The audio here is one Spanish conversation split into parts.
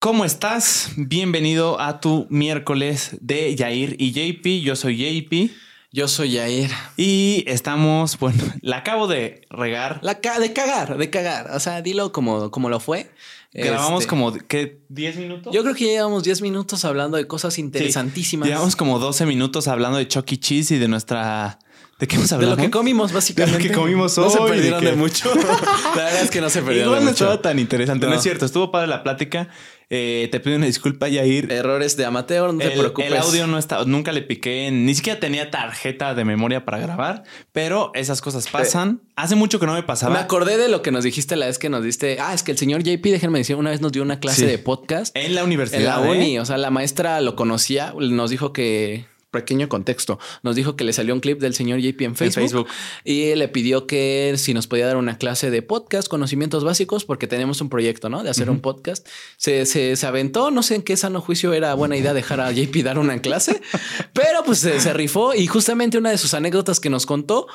¿Cómo estás? Bienvenido a tu miércoles de Yair y JP. Yo soy JP. Yo soy Yair. Y estamos, bueno, la acabo de regar. La ca de cagar, de cagar. O sea, dilo como, como lo fue. Grabamos Este, como, ¿qué? ¿10 minutos? Yo creo que ya llevamos 10 minutos hablando de cosas interesantísimas. Llevamos como 12 minutos hablando de Chucky E. Cheese y de nuestra... ¿De qué hemos de hablado? lo que comimos, básicamente. De lo que comimos No se hoy, perdieron de de, mucho. La verdad es que no se perdieron Igual de no mucho. estaba tan interesante. No. No. es cierto, estuvo padre la plática. Eh, te pido una disculpa, Yair. Errores de amateur, no te el, preocupes. el audio no está, nunca le piqué, ni siquiera tenía tarjeta de memoria para grabar, pero esas cosas pasan. Hace mucho que no me pasaba. Me acordé de lo que nos dijiste la vez que nos diste. Ah, es que el señor JP, déjenme decir, una vez nos dio una clase Sí. de podcast. en la universidad. En la ¿eh? uni, o sea, la maestra lo conocía, nos dijo que, pequeño contexto, nos dijo que le salió un clip del señor JP en Facebook, Facebook. y le pidió que si nos podía dar una clase de podcast, conocimientos básicos, porque tenemos un proyecto, ¿no? De hacer un podcast. Se, se, se aventó, no sé en qué sano juicio era buena idea dejar a JP dar una clase, pero pues se, se rifó y justamente una de sus anécdotas que nos contó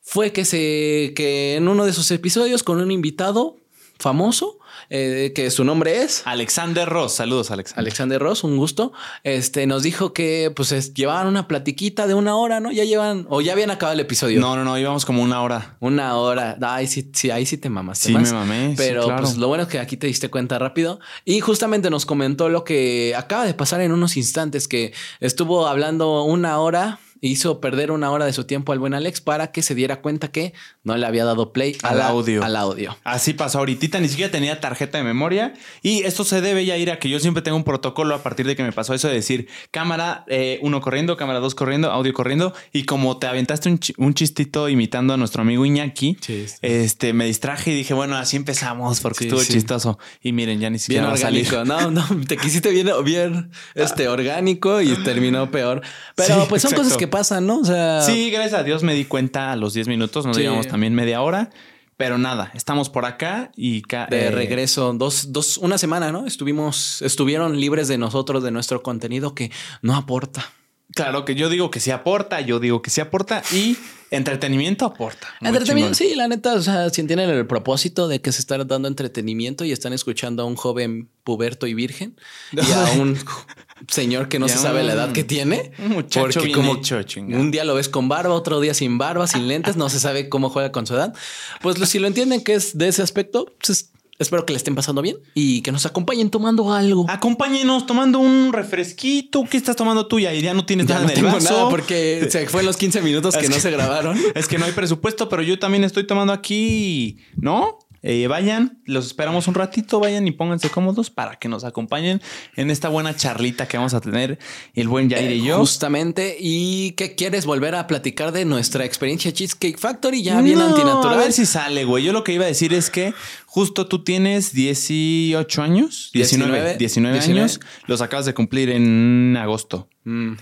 fue que se que en uno de sus episodios con un invitado famoso eh, que su nombre es Alexander Ross. Saludos, Alexander. Alexander Ross, un gusto. Este nos dijo que pues es- llevaban una platiquita de una hora, ¿no? Ya llevan o ya habían acabado el episodio. No, no, no, íbamos como una hora. Una hora. Ay, sí, sí, ahí sí te mamaste. Sí, más. me mamé. sí, Pero claro. pues lo bueno es que aquí te diste cuenta rápido. Y justamente nos comentó lo que acaba de pasar en unos instantes, que estuvo hablando una hora, hizo perder una hora de su tiempo al buen Alex para que se diera cuenta que no le había dado play Al la- audio. Al audio. Así pasó ahorita, ni siquiera tenía tarjeta de memoria. Y esto se debe ya ir a que yo siempre tengo un protocolo a partir de que me pasó eso de decir cámara eh, uno corriendo, cámara dos corriendo, audio corriendo. Y como te aventaste un, un chistito imitando a nuestro amigo Iñaki, este me distraje y dije, bueno, así empezamos porque Sí, estuvo chistoso. Y miren, ya ni Bien siquiera va a salir. No, no, te quisiste bien, bien este, orgánico y terminó peor. Pero pues son exacto. cosas que pasan, ¿no? O sea, Sí, gracias a Dios me di cuenta a los 10 minutos, nos Sí. llevamos también media hora. Pero nada, estamos por acá y ca- de eh, regreso, dos, dos, una semana, ¿no? Estuvimos, estuvieron libres de nosotros, de nuestro contenido que no aporta. Claro que yo digo que sí aporta, yo digo que sí aporta y entretenimiento aporta. Entretenimiento, sí, la neta, o sea, si entienden el propósito de que se está dando entretenimiento y están escuchando a un joven puberto y virgen y a un señor que no se sabe la edad que tiene. un muchacho hecho, chingada. un día lo ves con barba, otro día sin barba, sin lentes, no se sabe cómo juega con su edad. Pues si lo entienden que es de ese aspecto, pues espero que le estén pasando bien y que nos acompañen tomando algo. Acompáñenos tomando un refresquito. ¿Qué estás tomando tú? Ya, ya no tienes Ya nada no en el tengo vaso. nada porque se fue los 15 minutos que no se grabaron. Es que no hay presupuesto, pero yo también estoy tomando aquí, ¿no? Eh, vayan, los esperamos un ratito, vayan y pónganse cómodos para que nos acompañen en esta buena charlita que vamos a tener el buen Jair y yo. Justamente. ¿Y qué quieres volver a platicar de nuestra experiencia Cheesecake Factory? Ya bien No, antinatural. A ver si sale, güey. Yo lo que iba a decir es que justo tú tienes 18 años, 19, 19, 19, 19. años, los acabas de cumplir en agosto. Mm,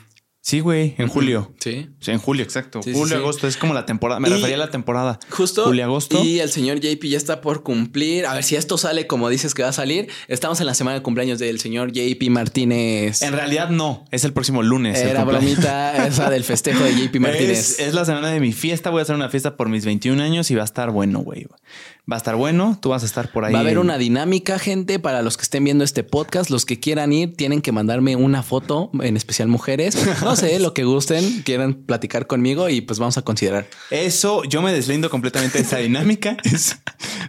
Sí, güey, en julio. sí. Sí, en julio, exacto. Sí, julio, sí. agosto, es como la temporada. Me Y- refería a la temporada. Justo. Julio, agosto. Y el señor JP ya está por cumplir. A ver si esto sale como dices que va a salir. Estamos en la semana de cumpleaños del señor JP Martínez. En realidad no, es el próximo lunes. Era bromita esa del festejo de JP Martínez. Es, es la semana de mi fiesta. Voy a hacer una fiesta por mis 21 años y va a estar bueno, güey. Va a estar bueno. Tú vas a estar por ahí. Va a haber una dinámica, gente, para los que estén viendo este podcast. Los que quieran ir, tienen que mandarme una foto, en especial mujeres. No sé, lo que gusten, quieran platicar conmigo y pues vamos a considerar. Eso yo me deslindo completamente de esa dinámica. Es,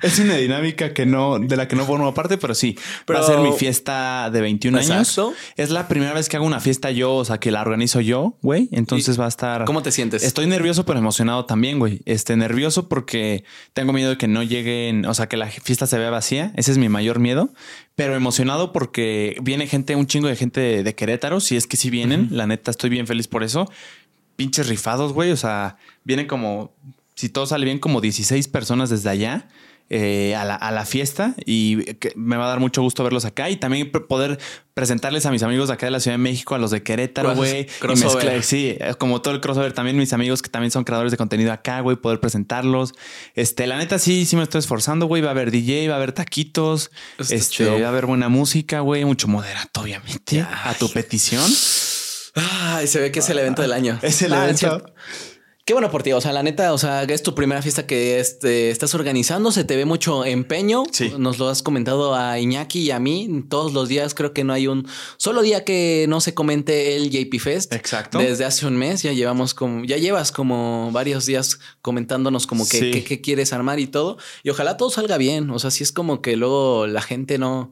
es una dinámica que no, de la que no formo parte, pero sí. Pero- va a ser mi fiesta de 21 Exacto. años. Es la primera vez que hago una fiesta yo, o sea, que la organizo yo, güey. Entonces va a estar. ¿Cómo te sientes? Estoy nervioso, pero emocionado también, güey. Este nervioso porque tengo miedo de que no lleguen, o sea, que la fiesta se vea vacía. Ese es mi mayor miedo. Pero emocionado porque viene gente, un chingo de gente de, de Querétaro. Si es que sí vienen, la neta, estoy bien feliz por eso. Pinches rifados, güey. O sea, vienen como, si todo sale bien, como 16 personas desde allá. Eh, a, la, a la fiesta y me va a dar mucho gusto verlos acá y también poder presentarles a mis amigos de acá de la Ciudad de México, a los de Querétaro, güey. Sí, como todo el crossover. También mis amigos que también son creadores de contenido acá, güey, poder presentarlos. Este, la neta, sí, sí me estoy esforzando, güey. Va a haber DJ, va a haber taquitos. Este, va a haber buena música, güey. Mucho moderato, obviamente. A tu petición. Ay, se ve que es el evento del año. Es el Ah, evento. Qué bueno por ti. O sea, la neta, o sea, es tu primera fiesta que este, estás organizando. Se te ve mucho empeño. Sí. Nos lo has comentado a Iñaki y a mí. Todos los días creo que no hay un solo día que no se comente el JP Fest. Exacto. Desde hace un mes ya llevamos como, ya llevas como varios días comentándonos como que, Sí. que- que quieres armar y todo. Y ojalá todo salga bien. O sea, si es como que luego la gente no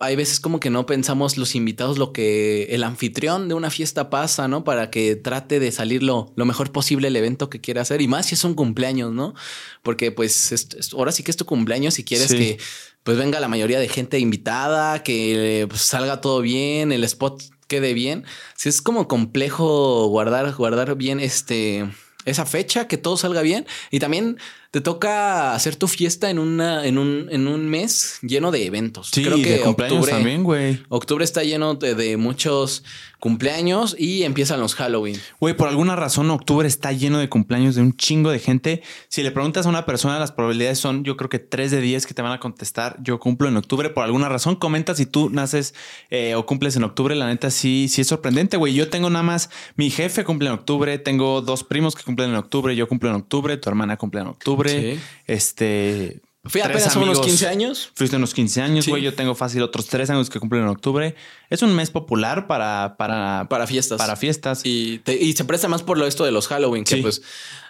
hay veces como que no pensamos los invitados lo que el anfitrión de una fiesta pasa, ¿no? Para que trate de salir lo, lo mejor posible el evento que quiere hacer. Y más si es un cumpleaños, ¿no? Porque pues es- es- ahora sí que es tu cumpleaños y quieres Sí. que pues venga la mayoría de gente invitada, que pues, salga todo bien, el spot quede bien. Si es como complejo guardar, guardar bien este esa fecha, que todo salga bien. Y también te toca hacer tu fiesta en una, en un, en un mes lleno de eventos. Sí, de cumpleaños también, güey. Octubre está lleno de, de muchos cumpleaños y empiezan los Halloween. Güey, por alguna razón octubre está lleno de cumpleaños de un chingo de gente. Si le preguntas a una persona, las probabilidades son yo creo que 3 de 10 que te van a contestar. Yo cumplo en octubre por alguna razón. Comenta si tú naces eh, o cumples en octubre. La neta sí, sí es sorprendente, güey. Yo tengo nada más, mi jefe cumple en octubre, tengo dos primos que cumplen en octubre, yo cumplo en octubre, tu hermana cumple en octubre. Sí. Este... Fui apenas a unos amigos- 15 años. Fuiste unos 15 años, Sí. güey. Yo tengo fácil otros tres años que cumplen en octubre. Es un mes popular para, para, Para fiestas. para fiestas. Y, te- y se presta más por lo esto de los Halloween, que Sí. pues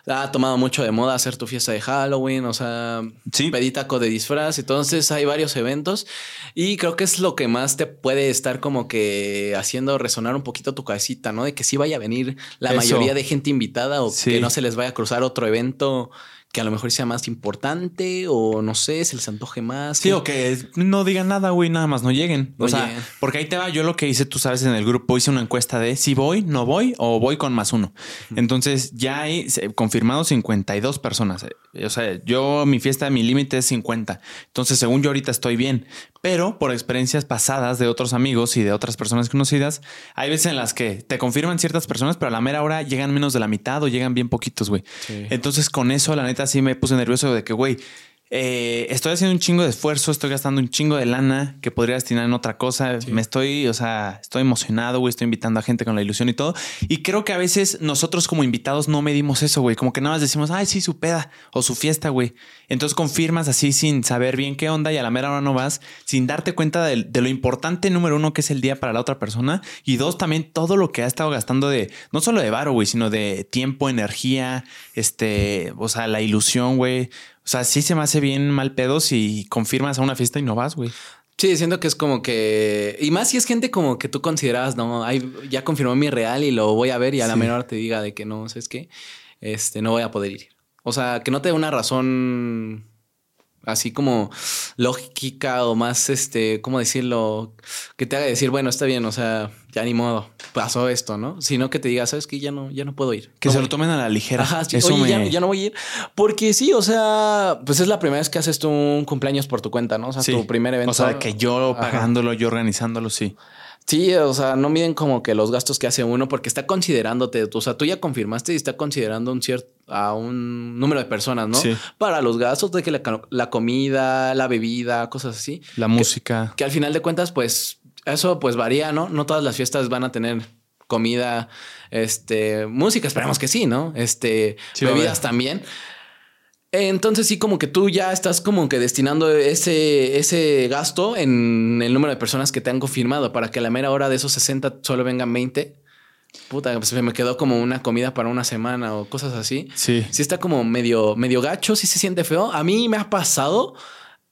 ha tomado mucho de moda hacer tu fiesta de Halloween, o sea, Sí. peditaco de disfraz. Entonces hay varios eventos y creo que es lo que más te puede estar como que haciendo resonar un poquito tu cabecita, ¿no? De que sí vaya a venir la Eso. mayoría de gente invitada o Sí. que no se les vaya a cruzar otro evento que a lo mejor sea más importante o no sé, se les antoje más. Sí, o que no digan nada, güey, nada más no lleguen. No o sea, lleguen. porque ahí te va. Yo lo que hice, tú sabes, en el grupo hice una encuesta de si voy, no voy o voy con más uno. Entonces ya hay confirmado 52 personas. O sea, yo, mi fiesta, mi límite es 50. Entonces, según yo ahorita estoy bien. Pero por experiencias pasadas de otros amigos y de otras personas conocidas, hay veces en las que te confirman ciertas personas, pero a la mera hora llegan menos de la mitad o llegan bien poquitos, güey. Sí. Entonces, con eso, la neta, sí me puse nervioso de que, güey, eh, estoy haciendo un chingo de esfuerzo, estoy gastando un chingo de lana que podría destinar en otra cosa. Me estoy, o sea, estoy emocionado, güey, estoy invitando a gente con la ilusión y todo. Y creo que a veces nosotros como invitados no medimos eso, güey. Como que nada más decimos, ay, sí, su peda o su fiesta, güey. Entonces confirmas así sin saber bien qué onda y a la mera hora no vas, sin darte cuenta de, de lo importante, número uno, que es el día para la otra persona. Y dos, también todo lo que ha estado gastando de, no solo de varo, güey, sino de tiempo, energía, este, o sea, la ilusión, güey. O sea, sí se me hace bien mal pedo si confirmas a una fiesta y no vas, güey. Sí, siento que es como que. Y más si es gente como que tú considerabas, no, ay, ya confirmó mi real y lo voy a ver y a la menor te diga de que no, ¿sabes qué? Este, no voy a poder ir. O sea, que no te dé una razón así como lógica o más, este, ¿cómo decirlo? Que te haga decir, bueno, está bien, o sea, ya ni modo, pasó esto, ¿no? Sino que te diga, ¿sabes qué? Ya no, ya no puedo ir. Que No se voy". lo tomen a la ligera. Ajá, sí. Eso Oye, ya, me- ya no voy a ir. Porque sí, o sea, pues es la primera vez que haces tú un cumpleaños por tu cuenta, ¿no? O sea, Sí. tu primer evento. O sea, que yo Ajá. pagándolo, yo organizándolo, sí. Sí, o sea, no miden como que los gastos que hace uno porque está considerándote, o sea, tú ya confirmaste y está considerando un cierto a un número de personas, ¿no? Sí. Para los gastos de que la, la comida, la bebida, cosas así, La música. que al final de cuentas, pues eso pues varía, ¿no? No todas las fiestas van a tener comida, este, música, esperemos que sí, ¿no? Este, Sí, bebidas también. Entonces sí, como que tú ya estás como que destinando ese, ese gasto en el número de personas que te han confirmado para que a la mera hora de esos 60 solo vengan 20. Puta, pues me quedó como una comida para una semana o cosas así. Sí. Sí está como medio, medio gacho, sí se siente feo. A mí me ha pasado,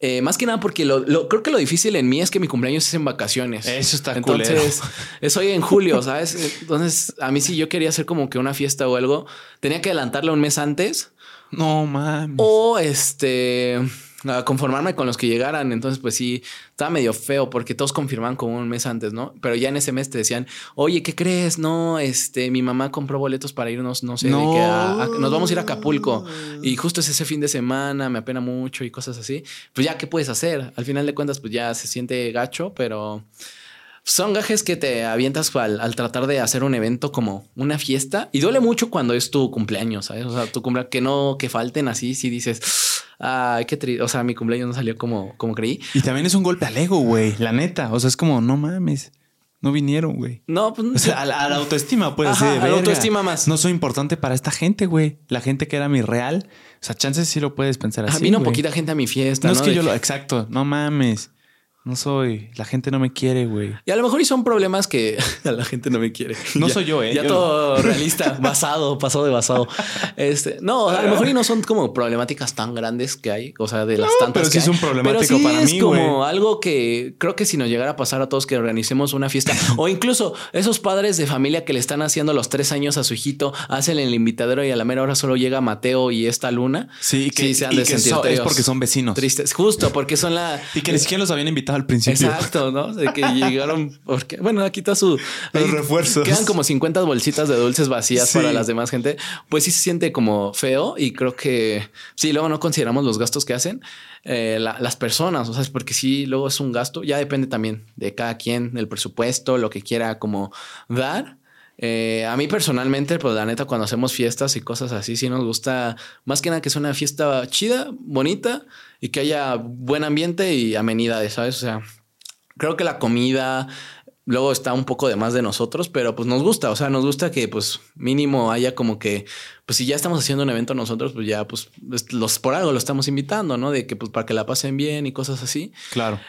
eh, más que nada porque lo, lo- creo que lo difícil en mí es que mi cumpleaños es en vacaciones. Eso está Entonces, es hoy en julio, ¿sabes? Entonces, a mí sí yo quería hacer como que una fiesta o algo, tenía que adelantarla un mes antes No mames. o este a conformarme con los que llegaran. Entonces, pues sí, estaba medio feo porque todos confirmaban como un mes antes, ¿no? Pero ya en ese mes te decían, oye, ¿qué crees? No, este, mi mamá compró boletos para irnos, no sé, de No. que a- a- nos vamos a ir a Acapulco. Y justo es ese fin de semana, me apena mucho y cosas así. Pues ya, ¿qué puedes hacer? Al final de cuentas, pues ya se siente gacho, pero son gajes que te avientas al, al tratar de hacer un evento como una fiesta y duele mucho cuando es tu cumpleaños, ¿sabes? O sea, tu cumpleaños, que no, que falten así, si dices, ay, qué triste, o sea, mi cumpleaños no salió como, como creí. Y también es un golpe al ego, güey. La neta. O sea, es como, no mames. no vinieron, güey. No, pues O sea, a la, a la autoestima, pues. Ajá, de a la autoestima más. No soy importante para esta gente, güey. La gente que era mi real. O sea, chances sí lo puedes pensar así. Ah, vino poquita gente a mi fiesta. No, No, es que De yo lo. Exacto. No mames. No soy. La gente no me quiere, güey. Y a lo mejor y son problemas que la gente no me quiere. No Ya- soy yo, ¿eh? Ya Yo todo realista, basado, pasado de basado. Este, no, a lo mejor y no son como problemáticas tan grandes que hay, o sea, de las No, tantas pero que sí es un problemático Pero sí para es mí, como güey. algo que creo que si nos llegara a pasar a todos que organicemos una fiesta o incluso esos padres de familia que le están haciendo los tres años a su hijito, hacen el invitadero y a la mera hora solo llega Mateo y esta luna. Sí, que, se han y de que sentir so- es porque son vecinos. tristes, justo porque son la Y que ni siquiera los habían invitado al principio. Exacto, ¿no? De que llegaron porque, bueno, aquí está su Los refuerzos. Quedan como 50 bolsitas de dulces vacías Sí. para las demás gente. Pues sí se siente como feo y creo que sí, luego no consideramos los gastos que hacen eh, la- las personas, o sea, es porque sí, luego es un gasto. Ya depende también de cada quien, del presupuesto, lo que quiera como dar. Eh, a mí personalmente, pues la neta, cuando hacemos fiestas y cosas así, sí nos gusta más que nada que sea una fiesta chida, bonita y que haya buen ambiente y amenidades, ¿sabes? O sea, creo que la comida luego está un poco de más de nosotros, pero pues nos gusta, o sea, nos gusta que pues mínimo haya como que, pues si ya estamos haciendo un evento nosotros, pues ya pues es- los por algo lo estamos invitando, ¿no? De que pues para que la pasen bien y cosas así. Claro.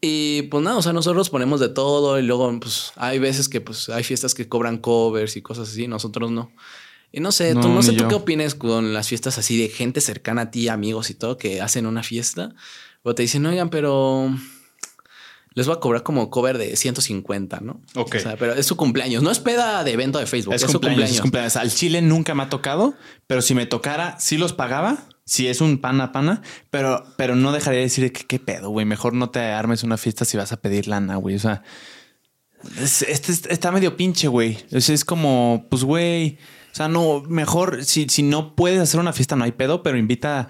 Y pues nada, o sea, nosotros ponemos de todo y luego pues hay veces que pues hay fiestas que cobran covers y cosas así, nosotros no. Y no sé, tú No, no sé tú qué opines con las fiestas así de gente cercana a ti, amigos y todo, que hacen una fiesta o te dicen, oigan, pero les voy a cobrar como cover de 150, ¿no? Ok. O sea, pero es su cumpleaños, no es peda de evento de Facebook, es, Es, su cumpleaños, cumpleaños. es cumpleaños. Al chile nunca me ha tocado, pero si me tocara, sí los pagaba. Si es un pana pana, pero, pero no dejaría de decir que qué pedo, güey. Mejor no te armes una fiesta si vas a pedir lana, güey. O sea, es- este es- está medio pinche, güey. Sea, es como, pues, güey. O sea, no, mejor si, si no puedes hacer una fiesta, no hay pedo, pero invita,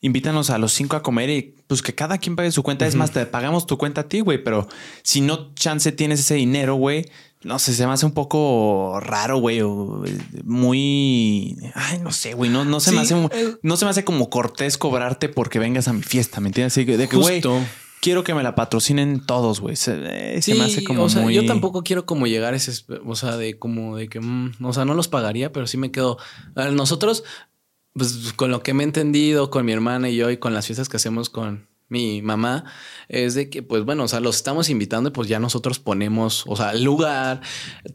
invítanos a los cinco a comer y pues que cada quien pague su cuenta. Es más, te pagamos tu cuenta a ti, güey. Pero si no chance tienes ese dinero, güey, no sé, se me hace un poco raro, güey. o, Muy. Ay, no sé, güey. No, no se me Sí, hace eh. no se me hace como cortés cobrarte porque vengas a mi fiesta, ¿me entiendes? Así que de que, güey, quiero que me la patrocinen todos, güey. Se, eh, se me hace como o sea, muy. yo tampoco quiero como llegar a ese, o sea, de como de que, mm, o sea, no los pagaría, pero sí me quedo. a ver, nosotros, pues con lo que me he entendido con mi hermana y yo y con las fiestas que hacemos con mi mamá, es de que, pues bueno, o sea, los estamos invitando y pues ya nosotros ponemos, o sea, el lugar,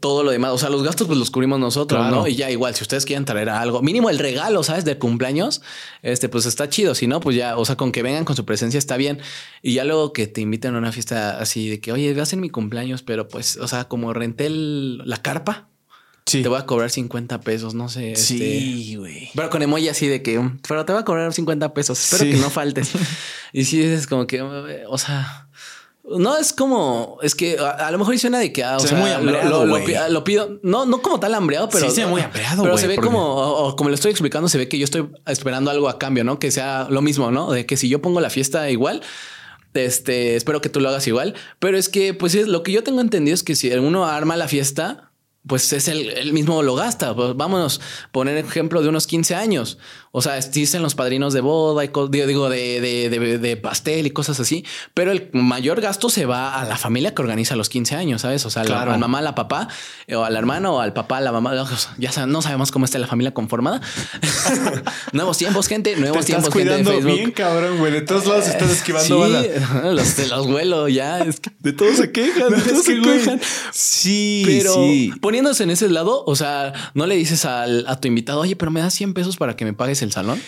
todo lo demás, o sea, los gastos pues los cubrimos nosotros, Claro. ¿no? Y ya igual, si ustedes quieren traer algo, mínimo el regalo, ¿sabes? De cumpleaños, este, pues está chido, si no, pues ya, o sea, con que vengan con su presencia está bien. Y ya luego que te inviten a una fiesta así de que, oye, hacen mi cumpleaños, pero pues, o sea, como renté el- la carpa, Sí. te voy a cobrar 50 pesos, no sé. este, Sí, güey. pero con emoji así de que, "Mm, pero te va a cobrar 50 pesos. Espero Sí. que no faltes. y sí, es como que, o sea, no es como, es que a, a lo mejor suena de que, ah, o Se sea, muy lo- hambreado, lo, lo lo pido, no, no como tal hambreado, pero Sí, se ve muy hambreado, Pero se ve porque- como, o, o como le estoy explicando, se ve que yo estoy esperando algo a cambio, ¿no? Que sea lo mismo, ¿no? De que si yo pongo la fiesta igual, este, espero que tú lo hagas igual. Pero es que, pues es, lo que yo tengo entendido es que si uno arma la fiesta, pues es el, el mismo lo gasta. Pues vámonos, poner ejemplo de unos 15 años. O sea, existen los padrinos de boda y digo, de, de, de- de pastel y cosas así. Pero el mayor gasto se va a la familia que organiza los 15 años, ¿sabes? O sea, la- Claro. a la mamá, a la papá, o al hermano, o al papá, a la mamá. O sea, Ya no sabemos cómo está la familia conformada. nuevos tiempos, gente. Te Nuevos estás tiempos, gente de cuidando Facebook. bien, cabrón, güey. De todos lados estás esquivando Sí, balas. los, te los vuelo ya. Es que de todos se quejan, de Es todos que, se güey, quejan. Sí, Pero sí. poniéndose en ese lado, o sea, no le dices al- a tu invitado, oye, pero me das 100 pesos para que me pagues el salón.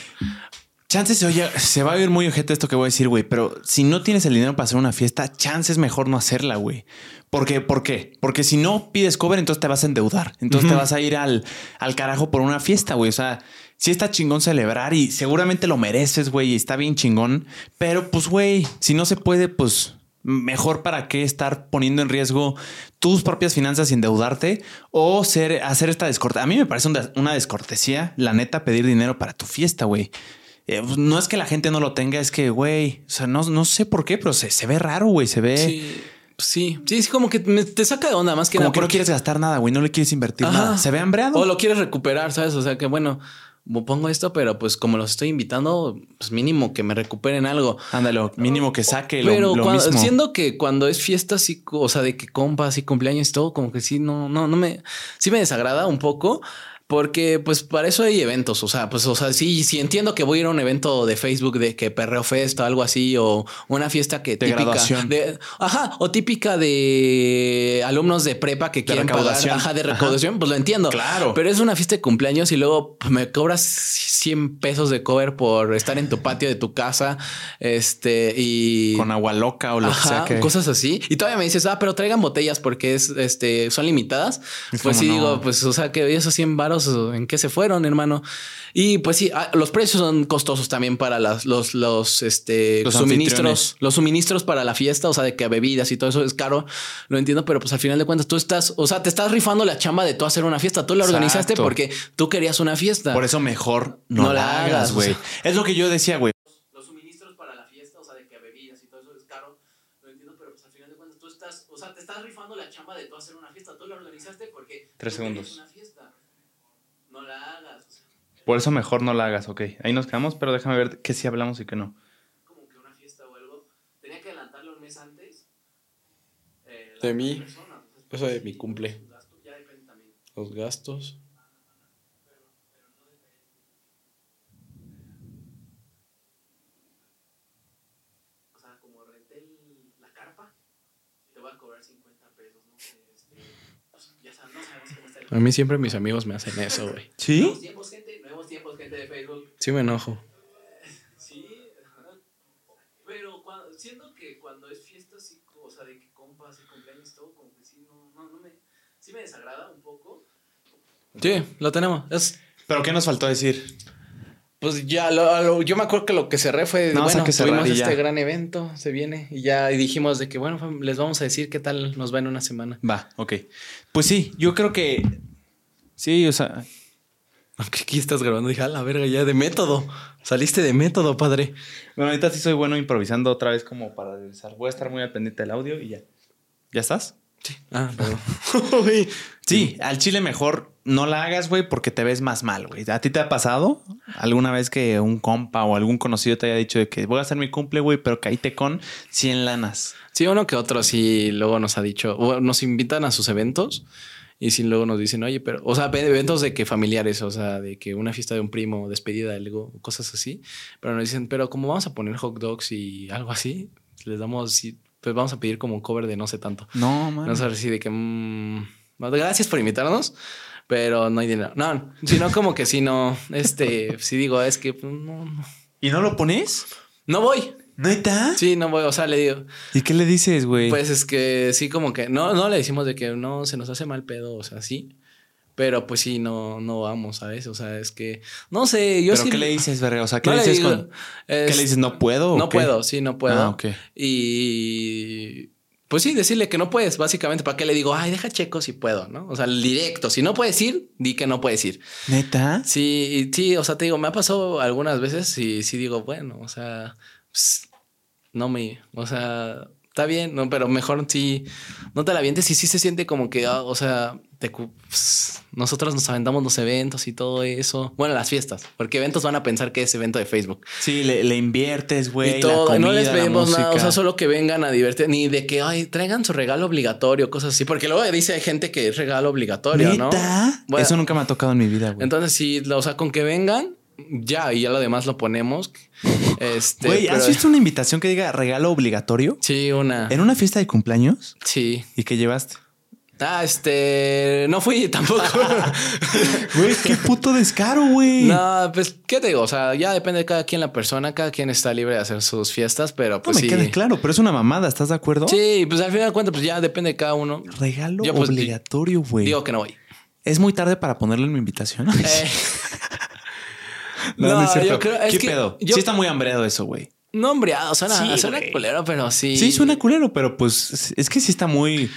Chances se oye, se va a oír muy ojete esto que voy a decir, güey, pero si no tienes el dinero para hacer una fiesta, chances mejor no hacerla, güey. ¿Por qué? ¿Por qué? Porque si no pides cover, entonces te vas a endeudar. Entonces te vas a ir al, al carajo por una fiesta, güey. O sea, sí está chingón celebrar y seguramente lo mereces, güey, y está bien chingón. Pero pues, güey, si no se puede, pues mejor para qué estar poniendo en riesgo tus propias finanzas y endeudarte o ser, hacer esta descortesía. A mí me parece una, descortesía, la neta, pedir dinero para tu fiesta, güey. Eh, pues, no es que la gente no lo tenga, es que, güey, o sea, no, no sé por qué, pero se, se ve raro, güey, se ve Sí, sí, sí, es como que me- te saca de onda más que como nada. que no quieres gastar nada, güey, no le quieres invertir Ajá. nada. Se ve hambreado. O lo quieres recuperar, ¿sabes? O sea que bueno, pongo esto, pero pues como los estoy invitando, pues mínimo que me recuperen algo. Ándalo, mínimo que saque lo, Pero lo cuando- mismo. siendo que cuando es fiesta así, o sea, de que compas y cumpleaños y todo, como que sí, no, no, no me, sí me desagrada un poco. Porque, pues, para eso hay eventos. O sea, pues, o sea, sí, sí entiendo que voy a ir a un evento de Facebook de que perreo fest o algo así, o una fiesta que De típica graduación. de- ajá, o típica de alumnos de prepa que quieren pagar, ajá, de Ajá. recaudación, pues lo entiendo. Claro. Pero es una fiesta de cumpleaños y luego pues, me cobras 100 pesos de cover por estar en tu patio de tu casa, este, y Con agua loca o lo Ajá, que sea que. cosas así. Y todavía me dices, ah, pero traigan botellas porque es, este, son limitadas. Es pues sí, no. digo, pues, o sea, que esos 100 varos, ¿en qué se fueron, hermano? Y pues sí, ah, los precios son costosos también para las, los, los, este, Los suministros, los suministros para la fiesta, o sea, de que bebidas y todo eso es caro, lo entiendo, pero pues al final de cuentas tú estás, o sea, te estás rifando la chamba de tú hacer una fiesta. Tú la organizaste Exacto. porque tú querías una fiesta. Por eso mejor no, No la hagas, hagas, o güey. sea. Es lo que yo decía, güey. los suministros para la fiesta, o sea, de que bebidas y todo eso es caro, lo entiendo, pero pues al final de cuentas tú estás, o sea, te estás rifando la chamba de tú hacer una fiesta, tú la organizaste porque Tres segundos. una fiesta. No la hagas, o sea, Por eso mejor no la hagas, ok. Ahí nos quedamos, pero déjame ver qué sí hablamos y qué no. como que una fiesta o algo, tenía que adelantarlo un mes antes. eh, De mí, persona, pues, eso de mi cumple. gastos, ya depende también. Los gastos. O sea, como renté el- la carpa, te voy a cobrar 50 pesos, ¿no? Este, pues, ya sabes, no sabemos cómo está el A mí siempre mis amigos me hacen eso, güey. ¿Sí? Tiempos, gente, de Facebook. Sí me enojo. Sí, pero cuando, siento que cuando es fiesta así, o sea, de que compas y cumpleaños y todo, como que sí, no, no, no me, sí me desagrada un poco. Sí, lo tenemos. Es, ¿Pero qué nos faltó decir? pues ya, lo- lo- yo me acuerdo que lo que cerré fue, No, bueno, que tuvimos y este gran evento, se viene. Y ya dijimos de que, bueno, les vamos a decir qué tal nos va en una semana. Va, ok. Pues sí, yo creo que. Sí, o sea. Aunque aquí estás grabando, dije, a la verga, ya de método. Saliste de método, padre. Bueno, ahorita sí soy bueno improvisando otra vez como para regresar. Voy a estar muy al pendiente del audio y ya. ¿Ya estás? Ah, perdón. Sí, al chile mejor no la hagas, güey, porque te ves más mal, güey. ¿A ti te ha pasado alguna vez que un compa o algún conocido te haya dicho de que voy a hacer mi cumple, güey, pero caíte con 100 lanas? Sí, uno que otro sí luego nos ha dicho, o nos invitan a sus eventos y sí luego nos dicen, oye, pero, o sea, ve- eventos de que familiares, o sea, de que una fiesta de un primo, despedida, algo, cosas así, pero nos dicen, pero como vamos a poner hot dogs y algo así, les damos, pues vamos a pedir como un cover de no sé tanto. No, man. No sé si de que, mm, no, gracias por invitarnos, pero no hay dinero. No, sino como que si no, este, si digo, es que pues, no, no, ¿Y no lo pones? no voy. ¿Neta? Sí, no voy, o sea, le digo, ¿Y qué le dices, güey? Pues es que sí, como que no, no le decimos de que no se nos hace mal pedo, o sea, sí. Pero pues sí, no, no vamos, ¿sabes? O sea, es que no sé, yo ¿Pero sí. qué le dices, verga? O sea, ¿qué No le dices digo, con- ¿Qué le dices? ¿No puedo? No qué? puedo, sí, no puedo. Ah, ok. Y pues sí, decirle que no puedes, básicamente, ¿para qué le digo? Ay, deja checo si puedo, ¿no? O sea, el directo, si no puedes ir, di que no puedes ir. ¿Neta? Sí, sí, o sea, te digo, me ha pasado algunas veces y sí digo, bueno, o sea, pues, no me, o sea, está bien, no, pero mejor sí, no te la avientes y sí se siente como que, ah, o sea, te pues, nosotros nos aventamos los eventos y todo eso, bueno, las fiestas, porque eventos van a pensar que es evento de Facebook Sí, le, le inviertes, güey. y la y no les comida, pedimos nada, o sea, solo que vengan a divertir, ni de que, ay, traigan su regalo obligatorio, cosas así, porque luego dice hay gente que es regalo obligatorio, ¿no? Bueno, Eso nunca me ha tocado en mi vida, güey. entonces, sí, o sea, con que vengan, ya, y ya lo demás lo ponemos. Este, Güey, ¿has pero- visto una invitación que diga regalo obligatorio? Sí, una. ¿En una fiesta de cumpleaños? Sí. ¿Y qué llevaste? Ah, este. No fui tampoco. Güey, qué puto descaro, güey. no, pues, ¿qué te digo? O sea, ya depende de cada quien la persona, cada quien está libre de hacer sus fiestas, pero No pues me sí. queda claro, pero es una mamada, ¿estás de acuerdo? Sí, pues al final de cuentas, pues ya depende de cada uno. Regalo Yo, pues, obligatorio, güey. Digo que no voy. ¿Es muy tarde para ponerlo en mi invitación? Eh, no, no, es cierto. yo creo- es ¿Qué que pedo? yo- Sí está muy hambreado eso, güey. no, hombre, suena, Sí, suena culero, pero sí. Sí, suena culero, pero pues es que sí está muy...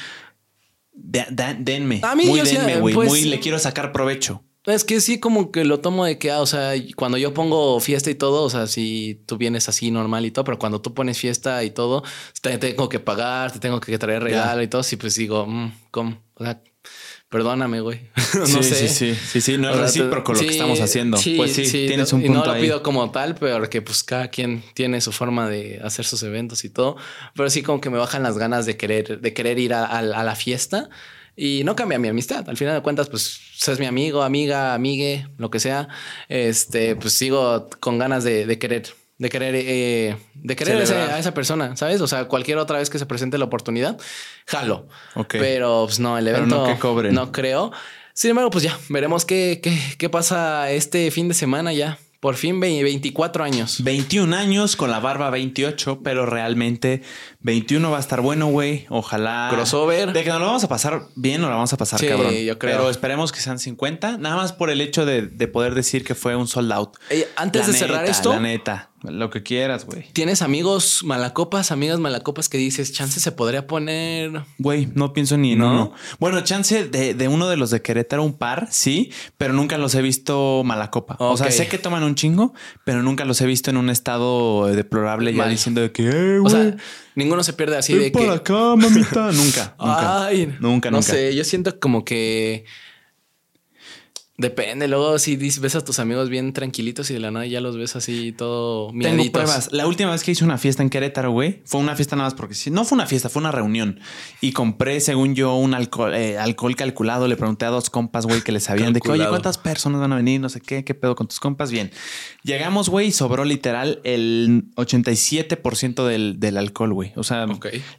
Da- da- denme. A mí muy yo denme, güey. pues- muy le quiero sacar provecho. Es que sí, como que lo tomo de que, ah, o sea, cuando yo pongo fiesta y todo, o sea, si tú vienes así normal y todo, pero cuando tú pones fiesta y todo, te tengo que pagar, te tengo que traer regalo y todo, sí, pues digo, mm, ¿cómo? O sea, perdóname, güey. no sí, sé. Sí, sí, sí, sí, no es recíproco lo que estamos haciendo. pues sí, tienes un punto y no lo pido como tal, pero que pues cada quien tiene su forma de hacer sus eventos y todo. Pero sí como que me bajan las ganas de querer, de querer ir a, la fiesta. Y no cambia mi amistad. Al final de cuentas, pues es mi amigo, amiga, amigue, lo que sea. Este, pues sigo con ganas de, de querer de querer, eh, de querer a esa persona, ¿sabes? O sea, cualquier otra vez que se presente la oportunidad, jalo. Pero pues no, el evento no, no creo. Sin embargo, pues ya veremos qué, qué, qué pasa este fin de semana ya. Por fin 24 años. 21 años con la barba 28, pero realmente 21 va a estar bueno, güey. Ojalá. Crossover. De que nos lo vamos a pasar bien, o la vamos a pasar cabrón. yo creo. Pero esperemos que sean 50, nada más por el hecho de, poder decir que fue un sold out. antes de cerrar esto. La neta. Lo que quieras, güey. ¿Tienes amigos malacopas, amigas malacopas que dices, chance se podría poner? Güey, no pienso ni en uno. Bueno, chance de, uno de los de Querétaro, un par, sí, pero nunca los he visto malacopa. O sea, sé que toman un chingo, pero nunca los he visto en un estado deplorable ya diciendo de que, eh, O sea, ninguno se pierde así de por acá, mamita. nunca, nunca. Ay, nunca, nunca. No sé, yo siento como que Depende, luego si ves a tus amigos bien tranquilitos y de la nada ya los ves así todo miraditos. Tengo pruebas. La última vez que hice una fiesta en Querétaro, güey, fue una fiesta nada más porque no fue una fiesta, fue una reunión. Y compré, según yo, un alcohol, eh, alcohol calculado. Le pregunté a dos compas, güey, que les sabían de que, oye, ¿cuántas personas van a venir? No sé qué, qué pedo con tus compas. Bien. Llegamos, güey, y sobró literal el 87% del, del alcohol, güey. O sea,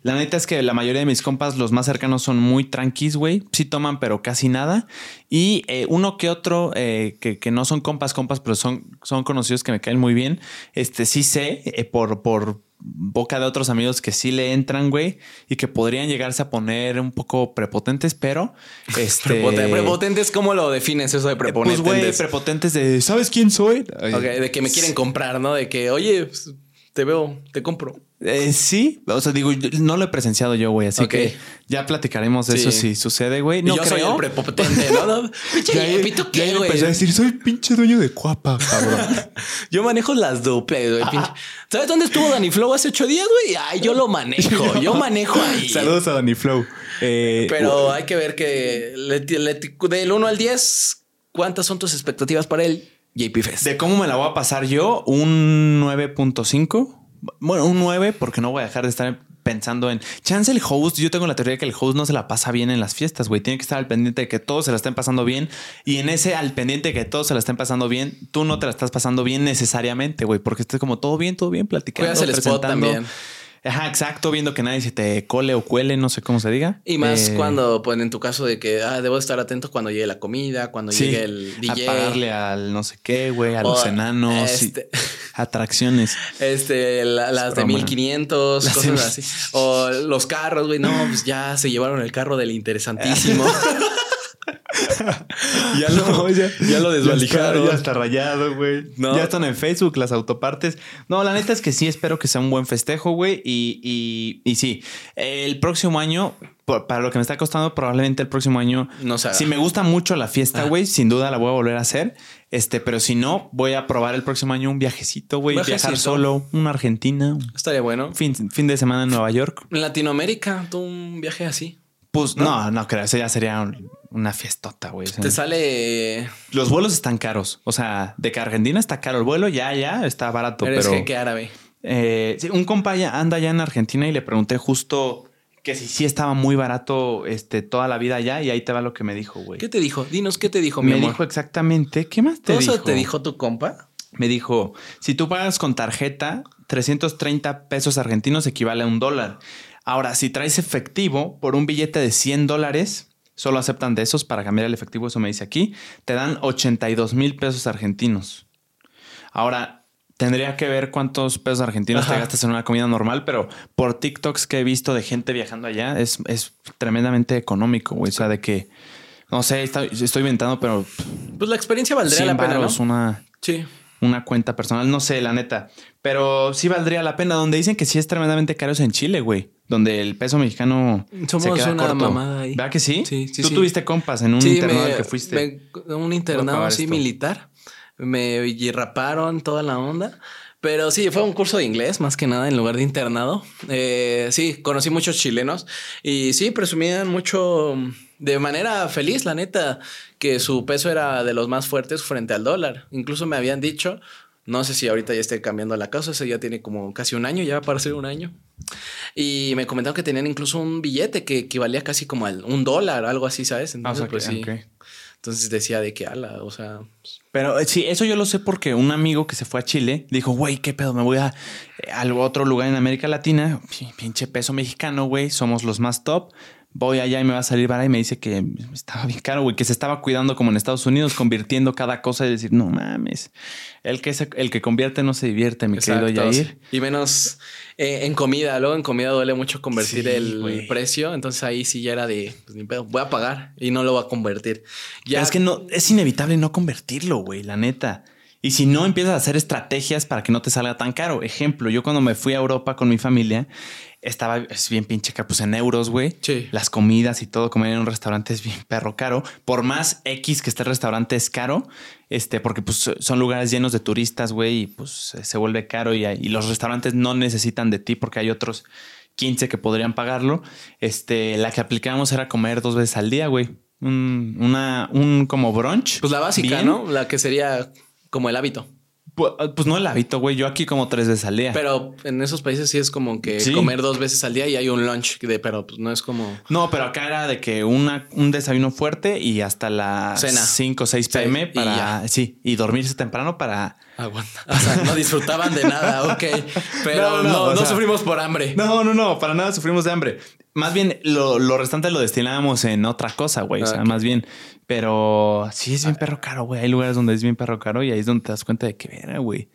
la neta es que la mayoría de mis compas, los más cercanos, son muy tranquis, güey. Sí toman, pero casi nada. Y eh, uno que otro, eh, que, no son compas, compas, pero son, son conocidos que me caen muy bien. Este sí sé eh, por, por boca de otros amigos que sí le entran, güey, y que podrían llegarse a poner un poco prepotentes, pero este. prepotentes, ¿cómo lo defines eso de prepotentes? Pues, güey, prepotentes de ¿sabes quién soy? de que me quieren comprar, ¿no? De que, oye, pues, te veo, te compro. Eh, sí, o sea, digo, no lo he presenciado yo, güey, así que ya platicaremos de eso si sucede, güey. No yo soy el prepotente, ¿no? pinche pito qué, güey. Empecé a decir, soy pinche dueño de cuapa, cabrón. yo manejo las duplas, güey. ¿Sabes dónde estuvo Danny Flow hace ocho días, güey? Ay, yo lo manejo, yo manejo ahí. Saludos a Danny Flow. Eh, Pero hay que ver que del 1 al 10, ¿cuántas son tus expectativas para el JP Fest? De cómo me la voy a pasar yo, un 9.5 bueno, un 9 porque no voy a dejar de estar pensando en chance el host. Yo tengo la teoría de que el host no se la pasa bien en las fiestas, güey. Tiene que estar al pendiente de que todos se la estén pasando bien. Y en ese al pendiente de que todos se la estén pasando bien, tú no te la estás pasando bien necesariamente, güey, porque estés como todo bien, todo bien, platicando. el spot también. Ajá, exacto, viendo que nadie se te cole o cuele, no sé cómo se diga. Y más eh, cuando, pues en tu caso de que ah, debo estar atento cuando llegue la comida, cuando llegue el DJ. A pagarle al no sé qué, güey, a los enanos, este... atracciones. Este, las de 1500, cosas así. O los carros, güey, no, pues ya se llevaron el carro del interesantísimo. ya, lo, ya, lo desvalijaron. Ya está, rayado, güey. Ya están en Facebook las autopartes. No, la neta es que sí, espero que sea un buen festejo, güey. Y, y, y sí, el próximo año, para lo que me está costando, probablemente el próximo año. No sé. Si me gusta mucho la fiesta, güey, sin duda la voy a volver a hacer. Este, pero si no, voy a probar el próximo año un viajecito, güey. Viajar solo, una Argentina. Estaría bueno. Fin, fin de semana en Nueva York. En Latinoamérica, tú un viaje así. Pues no, no, creo. Eso ya sería una fiestota, güey. Te sale. Los vuelos están caros. O sea, de que Argentina está caro el vuelo, ya, ya está barato. Eres pero. que árabe. Eh, un compa ya anda ya en Argentina y le pregunté justo que si sí estaba muy barato este, toda la vida allá y ahí te va lo que me dijo, güey. ¿Qué te dijo? Dinos qué te dijo, mi Me dijo exactamente. ¿Qué más te dijo? ¿Eso te dijo tu compa? Me dijo, si tú pagas con tarjeta, 330 pesos argentinos equivale a un dólar. Ahora, si traes efectivo por un billete de 100 dólares, solo aceptan de esos para cambiar el efectivo, eso me dice aquí, te dan 82 mil pesos argentinos. Ahora, tendría que ver cuántos pesos argentinos te gastas en una comida normal, pero por TikToks que he visto de gente viajando allá, es, es tremendamente económico, güey. O sea, de que, no sé, estoy, inventando, pero... Pues la experiencia valdría la pena, ¿no? una... Sí una cuenta personal, no sé, la neta. Pero sí valdría la pena. Donde dicen que sí es tremendamente caro es en Chile, güey. Donde el peso mexicano Somos se queda una corto. mamada ahí. ¿Verdad que sí? Sí, sí Tú tuviste compas en un internado que fuiste. un internado así militar. Me raparon toda la onda. Pero sí, fue un curso de inglés más que nada en lugar de internado. Eh, sí, conocí muchos chilenos y sí, presumían mucho de manera feliz, la neta, que su peso era de los más fuertes frente al dólar. Incluso me habían dicho, no sé si ahorita ya esté cambiando la cosa, ese ya tiene como casi un año, ya va para ser un año. Y me comentaron que tenían incluso un billete que equivalía casi como a un dólar, algo así, ¿sabes? Entonces, pues sí. Entonces decía de que ala, o sea. Pero eh, sí, eso yo lo sé porque un amigo que se fue a Chile dijo, güey, qué pedo, me voy a, a otro lugar en América Latina, pinche peso mexicano, güey, somos los más top voy allá y me va a salir para y me dice que estaba bien caro, güey, que se estaba cuidando como en Estados Unidos, convirtiendo cada cosa y decir, no mames, el que, el que convierte no se divierte, mi querido Yair. Y menos eh, en comida, luego en comida duele mucho convertir el precio, entonces ahí sí ya era de, pues ni pedo, voy a pagar y no lo voy a convertir. Ya... es que no, es inevitable no convertirlo, güey, la neta. Y si no, empiezas a hacer estrategias para que no te salga tan caro. Ejemplo, yo cuando me fui a Europa con mi familia, estaba es bien pinche caro, pues en euros, güey. Sí. Las comidas y todo, comer en un restaurante es bien perro caro. Por más X que este restaurante es caro, este, porque pues son lugares llenos de turistas, güey, y pues se vuelve caro y, y, los restaurantes no necesitan de ti porque hay otros 15 que podrían pagarlo. Este, la que aplicábamos era comer dos veces al día, güey. Un, una, un como brunch. Pues la básica, ¿no? La que sería como el hábito. Pues, pues, no el hábito, güey. Yo aquí como tres veces al día. Pero en esos países sí es como que comer dos veces al día y hay un lunch de, pero pues no es como. No, pero acá era de que una, un desayuno fuerte y hasta las Cena. 5 o 6 pm para. sí, y dormirse temprano para. Aguanta. O sea, no disfrutaban de nada, ok. Pero no, no, sufrimos por hambre. No, no, no, para nada sufrimos de hambre. Más bien, lo, lo restante lo destinábamos en otra cosa, güey. o sea, más bien pero sí es bien perro caro, güey. Hay lugares donde es bien perro caro y ahí es donde te das cuenta de que, güey.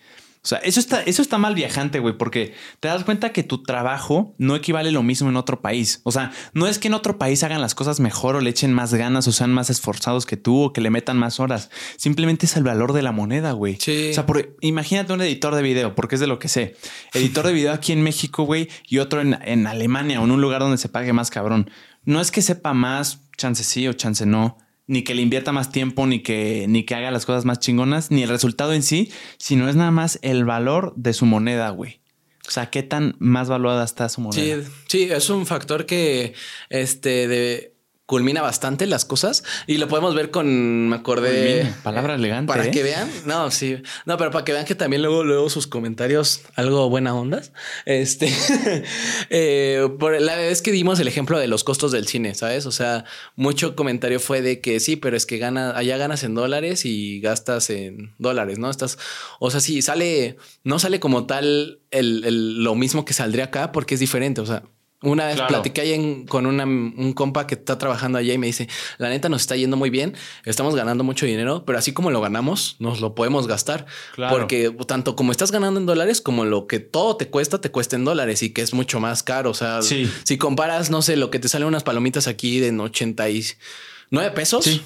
O sea, eso está, eso está mal viajante, güey, porque te das cuenta que tu trabajo no equivale lo mismo en otro país. O sea, no es que en otro país hagan las cosas mejor o le echen más ganas o sean más esforzados que tú o que le metan más horas. Simplemente es el valor de la moneda, güey. Sí. O sea, imagínate un editor de video, porque es de lo que sé. Editor de video aquí en México, güey, y otro en, en Alemania o en un lugar donde se pague más cabrón. No es que sepa más, chance sí o chance no ni que le invierta más tiempo, ni que, ni que haga las cosas más chingonas, ni el resultado en sí, sino es nada más el valor de su moneda, güey. O sea, qué tan más valuada está su moneda. Sí, sí, es un factor que este de culmina bastante las cosas y lo podemos ver con, me acordé. palabra elegante. Para ¿eh? que vean, no, sí, no, pero para que vean que también luego, luego sus comentarios, algo buena ondas. Este, eh, por la vez que dimos el ejemplo de los costos del cine, sabes? O sea, mucho comentario fue de que sí, pero es que gana, allá ganas en dólares y gastas en dólares, ¿no? Estás, o sea, sí, sale, no sale como tal el, el, lo mismo que saldría acá porque es diferente. O sea, una vez platiqué ahí con un compa que está trabajando allá y me dice, la neta nos está yendo muy bien, estamos ganando mucho dinero, pero así como lo ganamos, nos lo podemos gastar. Porque tanto como estás ganando en dólares, como lo que todo te cuesta, te cuesta en dólares y que es mucho más caro. O sea, si comparas, no sé, lo que te salen unas palomitas aquí de 89 pesos,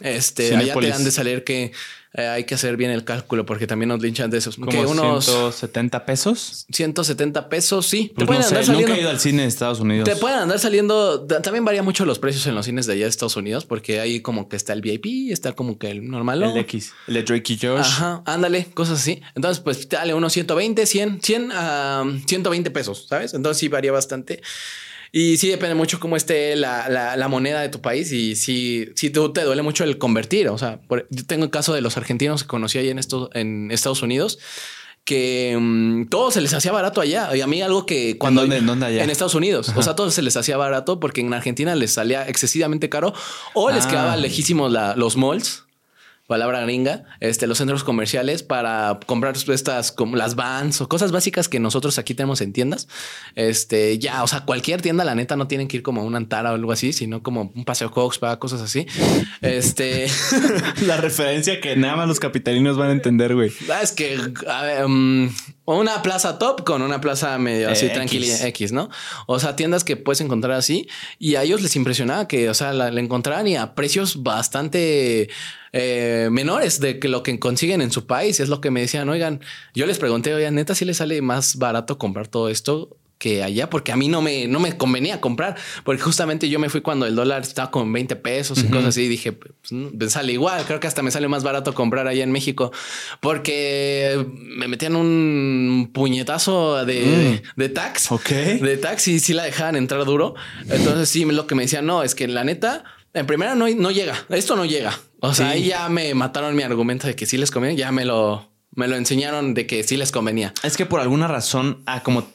este, allá te dan de salir que eh, hay que hacer bien el cálculo porque también nos linchan de esos. que unos 170 pesos. 170 pesos, sí. te pues pueden andar saliendo. Nunca he ido al cine de Estados Unidos. Te pueden andar saliendo. También varía mucho los precios en los cines de allá de Estados Unidos porque ahí como que está el VIP, está como que el normal. El X, el de Drake y Josh. Ajá, ándale, cosas así. Entonces, pues dale unos 120, 100, 100 a 120 pesos, ¿sabes? Entonces sí varía bastante. Y sí depende mucho cómo esté la, la, moneda de tu país y si, si tú te duele mucho el convertir. O sea, yo tengo el caso de los argentinos que conocí ahí en, esto, en Estados Unidos que um, todo se les hacía barato allá. Y a mí algo que cuando... ¿En dónde, allá? En Estados Unidos. O sea, todo se les hacía barato porque en Argentina les salía excesivamente caro o les ah. quedaba lejísimos la, los malls palabra gringa, este, los centros comerciales para comprar estas como las vans o cosas básicas que nosotros aquí tenemos en tiendas. Este, ya, o sea, cualquier tienda, la neta, no tienen que ir como a una Antara o algo así, sino como un paseo Cox para cosas así. Este, la referencia que nada más los capitalinos van a entender, güey. Ah, es que, a ver, um, una plaza top con una plaza medio así tranquila X, ¿no? O sea, tiendas que puedes encontrar así y a ellos les impresionaba que, o sea, la, la encontraran y a precios bastante eh, menores de que lo que consiguen en su país. Es lo que me decían, oigan, yo les pregunté, oigan, neta, si les sale más barato comprar todo esto que allá, porque a mí no me, no me convenía comprar, porque justamente yo me fui cuando el dólar estaba con 20 pesos y cosas así, y dije, pues, me sale igual, creo que hasta me sale más barato comprar allá en México, porque me metían un puñetazo de, Mm. de tax, Ok. de tax y sí la dejaban entrar duro, entonces sí, lo que me decían, no, es que la neta, en primera no, no llega, esto no llega, o sea, Sí. ahí ya me mataron mi argumento de que sí les conviene, ya me lo... Me lo enseñaron de que sí les convenía. Es que por alguna razón, ah, como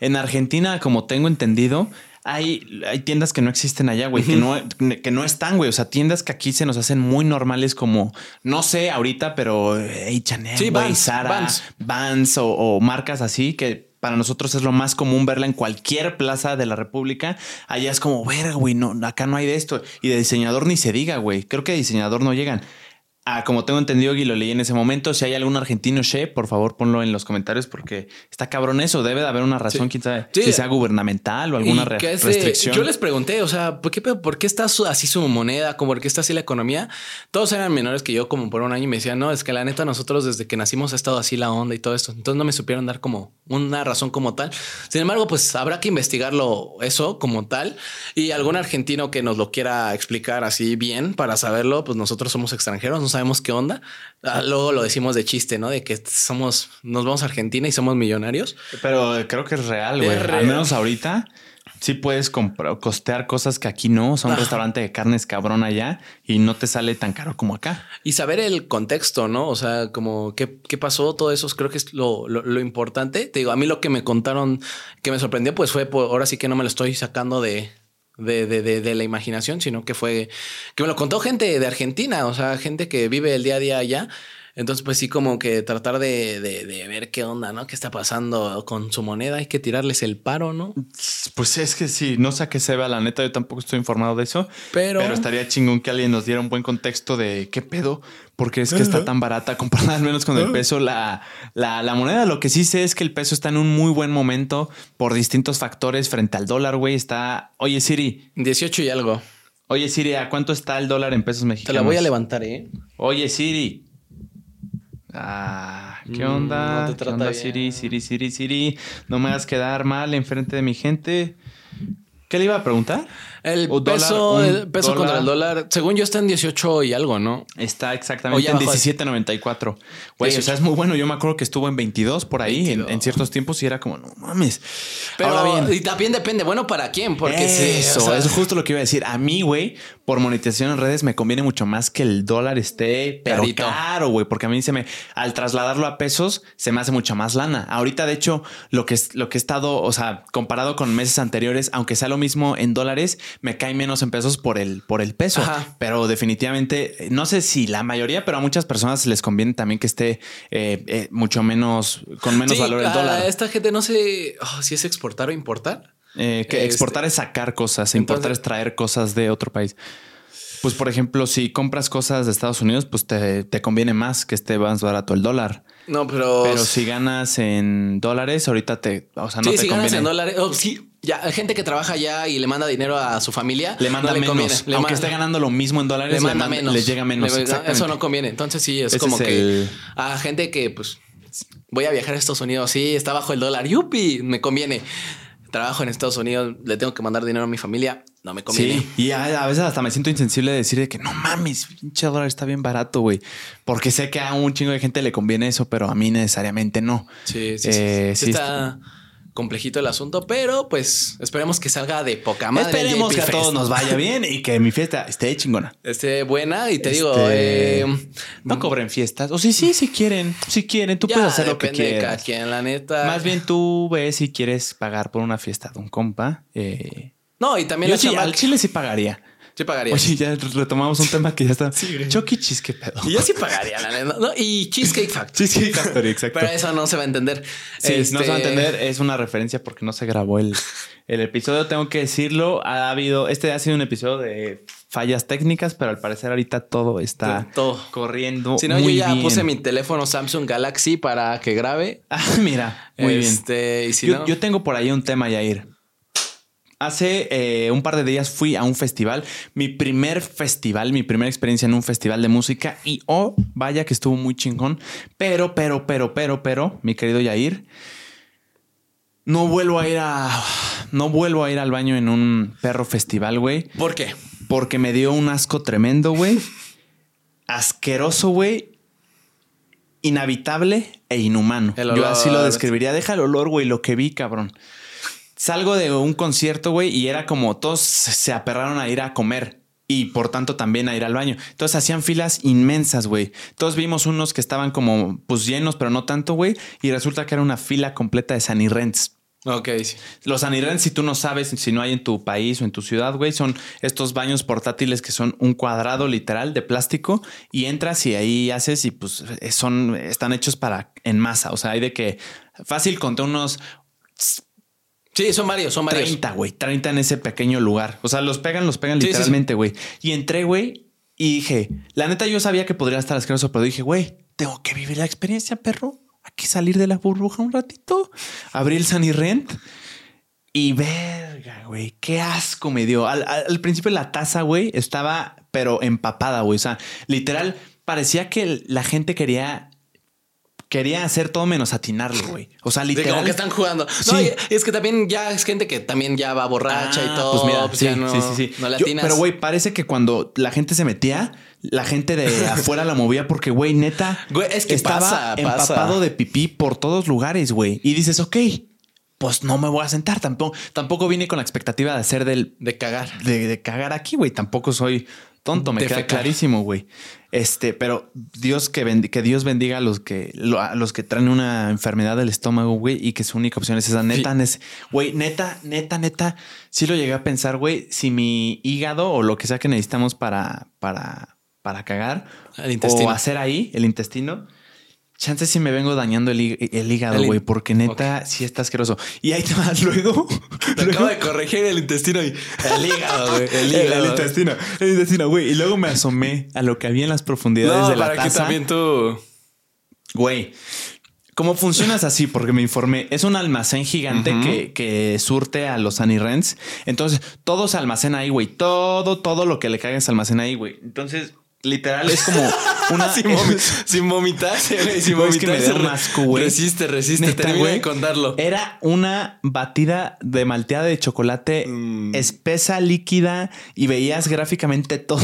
en Argentina, como tengo entendido, hay, hay tiendas que no existen allá, güey, que, no, que no están, güey. O sea, tiendas que aquí se nos hacen muy normales como, no sé ahorita, pero eh, H&M, Sí, güey, Vans, Zara, Vans. Vans, o, o marcas así que para nosotros es lo más común verla en cualquier plaza de la República. Allá es como, verga, güey, no, acá no hay de esto. Y de diseñador ni se diga, güey. Creo que de diseñador no llegan. Ah, como tengo entendido y lo leí en ese momento, si hay algún argentino, Che, por favor ponlo en los comentarios porque está cabrón eso. Debe de haber una razón, Sí. quién sabe, Sí. si sea gubernamental o alguna re- restricción. yo les pregunté, o sea, ¿por qué, por qué está así su moneda? ¿Cómo ¿Por qué está así la economía? Todos eran menores que yo como por un año y me decían, no, es que la neta nosotros desde que nacimos ha estado así la onda y todo esto. Entonces no me supieron dar como una razón como tal. Sin embargo, pues habrá que investigarlo eso como tal y algún argentino que nos lo quiera explicar así bien para saberlo, pues nosotros somos extranjeros, sabemos qué onda. Ah, Luego lo decimos de chiste, ¿no? De que somos, nos vamos a Argentina y somos millonarios. Pero creo que es real, güey. Al menos ahorita sí puedes comprar, costear cosas que aquí no. O sea, un Ajá. restaurante de carnes cabrón allá y no te sale tan caro como acá. Y saber el contexto, ¿no? O sea, como qué, qué pasó, todo eso creo que es lo, lo- lo importante. Te digo, a mí lo que me contaron que me sorprendió, pues fue por, ahora sí que no me lo estoy sacando de, de, de, de- de la imaginación, sino que fue que me lo contó gente de Argentina, o sea, gente que vive el día a día allá. Entonces, pues sí, como que tratar de, de- de ver qué onda, ¿no? ¿Qué está pasando con su moneda? Hay que tirarles el paro, ¿no? Pues es que sí, no sé a qué se vea la neta. Yo tampoco estoy informado de eso. Pero- Pero estaría chingón que alguien nos diera un buen contexto de qué pedo, porque es que está tan barata comparada al menos con el peso. La, la, la moneda, lo que sí sé es que el peso está en un muy buen momento por distintos factores frente al dólar, güey. Está, oye Siri, 18 y algo. oye Siri, ¿a cuánto está el dólar en pesos Te mexicanos? la voy a levantar, ¿eh? Oye Siri. Ah, ¿qué Mm, onda? no te ¿Qué trata onda, bien. Siri? Siri, Siri, Siri. No me hagas quedar mal enfrente de mi gente. ¿Qué le iba a preguntar? El O peso, el peso dólar. contra el dólar, según yo está en 18 y algo, ¿no? Está exactamente en bajó. 17.94. Güey, o 18. sea, es muy bueno. Yo me acuerdo que estuvo en 22 por ahí en, 22. en ciertos tiempos y era como, no mames. Pero Ahora bien, y también depende, bueno, ¿para quién? Porque sí, eso, o sea, es justo lo que iba a decir. A mí, güey, por monetización en redes me conviene mucho más que el dólar esté pero Carito. caro, güey, porque a mí se me, al trasladarlo a pesos, se me hace mucha más lana. Ahorita, de hecho, lo que, es- lo que he estado, o sea, comparado con meses anteriores, aunque sea lo mismo en dólares, me cae menos en pesos por el, por el peso. Ajá. Pero definitivamente, no sé si la mayoría, pero a muchas personas les conviene también que esté eh, eh, mucho menos, con menos sí, valor el dólar. Esta gente no sé oh, si es exportar o importar. Eh, que Este- exportar es sacar cosas, importar es traer cosas de otro país. Pues, por ejemplo, si compras cosas de Estados Unidos, pues te, te conviene más que esté más barato el dólar. No, pero. Pero si ganas en dólares, ahorita te, o sea, no sí, te si ganas conviene. en dólares. oh, sí, ya, gente que trabaja allá y le manda dinero a su familia. Le manda no le menos. conviene. Le Aunque esté ganando lo mismo en dólares, le manda manda- menos. les llega menos. Le- eso no conviene. Entonces, sí, es Ese como es que el- a gente que, pues, voy a viajar a Estados Unidos. Sí, está bajo el dólar. Yupi, me conviene. Trabajo en Estados Unidos, le tengo que mandar dinero a mi familia. No me conviene. Sí, y a, a veces hasta me siento insensible de decir de que no mames, pinche dólar está bien barato, güey. Porque sé que a un chingo de gente le conviene eso, pero a mí necesariamente no. Sí, sí, sí, Eh, sí, está complejito el asunto, pero pues esperemos que salga de poca madre. Esperemos que a todos nos vaya bien y que mi fiesta esté chingona. Esté buena y te digo, Este, eh, no cobren fiestas. O sí, sí, si quieren. Si quieren, tú ya puedes hacer lo que quieras. quien, la neta. Más bien tú ves si quieres pagar por una fiesta de un compa. Eh, No, y también yo la sí, chamba- al chile sí pagaría. Sí pagaría. Oye, ya retomamos un tema que ya está. Chucky Cheese, qué pedo. Y yo sí pagaría, la neta. No, y Cheesecake Factory. Cheesecake Factory, exacto. Pero eso no se va a entender. Sí, no se va a Este, entender. Es una referencia porque no se grabó el, el episodio. Tengo que decirlo. Ha habido. Este ha sido un episodio de fallas técnicas, pero al parecer ahorita todo está Todo. corriendo. Si no, yo ya bien. puse mi teléfono Samsung Galaxy para que grabe. Ah, mira, muy bien. Este, Y si yo, no, yo tengo por ahí un tema, Yair. Hace eh, un par de días fui a un festival, mi primer festival, mi primera experiencia en un festival de música y oh, vaya que estuvo muy chingón. Pero, pero, pero, pero, pero, mi querido Yair, No vuelvo a ir a. No vuelvo a ir al baño en un perro festival, güey. ¿Por qué? Porque me dio un asco tremendo, güey. Asqueroso, güey. Inhabitable e inhumano. Yo así lo describiría. Deja el olor, güey, lo que vi, cabrón. Salgo de un concierto, güey, y era como todos se aperraron a ir a comer y por tanto también a ir al baño. Entonces hacían filas inmensas, güey. Todos vimos unos que estaban como pues llenos, pero no tanto, güey. Y resulta que era una fila completa de sanirrents. Ok, sí. Los sanirrents, si tú no sabes, si no hay en tu país o en tu ciudad, güey, son estos baños portátiles que son un cuadrado literal de plástico y entras y ahí haces y pues son, están hechos para en masa. O sea, hay de que fácil conté unos Sí, son varios, son varios. 30, güey, 30 en ese pequeño lugar. O sea, los pegan, los pegan Sí, sí, sí. literalmente, güey. Y entré, güey, y dije, la neta yo sabía que podría estar asqueroso, pero dije, güey, tengo que vivir la experiencia, perro. Hay que salir de la burbuja un ratito. Abrí el Sunny Rent y verga, güey, qué asco me dio. Al, al- al principio la taza, güey, estaba pero empapada, güey. O sea, literal, parecía que la gente quería... Quería hacer todo menos atinarle, güey. O sea, literal. como que están jugando. Sí. No, y es que también ya es gente que también ya va borracha Ah, y todo. Pues mira, sí, ya no, sí, sí, sí. No le Yo- atinas. pero güey, parece que cuando la gente se metía, la gente de afuera la movía porque, güey, neta, Güey, es que estaba pasa, pasa. empapado de pipí por todos lugares, güey. Y dices, ok, pues no me voy a sentar. Tampoco, tampoco vine con la expectativa de hacer del De cagar. de, de cagar aquí, güey. Tampoco soy tonto, me queda clarísimo, güey. Este, pero Dios que, bendi- que Dios bendiga a los que lo- a los que traen una enfermedad del estómago, güey, y que su única opción es esa. Neta, nes- güey, neta, neta, neta. Sí lo llegué a pensar, güey, si mi hígado o lo que sea que necesitamos para, para, para cagar El o hacer ahí el intestino. Chance si me vengo dañando el, hí- el hígado, güey, porque neta sí está asqueroso. Y ahí te vas luego. Te luego- acabo de corregir el intestino y el hígado, güey. El intestino, el intestino, güey. Y luego me asomé a lo que había en las profundidades No, de la para que taza. también tú. Güey, ¿cómo funcionas así? Porque me informé. Es un almacén gigante que, que surte a los Anirents. Entonces, todo se almacena ahí, güey. Todo, todo lo que le caiga se almacena ahí, güey. Entonces, literal, es como una... sin, vomi- sin vomitarse, güey. Sin Güey, es que me vomitarse. da un asco, güey. Resiste, resiste. Neta, Termina güey, de contarlo. Era una batida de malteada de chocolate Mm. espesa, líquida y veías gráficamente todo.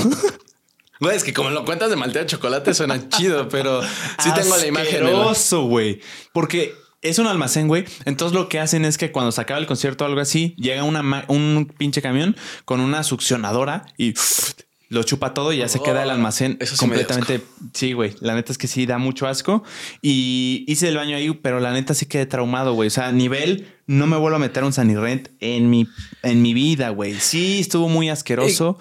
Güey, es que como lo cuentas de malteado de chocolate suena chido, pero sí tengo la imagen. Asqueroso, güey. Porque es un almacén, güey. Entonces lo que hacen es que cuando se acaba el concierto o algo así, llega una un pinche camión con una succionadora y lo chupa todo y ya se queda el almacén Eso sí completamente. Sí, güey. La neta es que sí da mucho asco. Y hice el baño ahí, pero la neta sí quedé traumado, güey. O sea, a nivel no me vuelvo a meter un Sanirrent en mi, en mi vida, güey. Sí, estuvo muy asqueroso.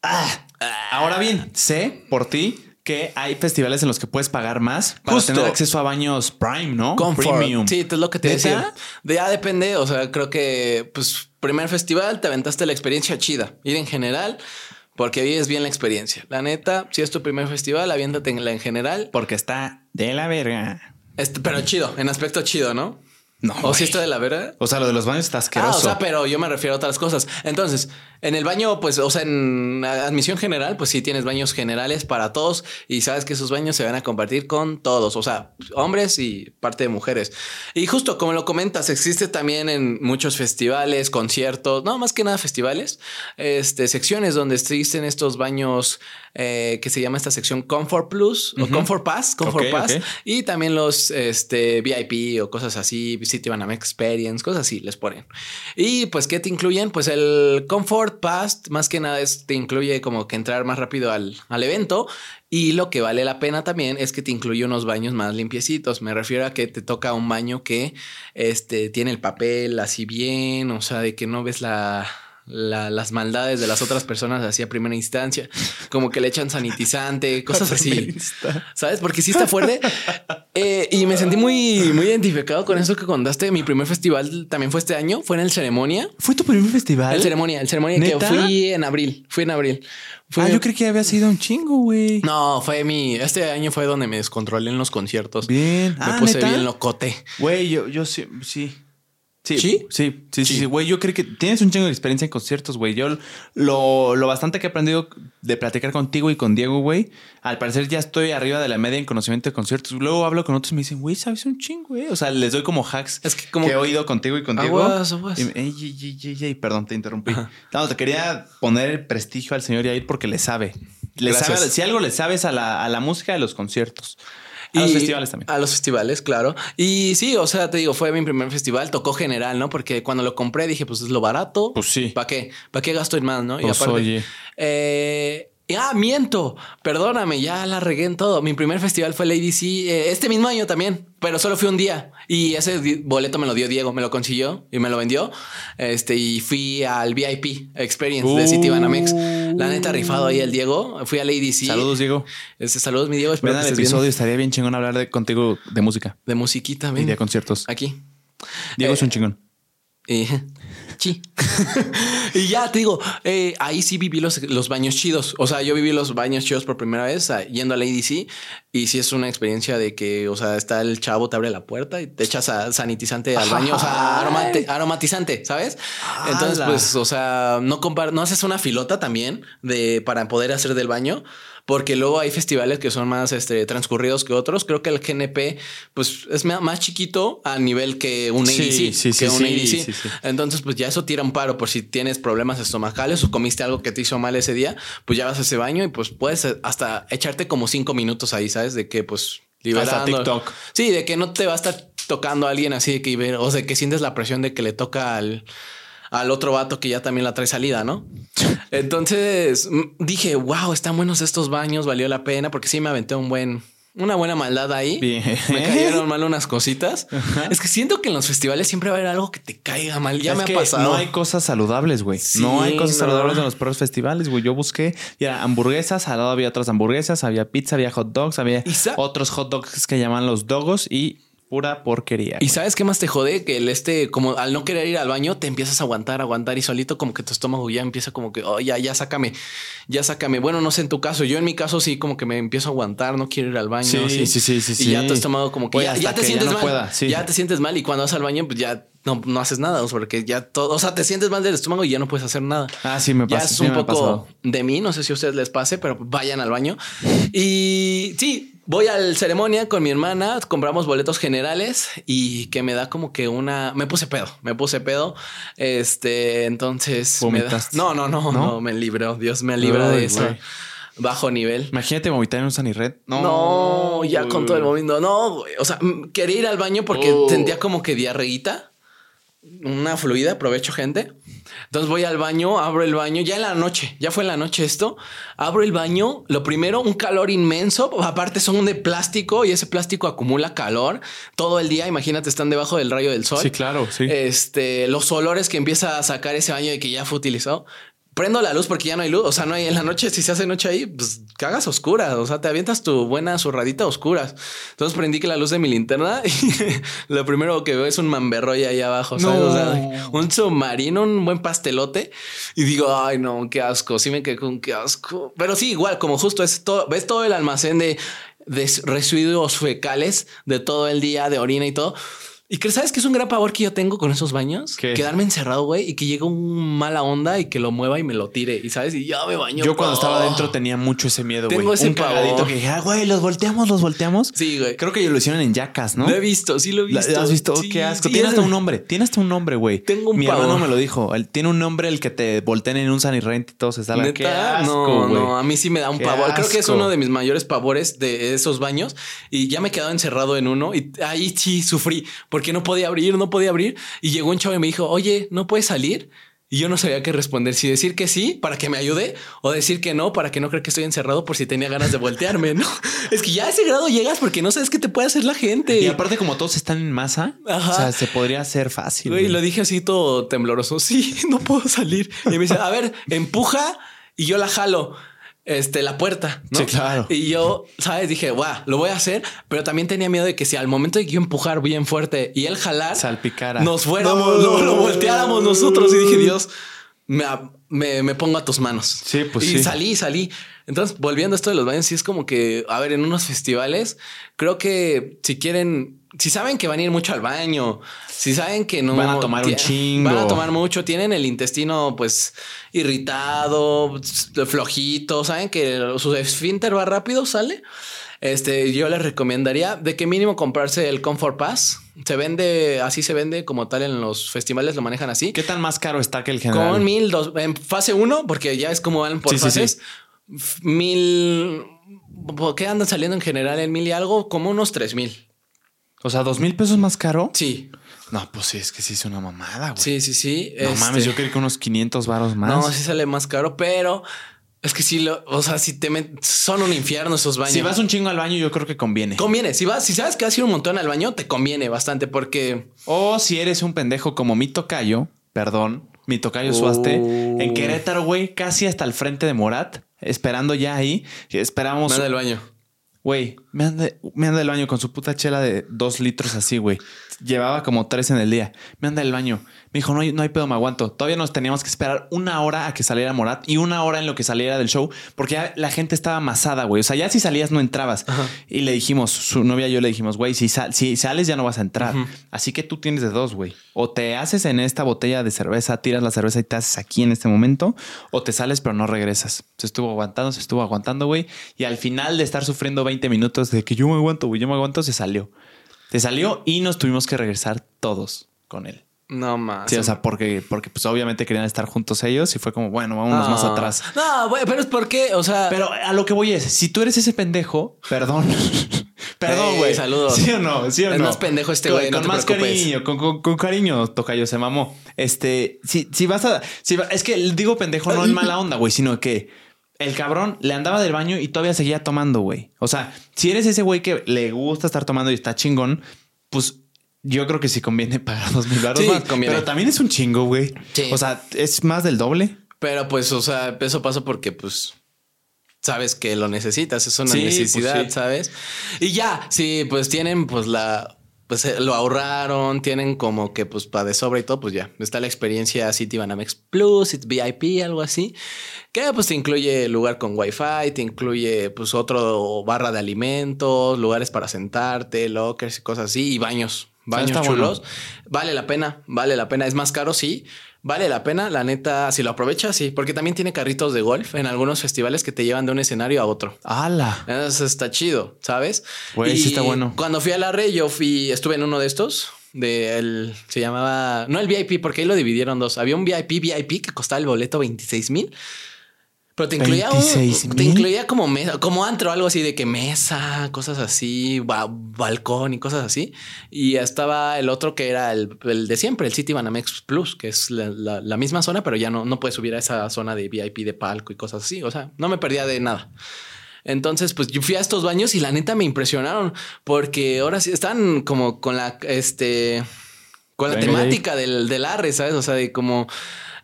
Ah. Ahora bien, sé por ti que hay festivales en los que puedes pagar más para Justo. tener acceso a baños Prime, ¿no? Comfort. Premium. Sí, es lo que te decía. De ya depende. O sea, creo que, pues, primer festival, te aventaste la experiencia chida. Ir en general, porque vives bien la experiencia. La neta, si es tu primer festival, aviéntate en la en general. Porque está de la verga. Este, pero chido, en aspecto chido, ¿no? No. ¿O si está de la verga? O sea, lo de los baños está Ah, asqueroso. o sea, pero yo me refiero a otras cosas. Entonces, en el baño, pues, o sea, en admisión general, pues sí tienes baños generales para todos y sabes que esos baños se van a compartir con todos, o sea, hombres y parte de mujeres. Y justo como lo comentas, existe también en muchos festivales, conciertos, no, más que nada festivales, este, secciones donde existen estos baños eh, que se llama esta sección Comfort Plus o Comfort Pass, Comfort Pass, y también los este, VIP o cosas así, City Banana Experience, cosas así les ponen. Y pues, ¿qué te incluyen? Pues el Comfort Pass, más que nada, es, te incluye como que entrar más rápido al, al evento. Y lo que vale la pena también es que te incluye unos baños más limpiecitos. Me refiero a que te toca un baño que este, tiene el papel así bien, o sea, de que no ves la, la- las maldades de las otras personas así a primera instancia, como que le echan sanitizante, cosas así. ¿Sabes? Porque sí está fuerte. Eh, y me sentí muy, muy identificado con eso que contaste. Mi primer festival también fue este año, fue en el Ceremonia. ¿Fue tu primer festival? El Ceremonia, el Ceremonia que fui en abril. Fui en abril. Fue Ah, yo creí que había sido un chingo, güey. No, fue mi. Este año fue donde me descontrolé en los conciertos. Bien. Me Ah, puse ¿neta? bien locote. Güey, yo, yo sí, sí. Sí, sí, sí, sí, sí, güey. Yo creo que tienes un chingo de experiencia en conciertos, güey. Yo lo, lo bastante que he aprendido de platicar contigo y con Diego, güey, al parecer ya estoy arriba de la media en conocimiento de conciertos. Luego hablo con otros y me dicen, güey, sabes un chingo, güey. O sea, les doy como hacks es que, como he oído contigo y con Diego. Y, perdón, te interrumpí. No, te quería poner el prestigio al señor Yair porque le sabe. Le sabe si algo le sabes a la, a la música de los conciertos. A los festivales también. A los festivales, claro. Y sí, o sea, te digo, fue mi primer festival, tocó general, ¿no? Porque cuando lo compré dije, pues es lo barato. Pues sí. ¿Para qué? ¿Para qué gasto en más, no? y pues aparte, oye. Eh, Ah, miento. Perdóname, ya la regué en todo. Mi primer festival fue Lady C eh, este mismo año también, pero solo fui un día. Y ese boleto me lo dio Diego, me lo consiguió y me lo vendió. Este, y fui al VIP Experience de City Banamex. La neta, rifado ahí el Diego. Fui a Lady C. Saludos, Diego. Este, saludos, mi Diego. Espero el episodio. Estaría bien chingón hablar de, contigo de música. De musiquita, Y de conciertos. Aquí. Diego es un eh, chingón. Y ya te digo, eh, ahí sí viví los, los, baños chidos. O sea, yo viví los baños chidos por primera vez ah, yendo a la ADC y sí es una experiencia de que, o sea, está el chavo, te abre la puerta y te echas a sanitizante al baño, o sea, aromatizante, ¿sabes? Entonces, pues, o sea, no, no haces una filota también de, para poder hacer del baño porque luego hay festivales que son más este, transcurridos que otros. Creo que el GNP pues es más chiquito a nivel que un ADC. Sí, que un ADC. Entonces, pues ya eso tira un paro por si tienes problemas estomacales o comiste algo que te hizo mal ese día, pues ya vas a ese baño y pues puedes hasta echarte como cinco minutos ahí, ¿sabes? De que pues liberando. Hasta TikTok. Sí, de que no te va a estar tocando a alguien así de que o sea, que sientes la presión de que le toca al al otro vato que ya también la trae salida, ¿no? Entonces dije, wow, están buenos estos baños, valió la pena porque sí me aventé un buen, una buena maldad ahí. Me cayeron mal unas cositas. Es que siento que en los festivales siempre va a haber algo que te caiga mal. Ya me ha pasado. No hay cosas saludables, güey. no hay cosas saludables en los perros festivales, güey. Yo busqué y era hamburguesas, al lado había otras hamburguesas, había pizza, había hot dogs, había otros hot dogs que llaman los dogos y Pura porquería. ¿Y sabes qué más te jode? Que el este, como al no querer ir al baño, te empiezas a aguantar, aguantar y solito como que tu estómago ya empieza como que, oh, ya, ya sácame, ya sácame. Bueno, no sé en tu caso. Yo en mi caso sí como que me empiezo a aguantar, no quiero ir al baño. Sí, sí, sí, sí. Y ya tu estómago como que, ya, te sientes mal. Ya te sientes mal y cuando vas al baño, pues ya no, no haces nada, porque ya todo, o sea, te sientes mal del estómago y ya no puedes hacer nada. Ah, sí, me pasa. Ya es un poco de mí, no sé si a ustedes les pase, pero vayan al baño. Y sí, Voy al ceremonia con mi hermana, compramos boletos generales y que me da como que una. Me puse pedo, me puse pedo. Este, entonces. Me No, no, no, no, me libró. Dios me libra de eso. Bajo nivel. Imagínate vomitar en un Sanirred. No, no ya con todo el movimiento. No, O sea, quería ir al baño porque oh. sentía como que diarreíta una fluida, aprovecho gente. Entonces voy al baño, abro el baño, ya en la noche, ya fue en la noche esto, abro el baño, lo primero, un calor inmenso, aparte son de plástico y ese plástico acumula calor todo el día, imagínate, están debajo del rayo del sol. Sí, claro, sí. Este, los olores que empieza a sacar ese baño de que ya fue utilizado prendo la luz porque ya no hay luz. O sea, no hay en la noche. Si se hace noche ahí, pues cagas oscuras. O sea, te avientas tu buena zurradita a oscuras. Entonces prendí que la luz de mi linterna y lo primero que veo es un mamberroy ahí abajo. ¿sabes? O sea, un submarino, un buen pastelote. Y digo, ay, no, qué asco. Sí me quedé con qué asco. Pero sí, igual, como justo es todo, ves todo el almacén de, de residuos fecales de todo el día, de orina y todo. Y que sabes que es un gran pavor que yo tengo con esos baños, quedarme encerrado, güey, y que llegue un mala onda y que lo mueva y me lo tire. Y sabes, y ya me baño. Yo cuando estaba adentro tenía mucho ese miedo, güey. Tengo ese un cagadito que dije, ah, güey, los volteamos, los volteamos. Sí, güey. Creo que ellos lo hicieron en Jackas, ¿no? Lo he visto, sí lo he visto. ¿Has visto? Qué asco. tiene hasta un nombre, tiene hasta un nombre, güey. Tengo un Mi hermano me lo dijo. tiene un nombre el que te volteen en un Sunny Rent y todo se sale. Qué asco, no, no, a mí sí me da un pavor. Creo que es uno de mis mayores pavores de esos baños y ya me he quedado encerrado en uno y ahí sí sufrí porque no podía abrir no podía abrir y llegó un chavo y me dijo, oye, ¿no puedes salir? Y yo no sabía qué responder, si decir que sí para que me ayude o decir que no para que no crea que estoy encerrado por si tenía ganas de voltearme, ¿no? es que ya a ese grado llegas porque no sabes qué te puede hacer la gente. Y aparte como todos están en masa, o sea, se podría hacer fácil. Y lo dije así todo tembloroso, sí, no puedo salir. Y me dice, a ver, empuja y yo la jalo este, la puerta. ¿no? Sí, claro. Y yo, ¿sabes? Dije, guau, lo voy a hacer, pero también tenía miedo de que si al momento de que yo empujar bien fuerte y él jalar, salpicara, nos fuéramos, lo, volteáramos nosotros. Y dije, Dios, me, me, pongo a tus manos. Sí, pues y salí, salí. Entonces, volviendo a esto de los baños, sí es como que, a ver, en unos festivales, creo que si quieren si saben que van a ir mucho al baño, si saben que no van a tomar un chingo, van a tomar mucho, tienen el intestino pues irritado, flojito, saben que su esfínter va rápido, sale. Este, yo les recomendaría de que mínimo comprarse el Comfort Pass. Se vende, así se vende como tal en los festivales, lo manejan así. ¿Qué tan más caro está que el general? Con mil, dos, en fase uno, porque ya es como van por fases. Mil, ¿qué andan saliendo en general en mil y algo? Como unos tres mil. O sea, dos mil pesos más caro. Sí. No, pues sí, es que sí es una mamada, güey. Sí, sí, sí. No mames, yo este creo que unos 500 varos más. No, sí sale más caro, pero es que sí, lo, o sea, si te son un infierno esos baños. Si vas un chingo al baño, yo creo que conviene. Conviene. Si vas, si sabes que vas a ir un montón al baño, te conviene bastante porque. O si eres un pendejo como mi tocayo, perdón, mi tocayo Suaste, en Querétaro, güey, casi hasta el frente de Morat, esperando ya ahí. Esperamos. Nada del baño. Güey, me anda, me anda el baño con su puta chela de dos litros así, güey. Llevaba como tres en el día. Me anda el baño. Me dijo, no hay, no hay pedo, me aguanto. Todavía nos teníamos que esperar una hora a que saliera Morat y una hora en lo que saliera del show, porque ya la gente estaba amasada, güey. O sea, ya si salías no entrabas. Y le dijimos, su novia y yo le dijimos, güey, si, si sales ya no vas a entrar. Así que tú tienes de dos, güey. O te haces en esta botella de cerveza, tiras la cerveza y te haces aquí en este momento, o te sales pero no regresas. Se estuvo aguantando, se estuvo aguantando, güey. Y al final de estar sufriendo 20 minutos de que yo me aguanto, güey, yo me aguanto, se salió. Se salió y nos tuvimos que regresar todos con él. No más. Sí, o sea, porque, porque pues obviamente querían estar juntos ellos y fue como, bueno, vámonos más atrás. No, pero es porque, o sea. Pero a lo que voy es, si tú eres ese pendejo, perdón. perdón, güey. saludos. ¿Sí o no? ¿Sí o es más pendejo este güey. Con, más cariño, con, con, cariño, Tocayo, se mamó. Este, si, si vas a. Si es que digo pendejo no en mala onda, güey, sino que el cabrón le andaba del baño y todavía seguía tomando, güey. O sea, si eres ese güey que le gusta estar tomando y está chingón, pues yo creo que sí conviene pagar dos mil baros más. Pero también es un chingo, güey. O sea, es más del doble. Pero pues, o sea, eso pasa porque pues sabes que lo necesitas, es una pues necesidad, ¿sabes? Y ya, sí, pues tienen pues la pues eh, lo ahorraron, tienen como que pues para de sobra y todo, pues ya está la experiencia City Banamex Plus, it's VIP, algo así, que pues te incluye lugar con wifi, te incluye pues otro barra de alimentos, lugares para sentarte, lockers y cosas así, y baños, baños chulos. Vale la pena, vale la pena. Es más caro, sí. Vale la pena, la neta, si lo aprovechas, sí, porque también tiene carritos de golf en algunos festivales que te llevan de un escenario a otro. ¡Hala! Eso está chido, ¿sabes? Güey, sí está bueno. Cuando fui a la red, yo fui, estuve en uno de estos, de el, se llamaba, no el VIP, porque ahí lo dividieron dos. Había un VIP, VIP que costaba el boleto 26 mil pero te incluía, te incluía como mesa, como antro, algo así de que mesa, cosas así, balcón y cosas así. Y estaba el otro que era el, de siempre, el City Banamex Plus, que es la, misma zona, pero ya no, no puedes subir a esa zona de VIP de palco y cosas así. O sea, no me perdía de nada. Entonces, pues yo fui a estos baños y la neta me impresionaron porque ahora sí están como con la, este, con la temática del, del arre, ¿sabes? O sea, de como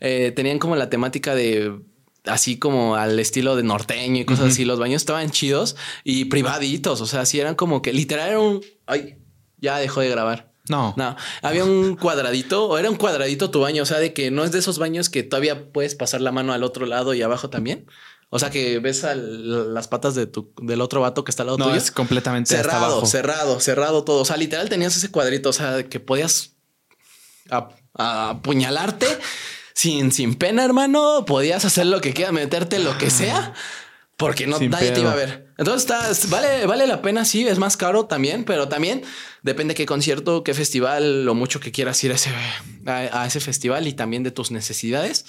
eh, tenían como la temática de así como al estilo de norteño y cosas así. Los baños estaban chidos y privaditos. O sea, sí eran como que literal era un. Ay, ya dejó de grabar. No. No, había un cuadradito o era un cuadradito tu baño. O sea, de que no es de esos baños que todavía puedes pasar la mano al otro lado y abajo también. O sea, que ves las patas de tu, del otro vato que está al lado no, es completamente cerrado, cerrado, cerrado todo. O sea, literal tenías ese cuadrito. O sea, que podías apuñalarte sin, sin pena, hermano, podías hacer lo que quieras, meterte lo que sea, porque no nadie te iba a ver. Entonces está, vale, vale la pena, sí, es más caro también, pero también depende qué concierto, qué festival, lo mucho que quieras ir a ese, a ese festival y también de tus necesidades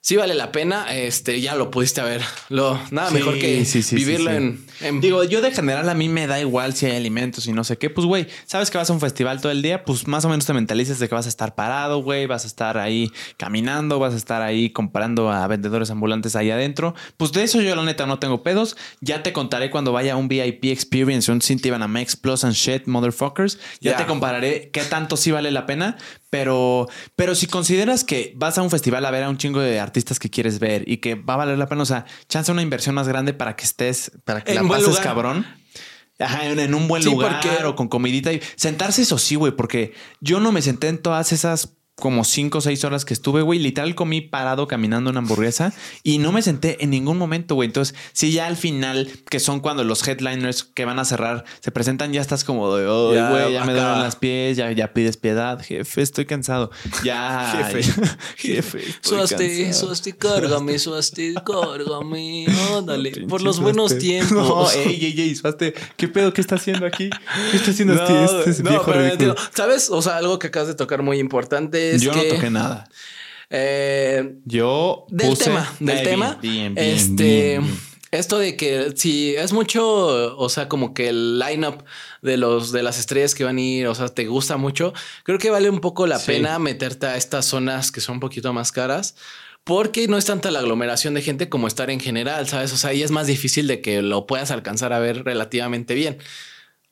sí vale la pena. Este ya lo pudiste ver. Lo nada mejor que vivirlo en, Digo, yo de general a mí me da igual si hay alimentos y no sé qué. Pues, güey, sabes que vas a un festival todo el día, pues más o menos te mentalizas de que vas a estar parado, güey, vas a estar ahí caminando, vas a estar ahí comprando a vendedores ambulantes ahí adentro. Pues de eso yo la neta no tengo pedos. Ya te contaré cuando vaya a un VIP experience, un Max Plus and shit, motherfuckers. Ya te compararé qué tanto sí vale la pena. Pero, pero si consideras que vas a un festival a ver a un chingo de artistas que quieres ver y que va a valer la pena, o sea, chance una inversión más grande para que estés, para que la pases cabrón. Ajá, en, un buen lugar o con comidita y sentarse eso sí, güey, porque yo no me senté en todas esas como cinco o seis horas que estuve, güey. Literal comí parado caminando una hamburguesa y no me senté en ningún momento, güey. Entonces, si ya al final, que son cuando los headliners que van a cerrar se presentan, ya estás como de, "Ay, Ya, güey, ya, me duelen las pies, ya, ya pides piedad, jefe, estoy cansado. Ya, Jefe. jefe, Suasti. Suasti, cárgame, Suasti, cárgame. Ándale, por los buenos tiempos. No, ey, ey, ey, Suaste, ¿qué pedo? ¿Qué está haciendo aquí? ¿Qué está haciendo No, este, este no, viejo pero ridículo? entiendo. ¿Sabes? O sea, algo que acabas de tocar muy importante es Yo que... no toqué nada. eh, Yo del puse- tema, del Eh, tema. bien, bien, este, bien, esto de que si es mucho, o sea, como que el lineup de los de las estrellas que van a ir, o sea, te gusta mucho, creo que vale un poco la Sí. pena meterte a estas zonas que son un poquito más caras. Porque no es tanta la aglomeración de gente como estar en general, ¿sabes? O sea, ahí es más difícil de que lo puedas alcanzar a ver relativamente bien.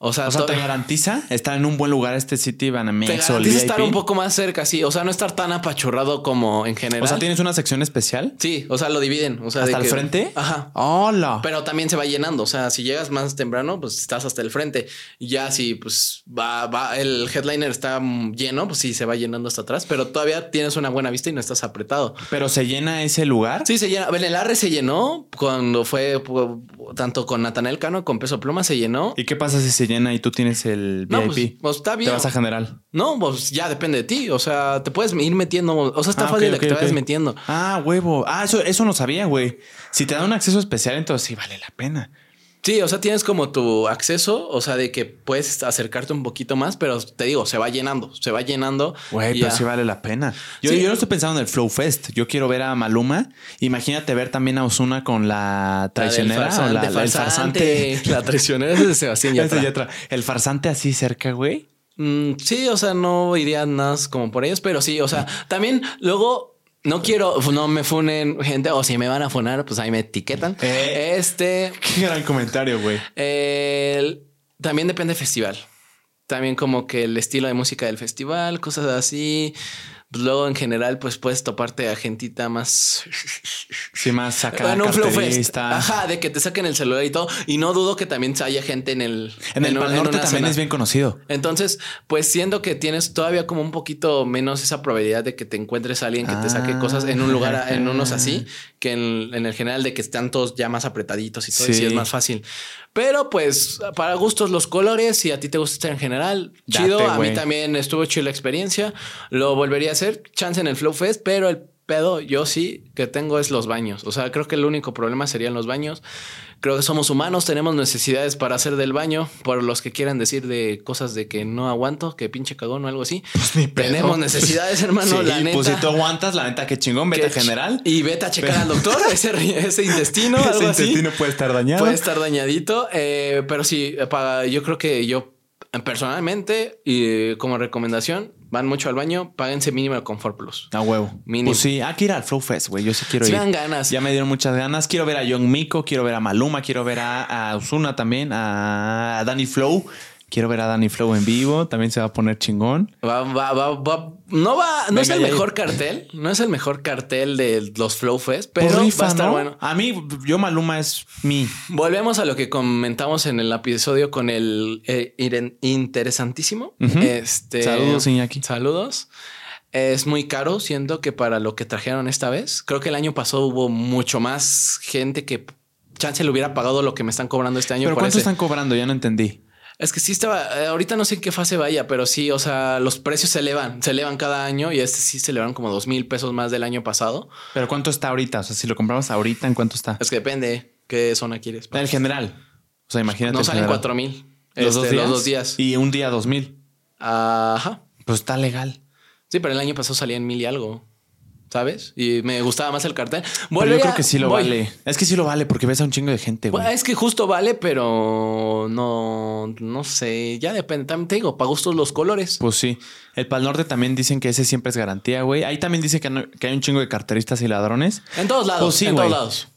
O sea, O sea, ¿te garantiza estar en un buen lugar este City te Banamex o el garantiza VIP? estar un poco más cerca, sí. O sea, no estar tan apachurrado como en general. O sea, ¿tienes una sección especial? Sí, o sea, lo dividen. O sea, de ¿Hasta el que- frente? Ajá. ¡Hola! Pero también se va llenando. O sea, si llegas más temprano, pues estás hasta el frente. Ya si pues va, va, el headliner está lleno, pues sí se va llenando hasta atrás, pero todavía tienes una buena vista y no estás apretado. ¿Pero se llena ese lugar? Sí, se llena. Ver, el Arre se llenó cuando fue pu- tanto con Natanael Cano, con Peso Pluma se llenó. ¿Y qué pasa si se llena y tú tienes el No, VIP? pues, pues, está bien. Te vas a general. No, pues ya depende de ti. O sea, te puedes ir metiendo. O sea, está Ah, fácil de que te vayas metiendo. Ah, huevo. Ah, eso, eso no sabía, güey. Si te dan un acceso especial, entonces sí vale la pena. Sí, o sea, tienes como tu acceso, o sea, de que puedes acercarte un poquito más, pero te digo, se va llenando, se va llenando. Güey, pero ya. sí vale la pena. Yo, Sí. yo no estoy pensando en el Flow Fest. Yo quiero ver a Maluma. Imagínate ver también a Osuna con la La traicionera o la, la- el farsante. La traicionera es de Sebastián Ese Yatra. Yatra. El farsante así cerca, güey. Mm, sí, o sea, no iría nada más como por ellos, pero sí, o sea, también luego no quiero, no me funen gente, o si me van a funar, pues ahí me etiquetan. Eh. Este, Qué gran comentario, güey. también depende del festival. También como que el estilo de música del festival, cosas así. Pues luego en general, pues puedes toparte a gentita más Sí, más acá Bueno, un. Ajá, de que te saquen el celular y todo. Y no dudo que también haya gente en el... En el un- Pal Norte también zona. es bien conocido. Entonces, pues siendo que tienes todavía como un poquito menos esa probabilidad de que te encuentres a alguien que te saque Ah. cosas en un lugar, en unos así, que en, en el general de que están todos ya más apretaditos y todo, y sí Sí. es más fácil. Pero pues para gustos los colores, si a ti te gusta estar en general, Date, chido. a mí también estuvo chido la experiencia. Lo volvería a hacer, chance en el Flow Fest, pero el pedo yo sí que tengo es los baños. O sea, creo que el único problema serían los baños. Creo que somos humanos, tenemos necesidades para hacer del baño, por los que quieran decir de cosas de que no aguanto, que pinche cagón o algo así. tenemos necesidades, hermano, Sí, la neta. Pues si tú aguantas, la neta, qué chingón, vete Que- general. Y vete a checar al doctor, ese, ese intestino, algo Ese así. intestino puede estar dañado. Puede estar dañadito, eh, pero sí, para, yo creo que yo eh, personalmente y eh, como recomendación, van mucho al baño, páguense mínimo el Comfort Plus. A huevo. Mínimo. Pues sí, hay que ir al Flow Fest, güey. Yo sí quiero Si ir. dan ganas. Ya me dieron muchas ganas. Quiero ver a Young Miko, quiero ver a Maluma, quiero ver a, a también, a, Danny Flow. Quiero ver a Danny Flow en vivo. También se va a poner chingón. Va, va, va, va- no va, no es el ya- mejor cartel, no es el mejor cartel de los Flow Fest, Pues pero rifa, va a estar ¿no? bueno. A mí, yo Maluma es mi. Volvemos a lo que comentamos en el episodio con el eh, interesantísimo. Este Saludos, Iñaki. Saludos. Es muy caro, siento que para lo que trajeron esta vez. Creo que el año pasado hubo mucho más gente que chance le hubiera pagado lo que me están cobrando este año. Pero por ¿cuánto ese. están cobrando? Ya no entendí. Es que sí estaba, eh, ahorita no sé en qué fase vaya, pero sí, o sea, los precios se elevan, se elevan cada año y este sí se elevan como dos mil pesos más del año pasado. Pero ¿cuánto está ahorita? O sea, si lo compramos ahorita, ¿en cuánto está? Es que depende qué zona quieres. En general. O sea, imagínate. No en salen cuatro mil. ¿Los, dos Este, los dos días. Y un día dos mil. Ajá. Pues está legal. Sí, pero el año pasado salía en mil y algo. ¿Sabes? Y me gustaba más el cartel. Pero Volvería- yo creo que sí lo voy. vale. Es que sí lo vale porque ves a un chingo de gente, güey. Bueno, es que justo vale, pero no, no sé. Ya depende. También te digo, para gustos los colores. Pues sí. El Pal Norte también dicen que ese siempre es garantía, güey. Ahí también dicen que, no- que hay un chingo de carteristas y ladrones. En todos lados. Pues sí, en todos lados.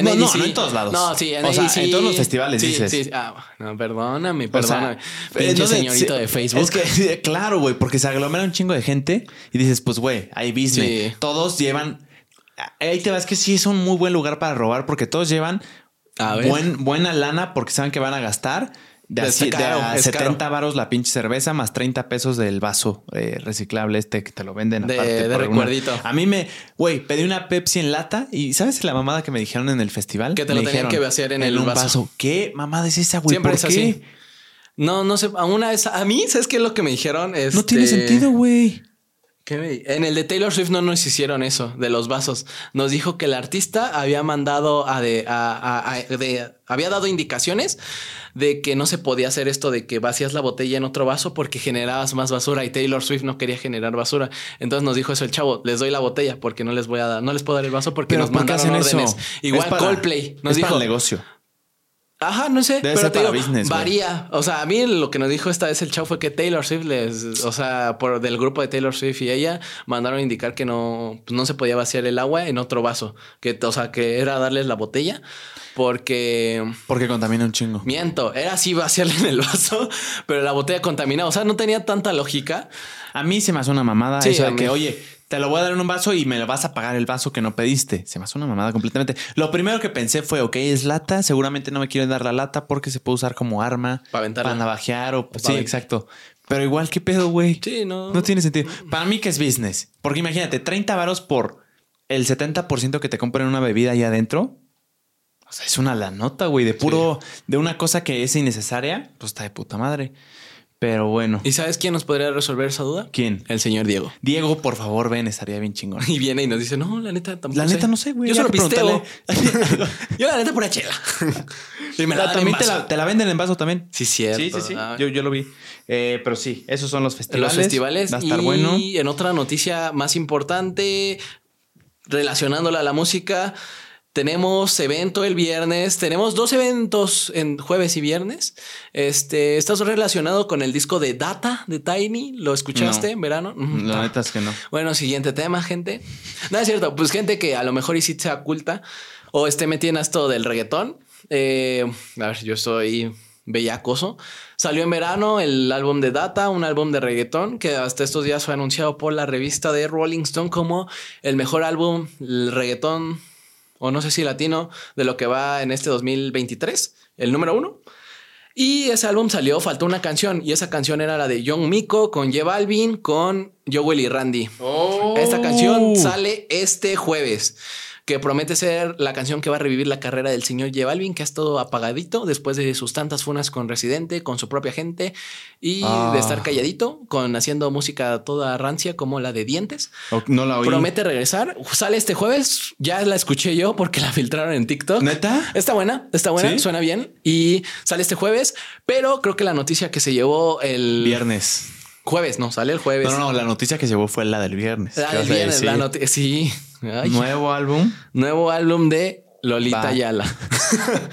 No, no, no en todos lados. No, sí, en O sea, en todos los festivales, sí, dices. Sí, ah, no, perdóname, O sea, perdóname. Pinche señorito sí, de Facebook. Es que, sí, claro, güey, porque se aglomera un chingo de gente y dices, pues, güey, ahí business. Sí. Todos llevan. Ahí te vas que sí es un muy buen lugar para robar porque todos llevan A ver. buen, buena lana porque saben que van a gastar. De, así, de caro, a es 70 caro. varos la pinche cerveza más 30 pesos del vaso eh, reciclable este que te lo venden De- aparte. de recuerdito. A mí me, güey, pedí una Pepsi en lata y ¿sabes la mamada que me dijeron en el festival? Que te Me lo tenían que vaciar en el un vaso. ¿Qué mamada es esa, güey? Siempre ¿Por es qué? así. No, no sé. A una vez, a mí, ¿sabes qué es lo que me dijeron? No tiene Este, sentido, güey. ¿qué me- En el de Taylor Swift no nos hicieron eso de los vasos. Nos dijo que el artista había mandado a de, a- a- a- de- había dado indicaciones de que no se podía hacer esto de que vacías la botella en otro vaso porque generabas más basura y Taylor Swift no quería generar basura. Entonces nos dijo eso el chavo, les doy la botella porque no les voy a dar, no les puedo dar el vaso porque Pero nos ¿por mandaron órdenes. eso? Igual para- Coldplay nos es dijo, para el negocio. Ajá, no sé, Debe pero ser te para digo, business, varía. O sea, a mí lo que nos dijo esta vez el chavo fue que Taylor Swift les, o sea, por del grupo de Taylor Swift y ella mandaron a indicar que no, pues no se podía vaciar el agua en otro vaso, que, o sea, que era darles la botella, porque Porque contamina un chingo. miento, era así vaciarle en el vaso, pero la botella contaminada, o sea, no tenía tanta lógica. A mí se me hace una mamada Sí, eso de que, oye, te lo voy a dar en un vaso y me lo vas a pagar el vaso que no pediste. Se me hace una mamada completamente. Lo primero que pensé fue, ok, es lata. Seguramente no me quieren dar la lata porque se puede usar como arma Para para navajear o. para sí, exacto. Pero igual, ¿qué pedo, güey? Sí, no. No tiene sentido. Para mí que es business. Porque imagínate, 30 varos por el 70% que te compran una bebida ahí adentro. O sea, es una la nota, güey, de puro, de una cosa que es innecesaria. Pues está de puta madre. Pero bueno. ¿Y sabes quién nos podría resolver esa duda? ¿Quién? El señor Diego. Diego, por favor, ven, estaría bien chingón. Y viene y nos dice, no, la neta tampoco La neta no sé, güey. Yo solo pisteo. Yo la neta pura chela. y me la en también te la, te la venden en vaso también. Sí, cierto. Sí, sí, sí. Ah, Yo, yo lo vi. Eh, pero sí, esos son los festivales. los festivales. Va a estar y bueno. en otra noticia más importante, relacionándola a la música, tenemos evento el viernes. Tenemos dos eventos en jueves y viernes. Este, estás relacionado con el disco de Data de Tiny. ¿Lo escuchaste No. en verano? La no. neta es que no. Bueno, siguiente tema, gente. No es cierto, pues gente que a lo mejor y sí se oculta o esté metida en esto del reggaetón. Eh, a ver, yo soy bellacoso. Salió en verano el álbum de Data, un álbum de reggaetón que hasta estos días fue anunciado por la revista de Rolling Stone como el mejor álbum el reggaetón, o no sé si latino, de lo que va en este 2023, el número uno. Y ese álbum salió, faltó una canción y esa canción era la de Young Miko con J Balvin con Joel y Randy. Esta Oh. canción sale este jueves, que promete ser la canción que va a revivir la carrera del señor J Balvin, que ha estado apagadito después de sus tantas funas con Residente, con su propia gente y Ah. de estar calladito, con haciendo música toda rancia como la de Dientes. No la oí. Promete regresar. Sale este jueves. Ya la escuché yo porque la filtraron en TikTok. ¿Neta? Está buena, está buena, ¿Sí? suena bien y sale este jueves, pero creo que la noticia que se llevó el Viernes. jueves, no, sale el jueves. No, no, la noticia que llevó fue la del viernes. La ¿Qué del viernes, la noticia. Sí. Ay, Nuevo álbum. Nuevo álbum de Lolita Va. Ayala.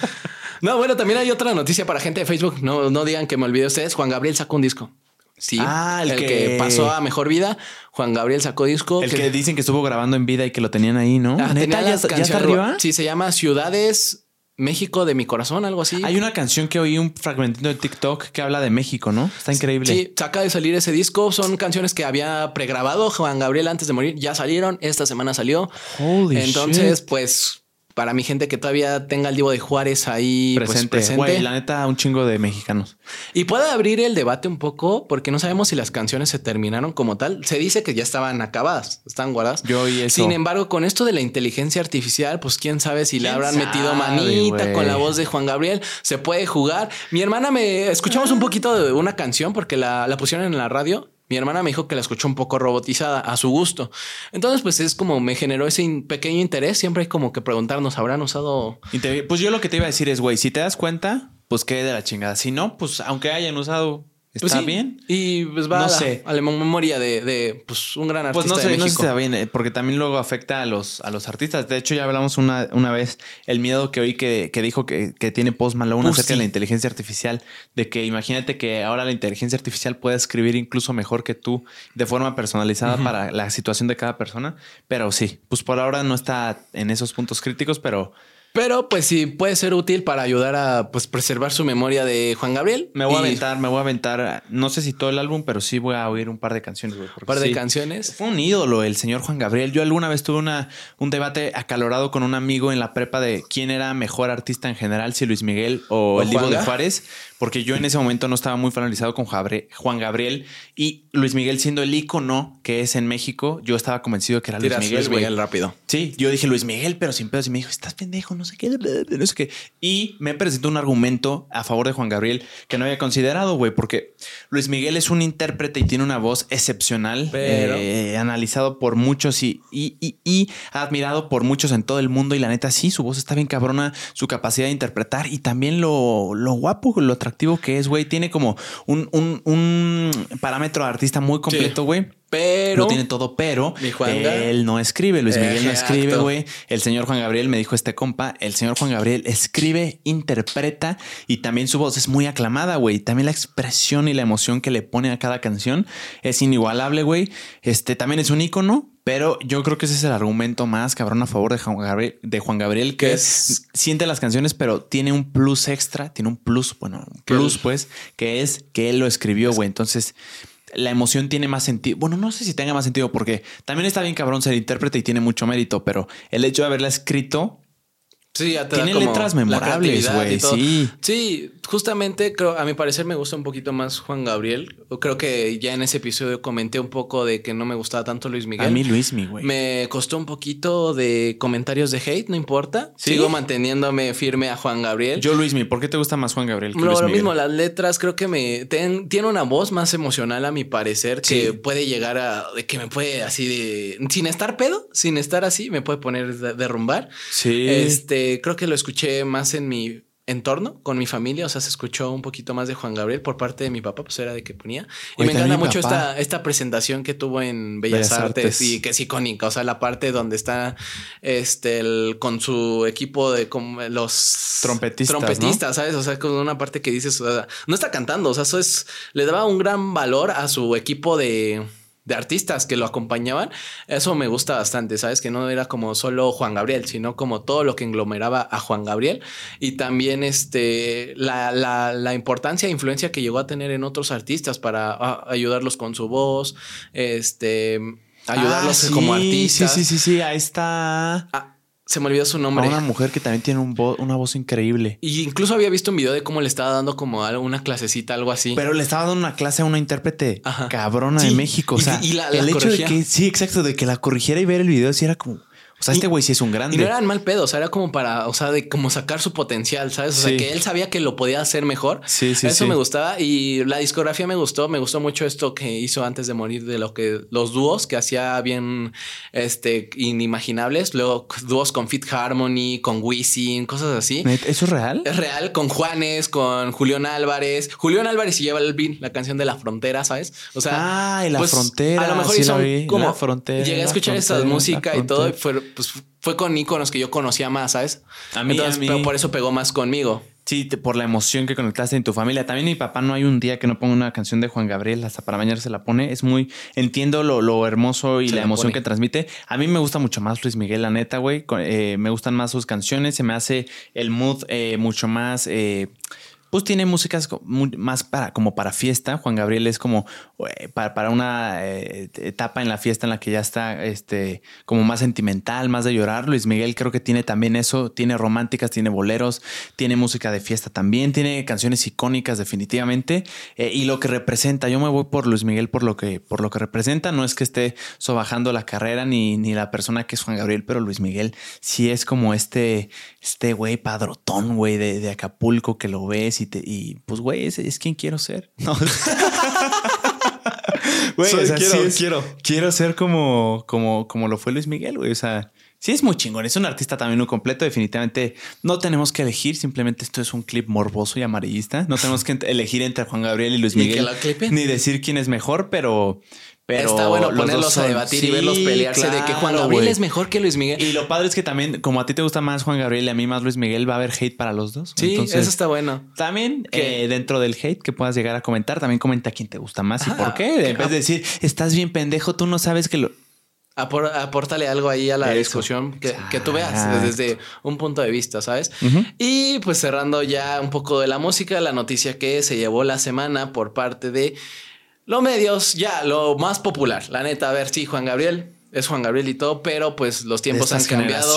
no, bueno, también hay otra noticia para gente de Facebook. No, no digan que me olvidé ustedes. Juan Gabriel sacó un disco. Sí, Ah, el el, que... que- pasó a mejor vida. Juan Gabriel sacó disco. El que dicen que estuvo grabando en vida y que lo tenían ahí, ¿no? Ah, ¿Neta? ¿Ya, ya está arriba? Sí, se llama Ciudades México de mi corazón, algo así. Hay una canción que oí un fragmentito de TikTok que habla de México, ¿no? Está increíble. Sí, acaba de salir ese disco. Son canciones que había pregrabado Juan Gabriel antes de morir. Ya salieron. Esta semana salió. Holy Entonces, shit. pues, para mi gente que todavía tenga el Divo de Juárez ahí pues, presente. presente. Güey, la neta, un chingo de mexicanos. Y puede abrir el debate un poco porque no sabemos si las canciones se terminaron como tal. Se dice que ya estaban acabadas, están guardadas. Yo oí eso. Sin embargo, con esto de la inteligencia artificial, pues quién sabe si le ¿Quién habrán sabe, metido manita con la voz de Juan Gabriel. Se puede jugar. Mi hermana me escuchamos un poquito de una canción porque la, la pusieron en la radio. Mi hermana me dijo que la escuchó un poco robotizada a su gusto. Entonces, pues es como me generó ese pequeño interés. Siempre hay como que preguntarnos, ¿habrán usado pues yo lo que te iba a decir es, güey, si te das cuenta, pues qué de la chingada. Si no, pues aunque hayan usado, está Pues sí, bien. Y pues va No a, la, sé. a la memoria de, de, pues, un gran Pues artista no sé, de no sé si está bien, eh, porque también luego afecta a los, a los artistas. De hecho, ya hablamos una, una vez el miedo que oí que, que dijo que, que tiene Post Malone Uf, acerca de sí. la inteligencia artificial. De que imagínate que ahora la inteligencia artificial puede escribir incluso mejor que tú de forma personalizada para la situación de cada persona. Pero sí, pues por ahora no está en esos puntos críticos, pero Pero pues sí puede ser útil para ayudar a pues preservar su memoria de Juan Gabriel. Me voy a aventar, me voy a aventar, no sé si todo el álbum, pero sí voy a oír un par de canciones, güey. Un par de sí. canciones. Fue un ídolo el señor Juan Gabriel. Yo alguna vez tuve una, un debate acalorado con un amigo en la prepa de quién era mejor artista en general, si Luis Miguel o, ¿O el Divo de? Juárez, porque yo en ese momento no estaba muy familiarizado con Juan Gabriel y Luis Miguel siendo el ícono que es en México, yo estaba convencido que era Luis Miguel. Luis. Miguel rápido. Sí, yo dije Luis Miguel, pero sin pedos. Y me dijo, estás pendejo, no sé qué, no sé qué. Y me presentó un argumento a favor de Juan Gabriel que no había considerado, güey, porque Luis Miguel es un intérprete y tiene una voz excepcional, Pero- eh, analizado por muchos y, y, y- y admirado por muchos en todo el mundo. Y la neta, sí, su voz está bien cabrona, su capacidad de interpretar y también lo, lo guapo, lo atractivo que es, güey. Tiene como un, un, un parámetro de artista muy completo, güey. Pero Lo tiene todo, pero Mi él no escribe. Luis Miguel no escribe, güey. El señor Juan Gabriel me dijo este compa. El señor Juan Gabriel escribe, interpreta y también su voz es muy aclamada, güey. También la expresión y la emoción que le pone a cada canción es inigualable, güey. Este también es un ícono. Pero yo creo que ese es el argumento más cabrón a favor de Juan Gabriel, de Juan Gabriel que es, siente las canciones, pero tiene un plus extra, tiene un plus, bueno, un plus, pues, que es que él lo escribió, güey. Entonces, la emoción tiene más sentido. Bueno, no sé si tenga más sentido porque también está bien cabrón ser intérprete y tiene mucho mérito, pero el hecho de haberla escrito Sí, ya te da Tiene como letras memorables, güey, sí. Sí, justamente creo, a mi parecer me gusta un poquito más Juan Gabriel. Creo que ya en ese episodio comenté un poco de que no me gustaba tanto Luis Miguel. a mí Luismi, güey. Me costó un poquito de comentarios de hate, no importa. ¿Sí? Sigo manteniéndome firme a Juan Gabriel. Yo Luismi, ¿por qué te gusta más Juan Gabriel que Lo, Luis lo Miguel? mismo, las letras creo que me ten- tiene una voz más emocional a mi parecer que puede llegar a que me puede así de sin estar pedo, sin estar así, me puede poner de- derrumbar. Sí. Este, creo que lo escuché más en mi entorno, con mi familia, o sea, se escuchó un poquito más de Juan Gabriel por parte de mi papá, pues era de que ponía. Y Oye, me encanta mucho papá. esta, esta presentación que tuvo en Bellas, Bellas Artes, Artes. y que es icónica, o sea, la parte donde está este el- con su equipo de como los Trompetistas, trompetistas, ¿sabes? O sea, con una parte que dices, o sea, no está cantando, o sea, eso es, le daba un gran valor a su equipo de, de artistas que lo acompañaban. Eso me gusta bastante, ¿sabes? Que no era como solo Juan Gabriel, sino como todo lo que englomeraba a Juan Gabriel y también este, la, la, la importancia e influencia que llegó a tener en otros artistas para a- ayudarlos con su voz, este, ayudarlos Ah, sí, como artistas. Sí, sí, sí, sí. Ahí está. Ah, se me olvidó su A nombre. una mujer que también tiene un vo- una voz increíble. Y incluso había visto un video de cómo le estaba dando como algo- una clasecita, algo así. Pero le estaba dando una clase a una intérprete Ajá. cabrona Sí, de México. O sea, y la- la el hecho corregía. de que, sí, exacto, de que la corrigiera y ver el video, sí era como, o sea, este güey sí es un grande. Y no eran mal pedo, o sea, era como para, o sea, de como sacar su potencial, ¿sabes? O sea, Sí. que él sabía que lo podía hacer mejor. Sí, sí, Eso sí. me gustaba y la discografía me gustó, me gustó mucho esto que hizo antes de morir de lo que los dúos que hacía bien este inimaginables, luego dúos con Fit Harmony, con Wisin, cosas así. ¿Eso es real? Es real, con Juanes, con Julián Álvarez. Julián Álvarez y lleva el bin, la canción de la frontera, ¿sabes? O sea, Ah, y La pues, Frontera, A lo mejor vi, como La Frontera, Llegué a escuchar esa Frontera, música y todo, y fue, pues, fue con íconos que yo conocía más, ¿sabes? A mí, Entonces, a mí. pero por eso pegó más conmigo. Sí, te- por la emoción que conectaste en tu familia. También mi papá no hay un día que no ponga una canción de Juan Gabriel, hasta para mañana se la pone. Es muy, entiendo lo, lo hermoso y Se la la emoción que transmite. A mí me gusta mucho más Luis Miguel, la neta, güey. Eh, me gustan más sus canciones, se me hace el mood eh, mucho más... eh, pues tiene músicas más para como para fiesta. Juan Gabriel es como eh, para, para una eh, etapa en la fiesta en la que ya está este como más sentimental, más de llorar. Luis Miguel creo que tiene también eso, tiene románticas, tiene boleros, tiene música de fiesta también, tiene canciones icónicas definitivamente eh, y lo que representa. Yo me voy por Luis Miguel por lo que por lo que representa. No es que esté sobajando la carrera ni, ni la persona que es Juan Gabriel, pero Luis Miguel sí es como este este güey padrotón, güey de Acapulco que lo ves y te y pues güey es, es quien quiero ser. No. Güey, Soy- o sea, quiero, sí es- quiero. quiero ser como, como, como lo fue Luis Miguel, güey. O sea, sí es muy chingón. Es un artista también muy completo. Definitivamente no tenemos que elegir. Simplemente esto es un clip morboso y amarillista. No tenemos que elegir entre Juan Gabriel y Luis Miguel. que lo. Ni decir quién es mejor, pero. Pero Está bueno los ponerlos a debatir y verlos pelearse de que Juan Gabriel es mejor que Luis Miguel. Y lo padre es que también, como a ti te gusta más Juan Gabriel y a mí más Luis Miguel, va a haber hate para los dos. sí, Entonces, eso está bueno. también Que- eh, dentro del hate que puedas llegar a comentar, también comenta quién te gusta más y por qué. En vez de decir, estás bien pendejo, tú no sabes que lo. apórtale algo ahí a la discusión que, que, tú veas desde un punto de vista, ¿sabes? Y pues cerrando ya un poco de la música, la noticia que se llevó la semana por parte de los medios, ya lo más popular, la neta, a ver, sí, Juan Gabriel, es Juan Gabriel y todo, pero pues los tiempos han cambiado.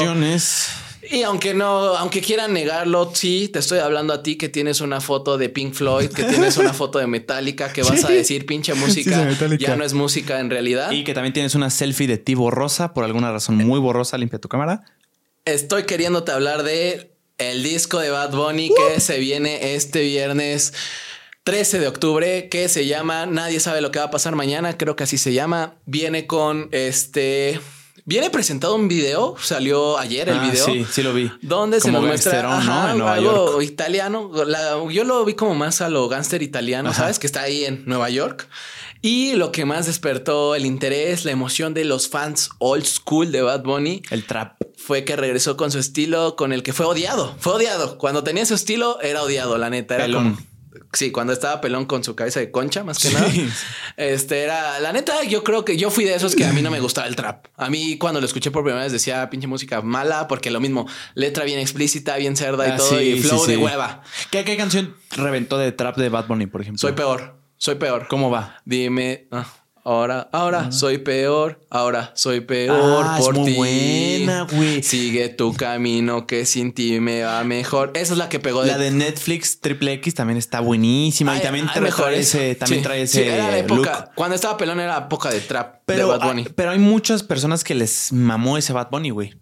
Y aunque no, aunque quieran negarlo, sí, te estoy hablando a ti que tienes una foto de Pink Floyd, que tienes una foto de Metallica, que vas a decir pinche música, ya no es música en realidad. Y que también tienes una selfie de ti borrosa, por alguna razón muy borrosa, limpia tu cámara. Estoy queriéndote hablar de el disco de Bad Bunny que se viene este viernes 13 de octubre, que se llama Nadie sabe lo que va a pasar mañana, creo que así se llama. Viene con este Viene presentado un video, salió ayer el ah, video. Sí, sí lo vi. Donde se nos muestra algo italiano. yo lo vi como más a lo gánster italiano, ¿sabes? Que está ahí en Nueva York. Y lo que más despertó el interés, la emoción de los fans old school de Bad Bunny. El trap. Fue que regresó con su estilo con el que fue odiado. Fue odiado. Cuando tenía su estilo era odiado, la neta. Era como Sí, cuando estaba pelón con su cabeza de concha, más que nada. Este era la neta. Yo creo que yo fui de esos que a mí no me gustaba el trap. A mí, cuando lo escuché por primera vez, decía pinche música mala, porque lo mismo, letra bien explícita, bien cerda y ah, todo, y flow de hueva. ¿Qué, ¿Qué, canción reventó de trap de Bad Bunny, por ejemplo? Soy peor. Soy peor. ¿Cómo va? Dime. Ah. Ahora, ahora soy peor, ahora soy peor ah, por ti. buena, güey. Sigue tu camino que sin ti me va mejor. Esa es la que pegó. La de Netflix Triple X también está buenísima y también trae ese, también trae ese época, Cuando estaba pelón era época de trap pero, de Bad Bunny. pero hay muchas personas que les mamó ese Bad Bunny, güey.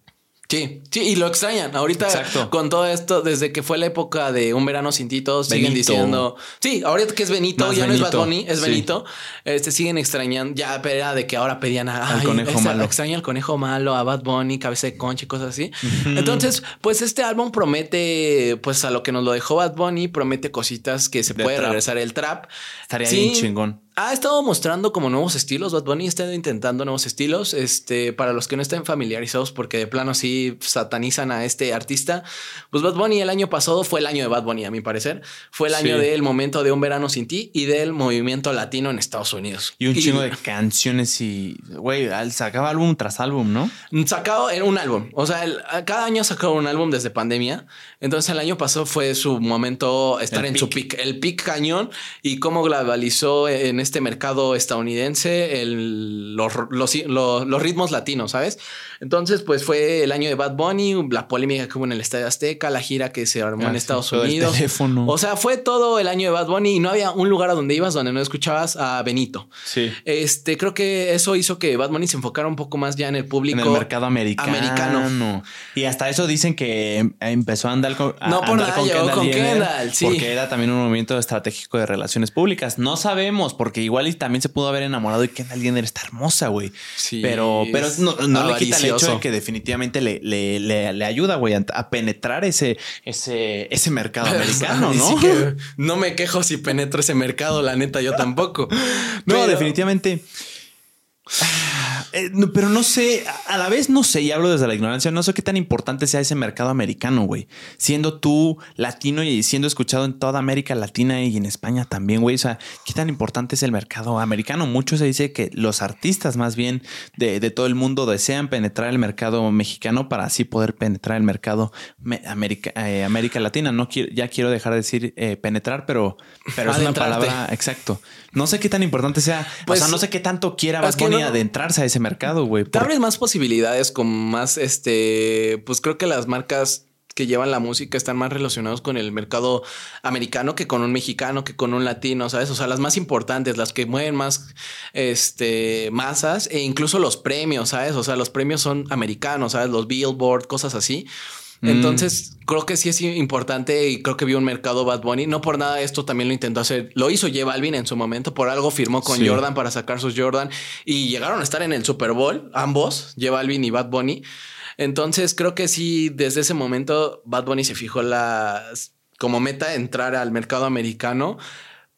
Sí, sí, y lo extrañan. Ahorita con todo esto, desde que fue la época de un verano sin ti, todos siguen diciendo. Sí, ahorita que es Benito, ya no es Bad Bunny, es Benito. Este siguen extrañando. Ya era de que ahora pedían a al conejo malo. Extraña al conejo malo, a Bad Bunny, cabeza de concha y cosas así. Entonces, pues este álbum promete, pues a lo que nos lo dejó Bad Bunny, promete cositas que se puede regresar el trap. Estaría bien chingón ha estado mostrando como nuevos estilos. Bad Bunny está intentando nuevos estilos. Este, para los que no estén familiarizados, porque de plano sí satanizan a este artista, pues Bad Bunny el año pasado fue el año de Bad Bunny, a mi parecer. Fue el año del momento de Un Verano Sin Ti y del movimiento latino en Estados Unidos. Y un chingo de canciones y, güey, sacaba álbum tras álbum, ¿no? Sacaba un álbum. O sea, cada año sacaba un álbum desde pandemia. Entonces el año pasado fue su momento estar en su pick, el pick cañón y cómo globalizó en este este mercado estadounidense el, los, los, ritmos latinos, ¿sabes? Entonces, pues fue el año de Bad Bunny, la polémica que hubo en el Estadio Azteca, la gira que se armó en ah, Estados Unidos. O sea, fue todo el año de Bad Bunny y no había un lugar a donde ibas donde no escuchabas a Benito. Sí. Este, creo que eso hizo que Bad Bunny se enfocara un poco más ya en el público. En el mercado americano. americano. Y hasta eso dicen que empezó a andar con. no por nada llegó con Kendall, sí. Porque era también un movimiento estratégico de relaciones públicas. No sabemos, porque igual y también se pudo haber enamorado y Kendall Jenner está hermosa, güey. Sí. Pero, pero no, le quita el hecho de que definitivamente le, le, le, ayuda, güey, a, penetrar ese, ese, ese mercado americano, ¿no? no me quejo si penetro ese mercado, la neta, yo tampoco. no, definitivamente. Eh, pero no sé, a la vez no sé, y hablo desde la ignorancia, no sé qué tan importante sea ese mercado americano, güey. Siendo tú latino y siendo escuchado en toda América Latina y en España también, güey. O sea, qué tan importante es el mercado americano. Mucho se dice que los artistas más bien de, todo el mundo desean penetrar el mercado mexicano para así poder penetrar el mercado América, eh, América Latina. No quiero, ya quiero dejar de decir eh, penetrar, pero, pero es una palabra exacto. No sé qué tan importante sea. o pues sea, no sé qué tanto quiera Bad adentrarse a ese mercado, güey. Te abres más posibilidades con más, este, pues creo que las marcas que llevan la música están más relacionados con el mercado americano que con un mexicano, que con un latino, ¿sabes? O sea, las más importantes, las que mueven más este, masas e incluso los premios, ¿sabes? O sea, los premios son americanos, ¿sabes? Los Billboard, cosas así. Mm. Entonces, creo que sí es importante y creo que vio un mercado Bad Bunny. No por nada esto también lo intentó hacer. Lo hizo J Balvin en su momento. Por algo firmó con Jordan para sacar sus Jordan y llegaron a estar en el Super Bowl, ambos, J Balvin y Bad Bunny. Entonces, creo que sí, desde ese momento Bad Bunny se fijó la, como meta entrar al mercado americano.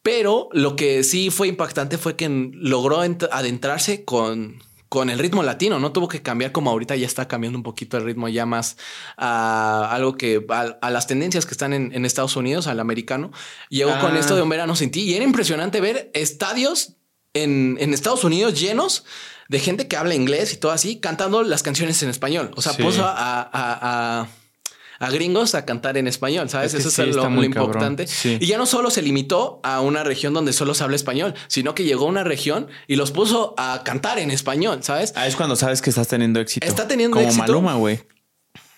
Pero lo que sí fue impactante fue que logró adentrarse con con el ritmo latino, no tuvo que cambiar como ahorita ya está cambiando un poquito el ritmo ya más a algo que a, las tendencias que están en, Estados Unidos, al americano. Llegó con esto de un verano sin ti y era impresionante ver estadios en, en Estados Unidos llenos de gente que habla inglés y todo así, cantando las canciones en español. O sea, Sí. puso a, a- a- a gringos a cantar en español, ¿sabes? Es que Eso sí, es lo, lo importante. Sí. Y ya no solo se limitó a una región donde solo se habla español, sino que llegó a una región y los puso a cantar en español, ¿sabes? Ah, es cuando sabes que estás teniendo éxito. Está teniendo Como éxito. Maluma, güey.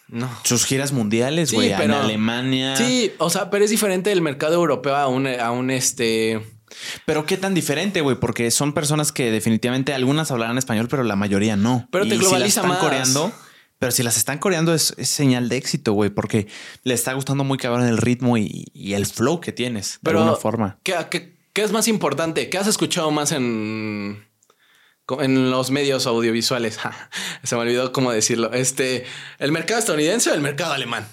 No. Sus giras mundiales, Sí, güey. en pero- Alemania. Sí, o sea, pero es diferente el mercado europeo a un, a un este. Pero qué tan diferente, güey, porque son personas que definitivamente algunas hablarán español, pero la mayoría no. Pero te globaliza si están más. coreando, pero si las están coreando es, es señal de éxito, güey, porque le está gustando muy cabrón el ritmo y, y el flow que tienes, de Pero, alguna forma. ¿qué, qué, qué es más importante? ¿Qué has escuchado más en, en los medios audiovisuales? Ja, Se me olvidó cómo decirlo. Este, ¿el mercado estadounidense o el mercado alemán?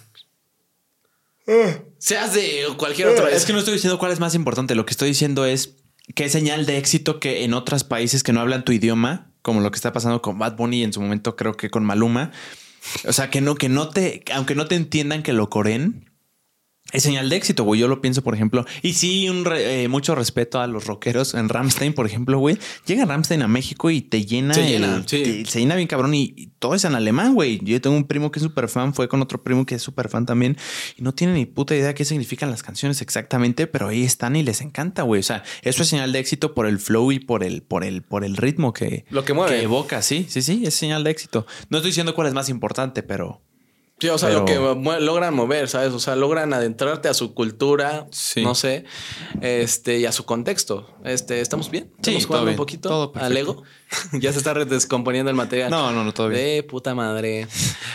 Seas de cualquier otro. Es que no estoy diciendo cuál es más importante. Lo que estoy diciendo es que es señal de éxito que en otros países que no hablan tu idioma, como lo que está pasando con Bad Bunny y en su momento creo que con Maluma, o sea, que no, que no te, aunque no te entiendan que lo coreen, es señal de éxito, güey. Yo lo pienso, por ejemplo. Y sí, un re- eh, mucho respeto a los rockeros. En Ramstein, por ejemplo, güey. Llega Ramstein a México y te llena. Se el- llena, sí. te- se llena bien cabrón. Y, y todo es en alemán, güey. Yo tengo un primo que es súper fan. Fue con otro primo que es súper fan también. Y no tiene ni puta idea qué significan las canciones exactamente. Pero ahí están y les encanta, güey. O sea, eso es señal de éxito por el flow y por el, por el, por el ritmo que, Lo que mueve. evoca. Sí, sí, sí. Es señal de éxito. No estoy diciendo cuál es más importante, pero... Sí, o sea, Pero- lo que logran mover, ¿sabes? O sea, logran adentrarte a su cultura, Sí. no sé, este, y a su contexto. Este, ¿estamos bien? Sí, ¿Estamos todo jugando bien, un poquito todo al Lego? ya se está descomponiendo el material. No, no, no, todo bien. De puta madre.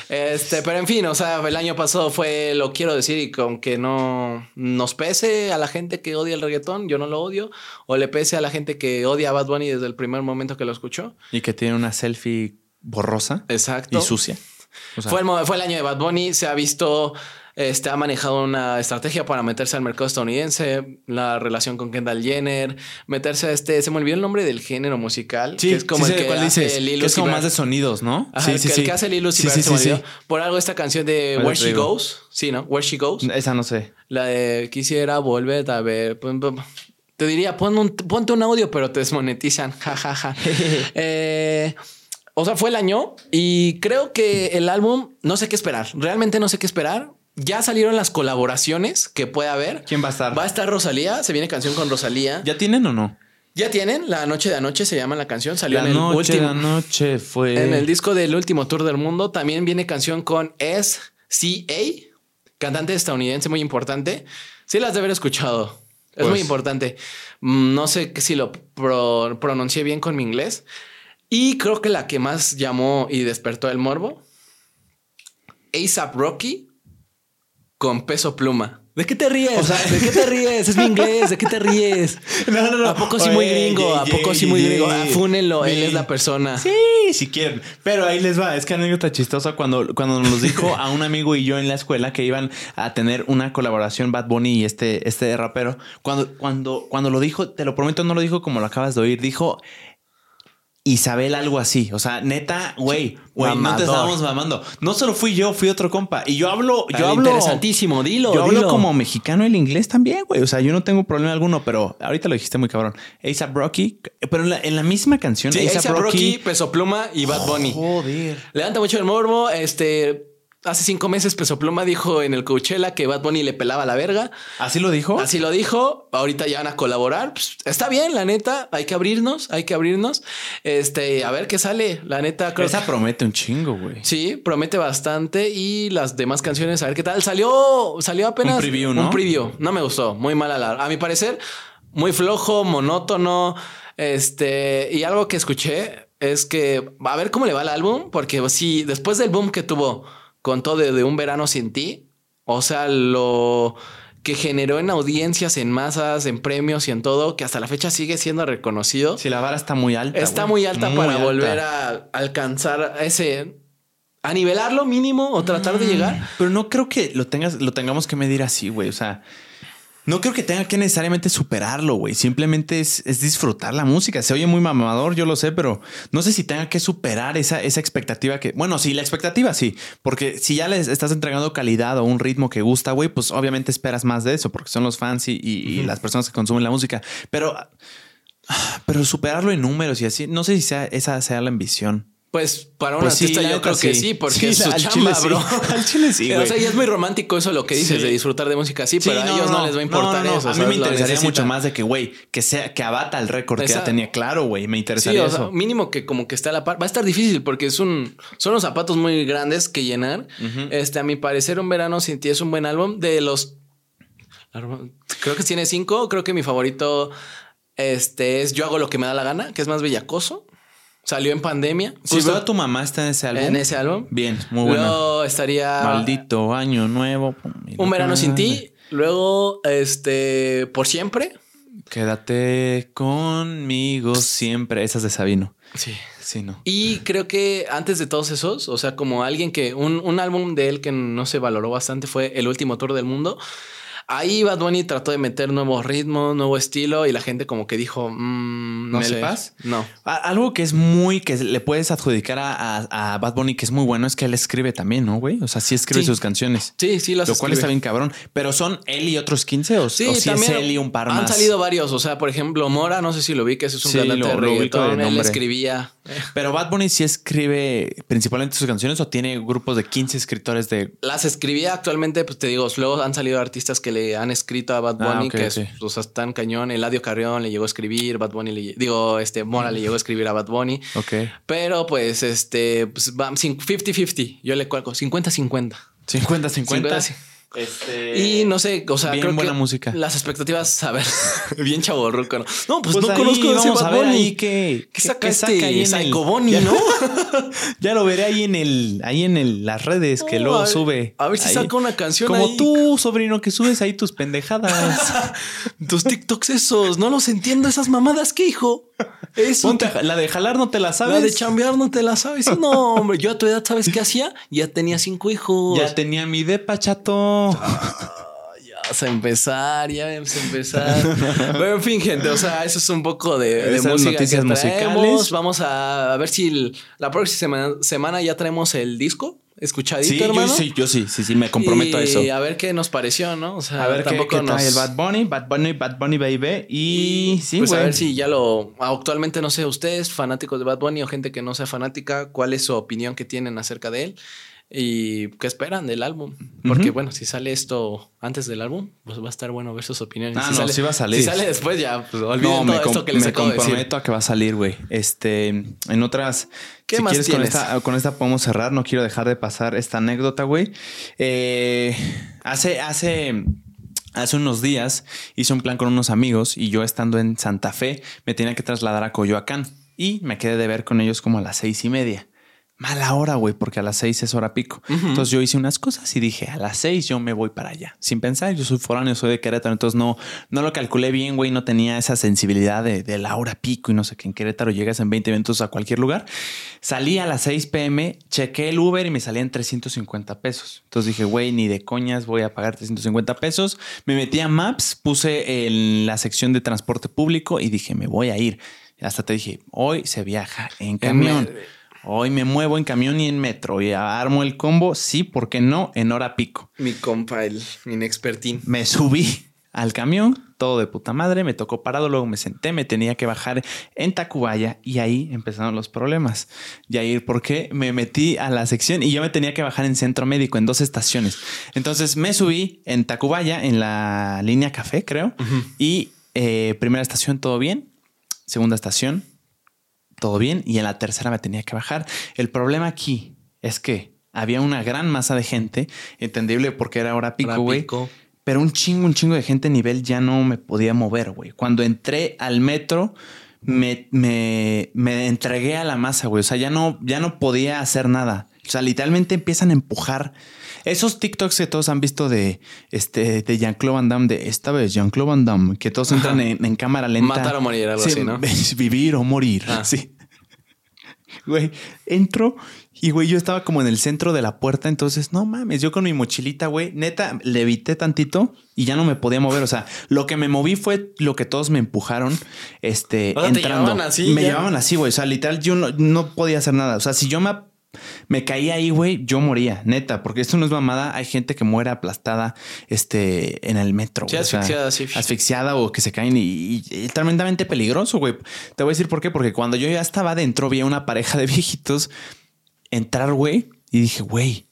Este, pero en fin, o sea, el año pasado fue, lo quiero decir, y con que no nos pese a la gente que odia el reggaetón, yo no lo odio, o le pese a la gente que odia a Bad Bunny desde el primer momento que lo escuchó. Y que tiene una selfie borrosa Exacto. y sucia. O sea, fue, el, fue el año de Bad Bunny, se ha visto, este, ha manejado una estrategia para meterse al mercado estadounidense, la relación con Kendall Jenner, meterse a este, se me olvidó el nombre del género musical, Sí, que es como sí el que hace que es como más de sonidos, ¿no? Ajá, el, que- el que hace Lil Uzi Vert, se me olvidó. Por algo esta canción de Where She. Goes, sí, ¿no? Where She Goes, Esa no sé. la de quisiera volver a ver. Te diría, pon un- ponte un audio, pero te desmonetizan. Ja, ja, ja. Eh, o sea, fue el año y creo que el álbum, no sé qué esperar. Realmente no sé qué esperar. Ya salieron las colaboraciones que puede haber. ¿Quién va a estar? Va a estar Rosalía. Se viene canción con Rosalía. Ya, ¿Ya tienen o no? tienen. La noche de anoche se llama la canción. Salió La en el noche, último. la noche fue. En el disco del último tour del mundo también viene canción con S.C.A., cantante estadounidense muy importante. Sí las de haber escuchado. Es Pues- muy importante. Mm, No sé si lo pro- pronuncié bien con mi inglés. Y creo que la que más llamó y despertó el morbo, ASAP Rocky con peso pluma. ¿De qué te ríes? O sea- ¿de qué te ríes? Es mi inglés. ¿De qué te ríes? No, no, no. ¿A poco sí muy gringo? ¿A poco sí muy gringo? Ah, fúnenlo. Él es la persona. Sí, si quieren. Pero ahí les va. Es que anécdota chistosa cuando, cuando nos dijo a un amigo y yo en la escuela que iban a tener una colaboración Bad Bunny y este, este rapero. Cuando, cuando, cuando lo dijo, te lo prometo, no lo dijo como lo acabas de oír. Dijo Isabel algo así. O sea, neta, güey, güey, no te estábamos mamando. No solo fui yo, fui otro compa. Y yo hablo, yo hablo. Interesantísimo, dilo. Yo hablo dilo. como mexicano el inglés también, güey. O sea, yo no tengo problema alguno, pero ahorita lo dijiste muy cabrón. A$AP Rocky, pero en la, en la misma canción, Sí, A$AP A$AP Rocky, Rocky. Peso Pluma y Bad Bunny. Joder. Levanta mucho el morbo. Este, hace cinco meses Peso Pluma dijo en el Coachella que Bad Bunny le pelaba la verga. ¿Así lo dijo? Así lo dijo. Ahorita ya van a colaborar. Pues, está bien, la neta. Hay que abrirnos, hay que abrirnos. Este, a ver qué sale. La neta, creo Esa que- promete un chingo, güey. Sí, promete bastante y las demás canciones, a ver qué tal. Salió, salió apenas Un preview, ¿no? Un preview. No me gustó, muy mal a la, a mi parecer, muy flojo, monótono. Este, y algo que escuché es que a ver cómo le va el álbum, porque si después del boom que tuvo con todo de, de un verano sin ti, o sea, lo que generó en audiencias, en masas, en premios y en todo, que hasta la fecha sigue siendo reconocido. Si la vara está muy alta. Está muy alta para alta. volver a alcanzar ese. a nivelarlo mínimo o tratar de llegar. Pero no creo que lo tengas, lo tengamos que medir así, güey. O sea, no creo que tenga que necesariamente superarlo, güey. Simplemente es, es disfrutar la música. Se oye muy mamador, yo lo sé, pero no sé si tenga que superar esa, esa expectativa que. Bueno, sí, la expectativa sí. Porque si ya les estás entregando calidad o un ritmo que gusta, güey, pues obviamente esperas más de eso, porque son los fans y, y- y las personas que consumen la música. Pero Pero superarlo en números y así, no sé si sea, esa sea la ambición. Pues para un Pues artista yo creo que sí. sí, porque Sí, es su al chamba, chile bro. Al chile sí, O güey. sea, y es muy romántico eso lo que dices de disfrutar de música así, Sí, pero a ellos no, les va a importar no, eso. A mí ¿sabes? me interesaría mucho más de que, güey, que sea, que abata el récord que ya tenía. Claro, güey, me interesaría o sea, eso. mínimo que como que está a la par. Va a estar difícil porque es un, son unos zapatos muy grandes que llenar. Este, a mi parecer, un verano sin ti es un buen álbum. De los, creo que tiene cinco. Creo que mi favorito, este, es Yo hago lo que me da la gana, que es más bellacoso. Salió en pandemia. Si justo tu mamá está en ese álbum. en ese álbum. Bien, muy bueno. Luego estaría Maldito año nuevo. Un verano sin ti. Luego, este, por siempre. Quédate conmigo siempre. Esas de Sabino. Sí. Sí, no. Y creo que antes de todos esos, o sea, como alguien que un, un álbum de él que no se valoró bastante fue El último tour del mundo. Ahí Bad Bunny trató de meter nuevos ritmos, nuevo estilo y la gente como que dijo, mm, no sé. No. Algo que es muy, que le puedes adjudicar a, a- a Bad Bunny, que es muy bueno, es que él escribe también, ¿no, güey? O sea, sí escribe Sí. sus canciones. Sí, sí, las Lo cual escribe. está bien cabrón. Pero son él y otros 15 o, Sí, o si es él y un par han más. salido varios. O sea, por ejemplo, Mora, no sé si lo vi, que ese es un Sí, cantante de reggaetón. Él escribía. Pero Bad Bunny sí escribe principalmente sus canciones o tiene grupos de 15 escritores de. Las escribía actualmente, pues te digo, luego han salido artistas que le han escrito a Bad Ah, Bunny, que es, o sea, están cañón. Eladio Carrión le llegó a escribir, Bad Bunny le digo, este Mora le llegó a escribir a Bad Bunny. Ok. Pero pues este, pues va 50-50. Yo le cuelgo 50-50. 50, 50. 50. Este... Y no sé, o sea, Bien creo buena que música. las expectativas, a ver, bien chaborruco, ¿no? No, pues, Pues no ahí conozco ese vamos a Bad ver ahí que, ¿Qué saca este Psycho Bunny, ya, no? ya lo veré ahí en el, ahí en el, las redes que luego a sube. a ver si ahí. saca una canción Como ahí. tú, sobrino, que subes ahí tus pendejadas. Tus TikToks esos, no los entiendo, esas mamadas, ¿qué hijo? Eso. Ponte la de jalar no te la sabes. La de chambear no te la sabes. No, hombre, yo a tu edad, ¿sabes qué hacía? Ya tenía cinco hijos. Ya tenía mi depa, chato. Ya vas a empezar, ya vamos a empezar. Pero en fin, gente, o sea, eso es un poco de, de música noticias que musicales. Vamos a, a ver si el- la próxima semana, semana ya traemos el disco escuchadito, Sí, yo sí, yo sí, sí, sí, me comprometo a eso. Y a ver qué nos pareció, ¿no? O sea, A ver tampoco qué trae nos- el Bad Bunny, Bad Bunny, Bad Bunny Baby. Y sí, pues a ver si ya lo. Actualmente no sé, ustedes, fanáticos de Bad Bunny o gente que no sea fanática, cuál es su opinión que tienen acerca de él y qué esperan del álbum. Porque, bueno, si sale esto antes del álbum, pues va a estar bueno ver sus opiniones. Ah, si no, sale, sí va a salir. Si sale después, ya, pues olviden No, todo esto que les me acabo de decir. comprometo a que va a salir, güey. Este, en otras. ¿Qué si más quieres con esta, con esta podemos cerrar. No quiero dejar de pasar esta anécdota, güey. Eh, hace, hace. Hace unos días hice un plan con unos amigos y yo estando en Santa Fe me tenía que trasladar a Coyoacán y me quedé de ver con ellos como a las seis y media. Mala hora, güey, porque a las seis es hora pico. Entonces yo hice unas cosas y dije, a las seis yo me voy para allá. Sin pensar, yo soy foráneo, soy de Querétaro, entonces no, no lo calculé bien, güey, no tenía esa sensibilidad de, de la hora pico y no sé qué. En Querétaro llegas en 20 minutos a cualquier lugar. Salí a las 6 pm, chequé el Uber y me salían 350 pesos. Entonces dije, güey, ni de coñas voy a pagar 350 pesos. Me metí a Maps, puse en la sección de transporte público y dije, me voy a ir. Hasta te dije, hoy se viaja en camión. Hoy me muevo en camión y en metro y armo el combo. Sí, ¿por qué no? En hora pico. Mi compa, el inexpertín. Me subí al camión, todo de puta madre, me tocó parado, luego me senté, me tenía que bajar en Tacubaya y ahí empezaron los problemas. Yair, ¿por qué me metí a la sección y yo me tenía que bajar en centro médico en dos estaciones? Entonces me subí en Tacubaya, en la línea café, creo, y eh, primera estación, todo bien, segunda estación, todo bien, y en la tercera me tenía que bajar. El problema aquí es que había una gran masa de gente, entendible porque era hora pico, güey. pico. Pero un chingo, un chingo de gente a nivel ya no me podía mover, güey. Cuando entré al metro, me, me, me entregué a la masa, güey. O sea, ya no, ya no podía hacer nada. O sea, literalmente empiezan a empujar. Esos TikToks que todos han visto de este de Jean-Claude Van Damme, de esta vez Jean-Claude Van Damme, que todos entran en, en cámara lenta. Matar o morir, algo Sí, así, ¿no? Vivir o morir. Ah. Sí. Güey, entro y, güey, yo estaba como en el centro de la puerta. Entonces, no mames, yo con mi mochilita, güey, neta, le evité tantito y ya no me podía mover. O sea, lo que me moví fue lo que todos me empujaron, este, O sea, te entrando. llevaban así, me ya. llevaban así, güey. O sea, literal, yo no, no podía hacer nada. O sea, si yo me me caía ahí, güey, yo moría, neta, porque esto no es mamada. Hay gente que muere aplastada este, en el metro. Sí, asfixiada, sí. Asfixiada o que se caen y, y, tremendamente peligroso, güey. Te voy a decir por qué, porque cuando yo ya estaba adentro, vi a una pareja de viejitos entrar, güey, y dije, güey,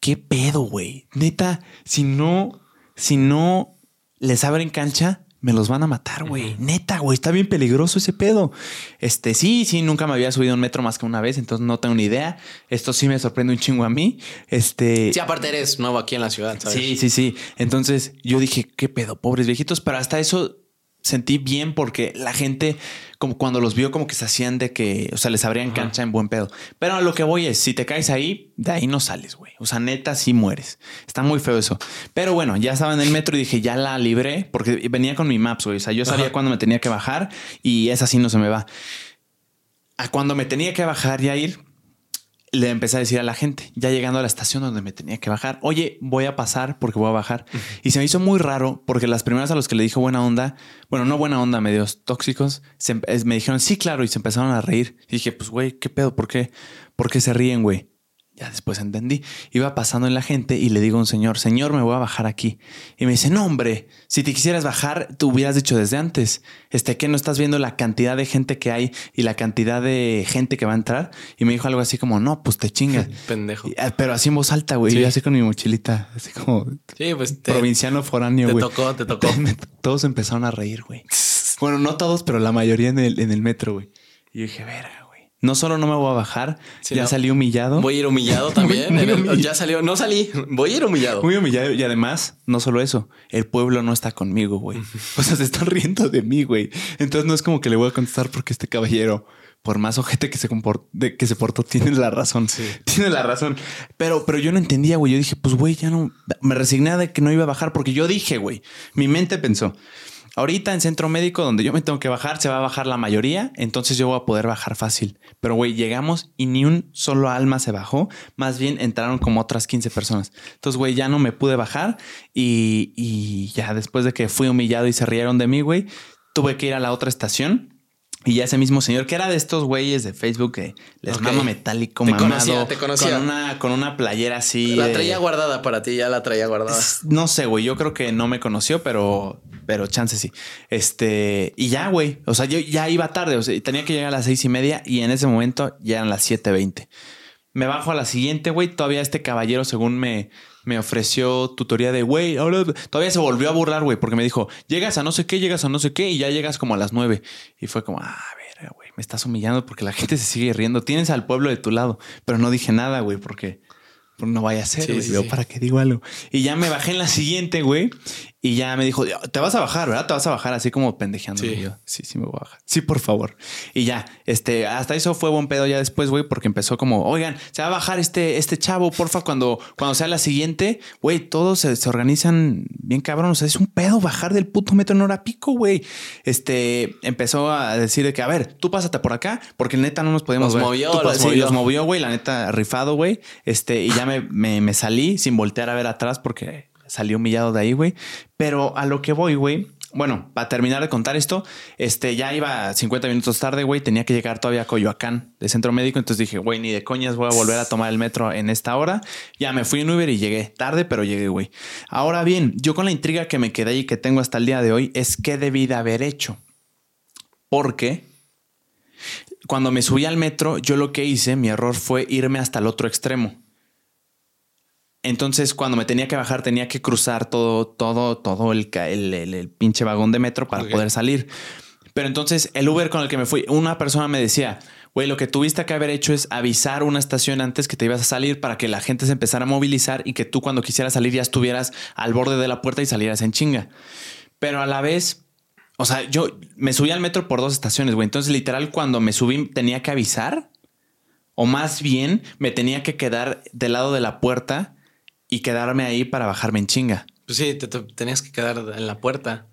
qué pedo, güey. Neta, si no, si no les abren cancha, me los van a matar, güey. Neta, güey, está bien peligroso ese pedo. Este, sí, sí, nunca me había subido un metro más que una vez, entonces no tengo ni idea. Esto sí me sorprende un chingo a mí. Este. Sí, aparte eres nuevo aquí en la ciudad, ¿sabes? Sí, sí, sí. Entonces yo dije, qué pedo, pobres viejitos, pero hasta eso sentí bien porque la gente, como cuando los vio, como que se hacían de que, o sea, les abrían cancha en buen pedo. Pero a lo que voy es, si te caes ahí, de ahí no sales, güey. O sea, neta, sí mueres. Está muy feo eso. Pero bueno, ya estaba en el metro y dije, ya la libré porque venía con mi maps, güey. O sea, yo sabía cuándo me tenía que bajar y esa sí no se me va. A cuando me tenía que bajar y a ir, le empecé a decir a la gente, ya llegando a la estación donde me tenía que bajar, oye, voy a pasar porque voy a bajar. Y se me hizo muy raro porque las primeras a los que le dije buena onda, bueno, no buena onda, medios tóxicos, me dijeron, sí, claro, y se empezaron a reír. Y dije, pues, güey, ¿qué pedo? ¿Por qué? ¿Por qué se ríen, güey? Ya después entendí. Iba pasando en la gente y le digo a un señor, señor, me voy a bajar aquí. Y me dice, no, hombre, si te quisieras bajar, tú hubieras dicho desde antes. Este, que no estás viendo la cantidad de gente que hay y la cantidad de gente que va a entrar. Y me dijo algo así como, no, pues te chingas. Pendejo. Ah, pero así en voz alta, güey. Yo así con mi mochilita, así como sí, pues provinciano foráneo, güey. Te tocó, te tocó. Todos empezaron a reír, güey. Bueno, no todos, pero la mayoría en el, en el metro, güey. Y yo dije, verga no solo no me voy a bajar, ya salí humillado. Voy a ir humillado también. Ya salió, no salí, voy a ir humillado. Muy humillado. Y además, no solo eso, el pueblo no está conmigo, güey. O sea, se están riendo de mí, güey. Entonces no es como que le voy a contestar porque este caballero, por más ojete que se comportó, que se portó, tiene la razón. Sí. Tiene la razón. Pero, pero yo no entendía, güey. Yo dije, pues, güey, ya no me resigné de que no iba a bajar porque yo dije, güey, mi mente pensó, Ahorita en centro médico, donde yo me tengo que bajar, se va a bajar la mayoría, entonces yo voy a poder bajar fácil. Pero, güey, llegamos y ni un solo alma se bajó, más bien entraron como otras 15 personas. Entonces, güey, ya no me pude bajar y, y ya después de que fui humillado y se rieron de mí, güey, tuve que ir a la otra estación y ya ese mismo señor, que era de estos güeyes de Facebook que les okay. metálico, te mamado, conocía, te conocía. Con una, con una playera así. La traía guardada para ti, ya la traía guardada. No sé, güey. Yo creo que no me conoció, pero, pero chance sí. Este, y ya, güey. O sea, yo ya iba tarde. O sea, tenía que llegar a las seis y media y en ese momento ya eran las siete veinte. Me bajo a la siguiente, güey. Todavía este caballero, según me, me ofreció tutoría de, güey, ahora todavía se volvió a burlar, güey, porque me dijo, llegas a no sé qué, llegas a no sé qué y ya llegas como a las nueve. Y fue como, ah, ver, güey, me estás humillando porque la gente se sigue riendo. Tienes al pueblo de tu lado, pero no dije nada, güey, porque no vaya a ser, sí, sí. para qué digo algo. Y ya me bajé en la siguiente, güey. Y ya me dijo, te vas a bajar, ¿verdad? Te vas a bajar así como pendejeando. Sí. yo, sí, sí me voy a bajar. Sí, por favor. Y ya, este, hasta eso fue buen pedo ya después, güey, porque empezó como, oigan, se va a bajar este, este chavo, porfa, cuando, cuando sea la siguiente, güey, todos se, se, organizan bien cabrón. O sea, es un pedo bajar del puto metro en hora pico, güey. Este, empezó a decir de que, a ver, tú pásate por acá, porque neta no nos podemos los ver. Movió, tú, los sí, movió, los movió, güey, la neta rifado, güey. Este, y ya me, me, me salí sin voltear a ver atrás porque salí humillado de ahí, güey. Pero a lo que voy, güey. Bueno, para terminar de contar esto, este ya iba 50 minutos tarde, güey. Tenía que llegar todavía a Coyoacán de centro médico. Entonces dije, güey, ni de coñas voy a volver a tomar el metro en esta hora. Ya me fui en Uber y llegué tarde, pero llegué, güey. Ahora bien, yo con la intriga que me quedé y que tengo hasta el día de hoy es qué debí de haber hecho. Porque cuando me subí al metro, yo lo que hice, mi error fue irme hasta el otro extremo. Entonces, cuando me tenía que bajar, tenía que cruzar todo, todo, todo el, el, el, el pinche vagón de metro para okay. poder salir. Pero entonces, el Uber con el que me fui, una persona me decía, güey, lo que tuviste que haber hecho es avisar una estación antes que te ibas a salir para que la gente se empezara a movilizar y que tú cuando quisieras salir ya estuvieras al borde de la puerta y salieras en chinga. Pero a la vez, o sea, yo me subí al metro por dos estaciones, güey. Entonces, literal, cuando me subí tenía que avisar. O más bien, me tenía que quedar del lado de la puerta y quedarme ahí para bajarme en chinga. Pues sí, te, te, tenías que quedar en la puerta.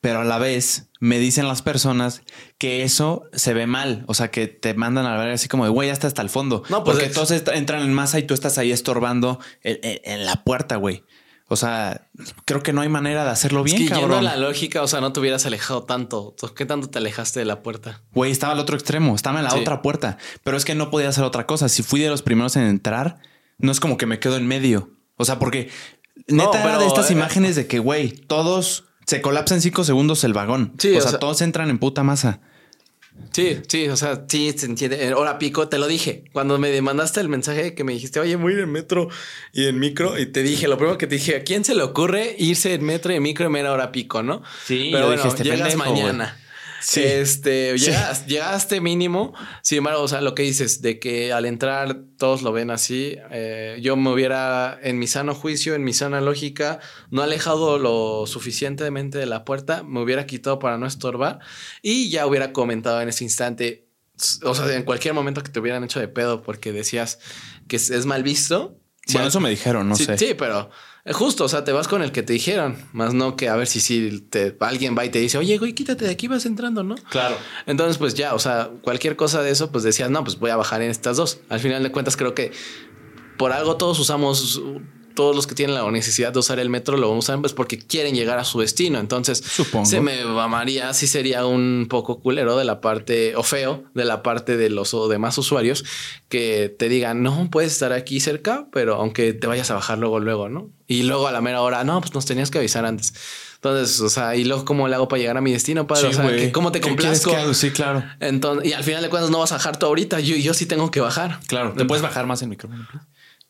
Pero a la vez me dicen las personas que eso se ve mal. O sea, que te mandan a ver así como de güey, hasta hasta el fondo. No, pues porque todos entran en masa y tú estás ahí estorbando en, en, en la puerta, güey. O sea, creo que no hay manera de hacerlo bien, es que cabrón. la lógica, o sea, no te hubieras alejado tanto. ¿Qué tanto te alejaste de la puerta? Güey, estaba al otro extremo, estaba en la otra puerta, pero es que no podía hacer otra cosa. Si fui de los primeros en entrar, no es como que me quedo en medio. O sea, porque neta era de estas eh, imágenes de que, güey, todos se colapsan en cinco segundos el vagón. Sí, o, sea, todos entran en puta masa. Sí, sí, o sea, sí se entiende. Hora pico, te lo dije. Cuando me mandaste el mensaje que me dijiste, oye, voy en metro y en micro, y te dije, lo primero que te dije, ¿a quién se le ocurre irse en metro y en micro en mera hora pico, no? Sí, pero bueno, este llegas mañana. Sí. Este, Llegaste, mínimo. Sin embargo, o sea, lo que dices de que al entrar todos lo ven así, eh, yo me hubiera, en mi sano juicio, en mi sana lógica, no alejado lo suficientemente de la puerta, me hubiera quitado para no estorbar y ya hubiera comentado en ese instante, o sea, en cualquier momento que te hubieran hecho de pedo porque decías que es, mal visto. Bueno, eso me dijeron, no sé. Sí, pero Justo, o sea, te vas con el que te dijeron, más no que a ver si, si te, alguien va y te dice, oye, güey, quítate de aquí, vas entrando, ¿no? Claro. Entonces, pues ya, o sea, cualquier cosa de eso, pues decías, no, pues voy a bajar en estas dos. Al final de cuentas, creo que por algo todos usamos todos los que tienen la necesidad de usar el metro lo usan pues porque quieren llegar a su destino. Entonces, Supongo. se me amaría, sí sería un poco culero de la parte o feo de la parte de los demás usuarios que te digan, no puedes estar aquí cerca, pero aunque te vayas a bajar luego, luego, ¿no? Y luego a la mera hora, no, pues nos tenías que avisar antes. Entonces, o sea, y luego cómo le hago para llegar a mi destino, padre. o sea, ¿cómo te complazco? Sí, claro. Entonces, y al final de cuentas no vas a bajar tú ahorita. Yo, yo sí tengo que bajar. Claro. ¿Te puedes bajar más el micrófono?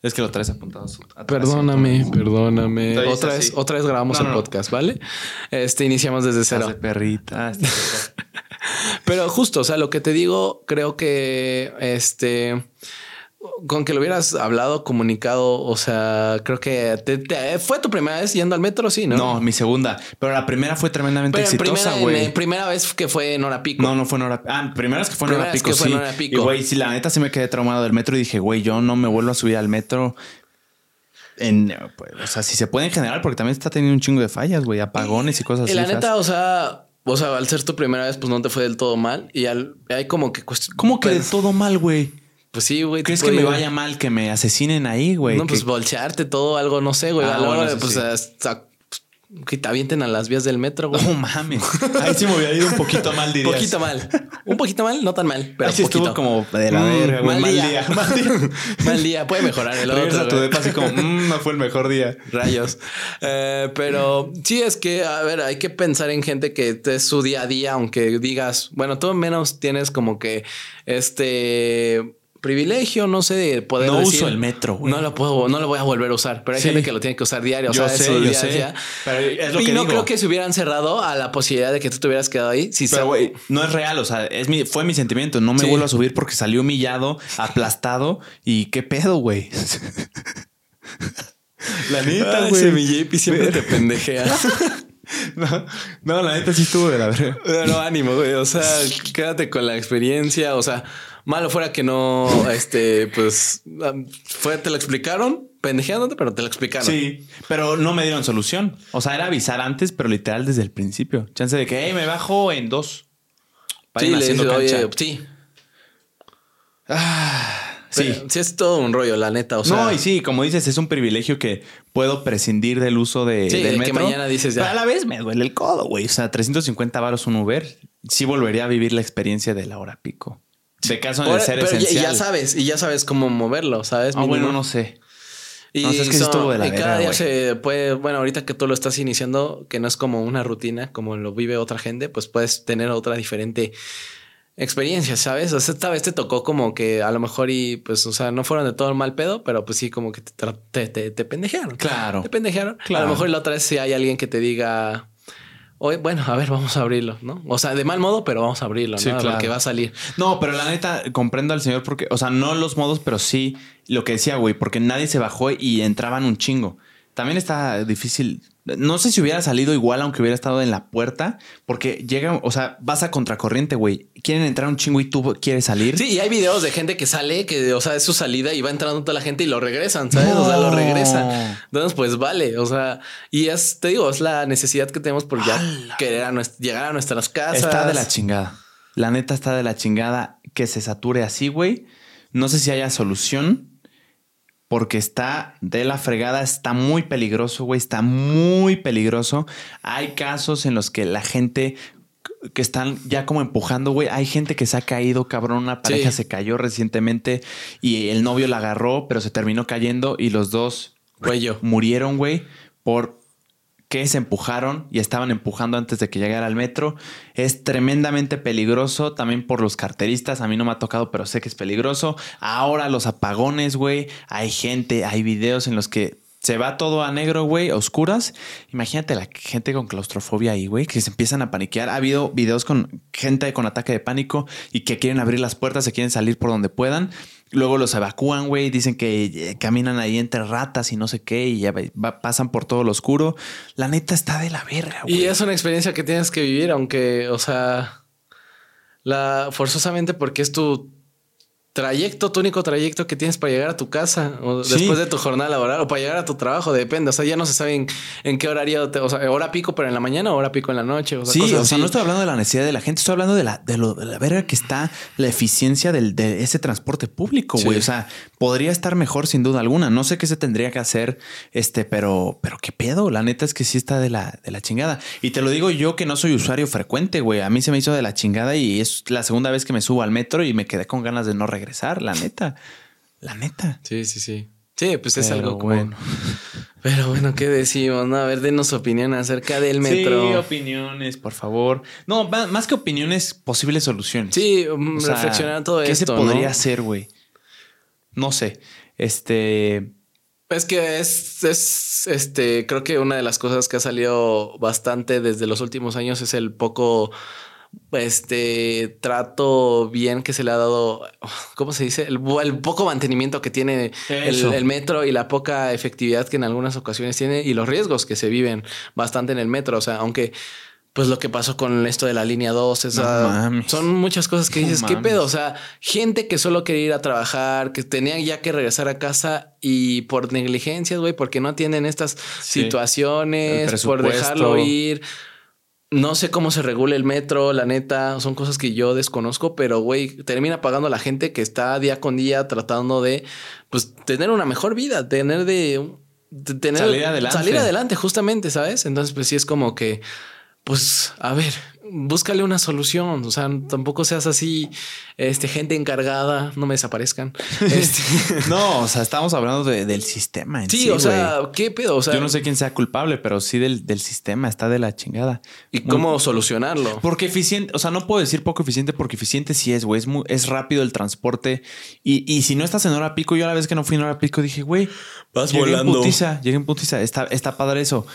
Es que lo traes apuntado. Perdóname, perdóname. Otra vez, otra vez grabamos el podcast, ¿vale? Este iniciamos desde cero. perrita. Pero justo, o sea, lo que te digo, creo que este con que lo hubieras hablado, comunicado, o sea, creo que fue tu primera vez yendo al metro, sí, ¿no? No, mi segunda, pero la primera fue tremendamente exitosa, güey. Primera, vez que fue en hora pico. No, no fue en hora Ah, primera vez que fue en hora pico, sí. Y güey, sí, la neta sí me quedé traumado del metro y dije, güey, yo no me vuelvo a subir al metro. En, pues, o sea, si se puede en general, porque también está teniendo un chingo de fallas, güey, apagones y, cosas así. Y la neta, o sea, o sea, al ser tu primera vez, pues no te fue del todo mal. Y al, hay como que... ¿Cómo que del todo mal, güey? Pues sí, güey. ¿Crees que me vaya mal que me asesinen ahí, güey? No, pues bolchearte todo, algo, no sé, güey. Ah, a pues hasta que te avienten a las vías del metro, güey. No mames. Ahí sí me hubiera ido un poquito mal, dirías. Un poquito mal. Un poquito mal, no tan mal, pero Ahí sí poquito. estuvo como de la verga, güey. Mal, día. Mal día. mal día. Puede mejorar el Regresa otro. tu depa así como, mmm, no fue el mejor día. Rayos. Eh, pero sí es que, a ver, hay que pensar en gente que es su día a día, aunque digas, bueno, tú menos tienes como que este privilegio, no sé, de poder No uso el metro, No lo puedo, no lo voy a volver a usar, pero hay gente que lo tiene que usar diario. O yo sea, sé, yo sé. Pero es lo y que no creo que se hubieran cerrado a la posibilidad de que tú te hubieras quedado ahí. Si pero, güey, no es real. O sea, es mi, fue mi sentimiento. No me vuelvo a subir porque salió humillado, aplastado y qué pedo, güey. la neta, güey. mi JP siempre te pendejea. No, no, la neta sí estuvo de la verga. No, ánimo, güey. O sea, quédate con la experiencia. O sea, malo fuera que no, este, pues, fue, te lo explicaron, pendejeándote, pero te lo explicaron. Sí, pero no me dieron solución. O sea, era avisar antes, pero literal desde el principio. Chance de que, hey, me bajo en dos. sí, le dije, oye, sí. Ah. Sí. sí, es todo un rollo, la neta. O sea, no, y sí, como dices, es un privilegio que puedo prescindir del uso de, sí, del metro. que mañana dices ya. Pero a la vez me duele el codo, güey. O sea, 350 varos un Uber. Sí volvería a vivir la experiencia de la hora pico. De caso de ser pero esencial. Ya, ya sabes, y ya sabes cómo moverlo, ¿sabes? Ah, bueno, no sé. Y, no sé, es que estuvo de la y cada día se puede, bueno, ahorita que tú lo estás iniciando, que no es como una rutina, como lo vive otra gente, pues puedes tener otra diferente experiencia, ¿sabes? O sea, esta vez te tocó como que a lo mejor y pues, o sea, no fueron de todo el mal pedo, pero pues sí, como que te, te, te, te pendejearon. Claro. Te pendejearon. Claro. A lo mejor la otra vez si hay alguien que te diga, Oye, bueno, a ver, vamos a abrirlo, ¿no? O sea, de mal modo, pero vamos a abrirlo, sí, ¿no? Claro. Porque va a salir. No, pero la neta, comprendo al señor porque, o sea, no los modos, pero sí lo que decía, güey, porque nadie se bajó y entraban un chingo. También está difícil. No sé si hubiera salido igual aunque hubiera estado en la puerta, porque llega, o sea, vas a contracorriente, güey. Quieren entrar un chingo y tú quieres salir. Sí, y hay videos de gente que sale, que, o sea, es su salida y va entrando toda la gente y lo regresan, ¿sabes? No. O sea, lo regresan. Entonces, pues vale, o sea, y es, te digo, es la necesidad que tenemos por ya querer a nuestra, llegar a nuestras casas. Está de la chingada. La neta está de la chingada que se sature así, güey. No sé si haya solución. Porque está de la fregada, está muy peligroso, güey, está muy peligroso. Hay casos en los que la gente que están ya como empujando, güey. Hay gente que se ha caído, cabrón. Una pareja se cayó recientemente y el novio la agarró, pero se terminó cayendo y los dos Cuello. murieron, güey, por que se empujaron y estaban empujando antes de que llegara al metro. Es tremendamente peligroso también por los carteristas. A mí no me ha tocado, pero sé que es peligroso. Ahora los apagones, güey. Hay gente, hay videos en los que se va todo a negro, güey, a oscuras. Imagínate la gente con claustrofobia ahí, güey, que se empiezan a paniquear. Ha habido videos con gente con ataque de pánico y que quieren abrir las puertas, se quieren salir por donde puedan. Luego los evacúan, güey, dicen que eh, caminan ahí entre ratas y no sé qué, y ya pasan por todo lo oscuro. La neta está de la verga, güey. Y es una experiencia que tienes que vivir, aunque, o sea, la forzosamente porque es tu trayecto, tu único trayecto que tienes para llegar a tu casa o después de tu jornada laboral o para llegar a tu trabajo, depende. O sea, ya no se sabe en, qué horario, o sea, hora pico, pero en la mañana o hora pico en la noche. O sea, sí, o sea, no estoy hablando de la necesidad de la gente, estoy hablando de la, de, lo, de la verga que está la eficiencia del, de ese transporte público, güey. O sea, podría estar mejor sin duda alguna. No sé qué se tendría que hacer, este, pero, pero qué pedo. La neta es que sí está de la, de la chingada. Y te lo digo yo que no soy usuario frecuente, güey. A mí se me hizo de la chingada y es la segunda vez que me subo al metro y me quedé con ganas de no regresar la neta. La neta. Sí, sí, sí. Sí, pues es algo bueno. Pero bueno, ¿qué decimos? No, a ver, denos opinión acerca del metro. Sí, opiniones, por favor. No, más que opiniones, posibles soluciones. Sí, mm, reflexionar todo esto. ¿Qué se podría hacer, güey? No sé. Este. Es que es, es, este, creo que una de las cosas que ha salido bastante desde los últimos años es el poco este trato bien que se le ha dado, ¿cómo se dice? El, poco mantenimiento que tiene el, metro y la poca efectividad que en algunas ocasiones tiene y los riesgos que se viven bastante en el metro. O sea, aunque pues lo que pasó con esto de la línea 2, son muchas cosas que dices, ¿qué pedo? O sea, gente que solo quería ir a trabajar, que tenía ya que regresar a casa y por negligencias, güey, porque no tienen estas situaciones, por dejarlo ir. No sé cómo se regula el metro, la neta, son cosas que yo desconozco, pero güey, termina pagando a la gente que está día con día tratando de pues tener una mejor vida, tener de, tener salir adelante. Salir adelante, justamente, ¿sabes? Entonces, pues sí es como que pues a ver, búscale una solución. O sea, tampoco seas así, este, gente encargada, no me desaparezcan. Este, no, o sea, estamos hablando del sistema. En sí, sí, o sea, ¿qué pedo? O sea, yo no sé quién sea culpable, pero sí del, sistema, está de la chingada. ¿Y cómo solucionarlo? Porque eficiente, o sea, no puedo decir poco eficiente porque eficiente sí es, güey. Es, es rápido el transporte. Y, si no estás en hora pico, yo a la vez que no fui en hora pico dije, güey, vas volando. En putiza, llegué en putiza. Está, está padre eso.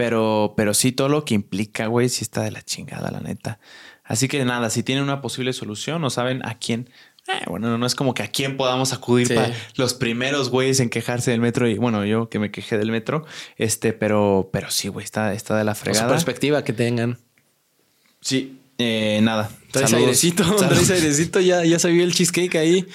Pero, pero sí, todo lo que implica, güey, sí está de la chingada, la neta. Así que nada, si tienen una posible solución o saben a quién. Eh, bueno, no es como que a quién podamos acudir para los primeros güeyes en quejarse del metro. Y bueno, yo que me quejé del metro, este, pero, pero sí, güey, está, está de la fregada. Su perspectiva que tengan. Sí, eh, nada. Traes airecito, traes airecito, ya, ya se vio el cheesecake ahí.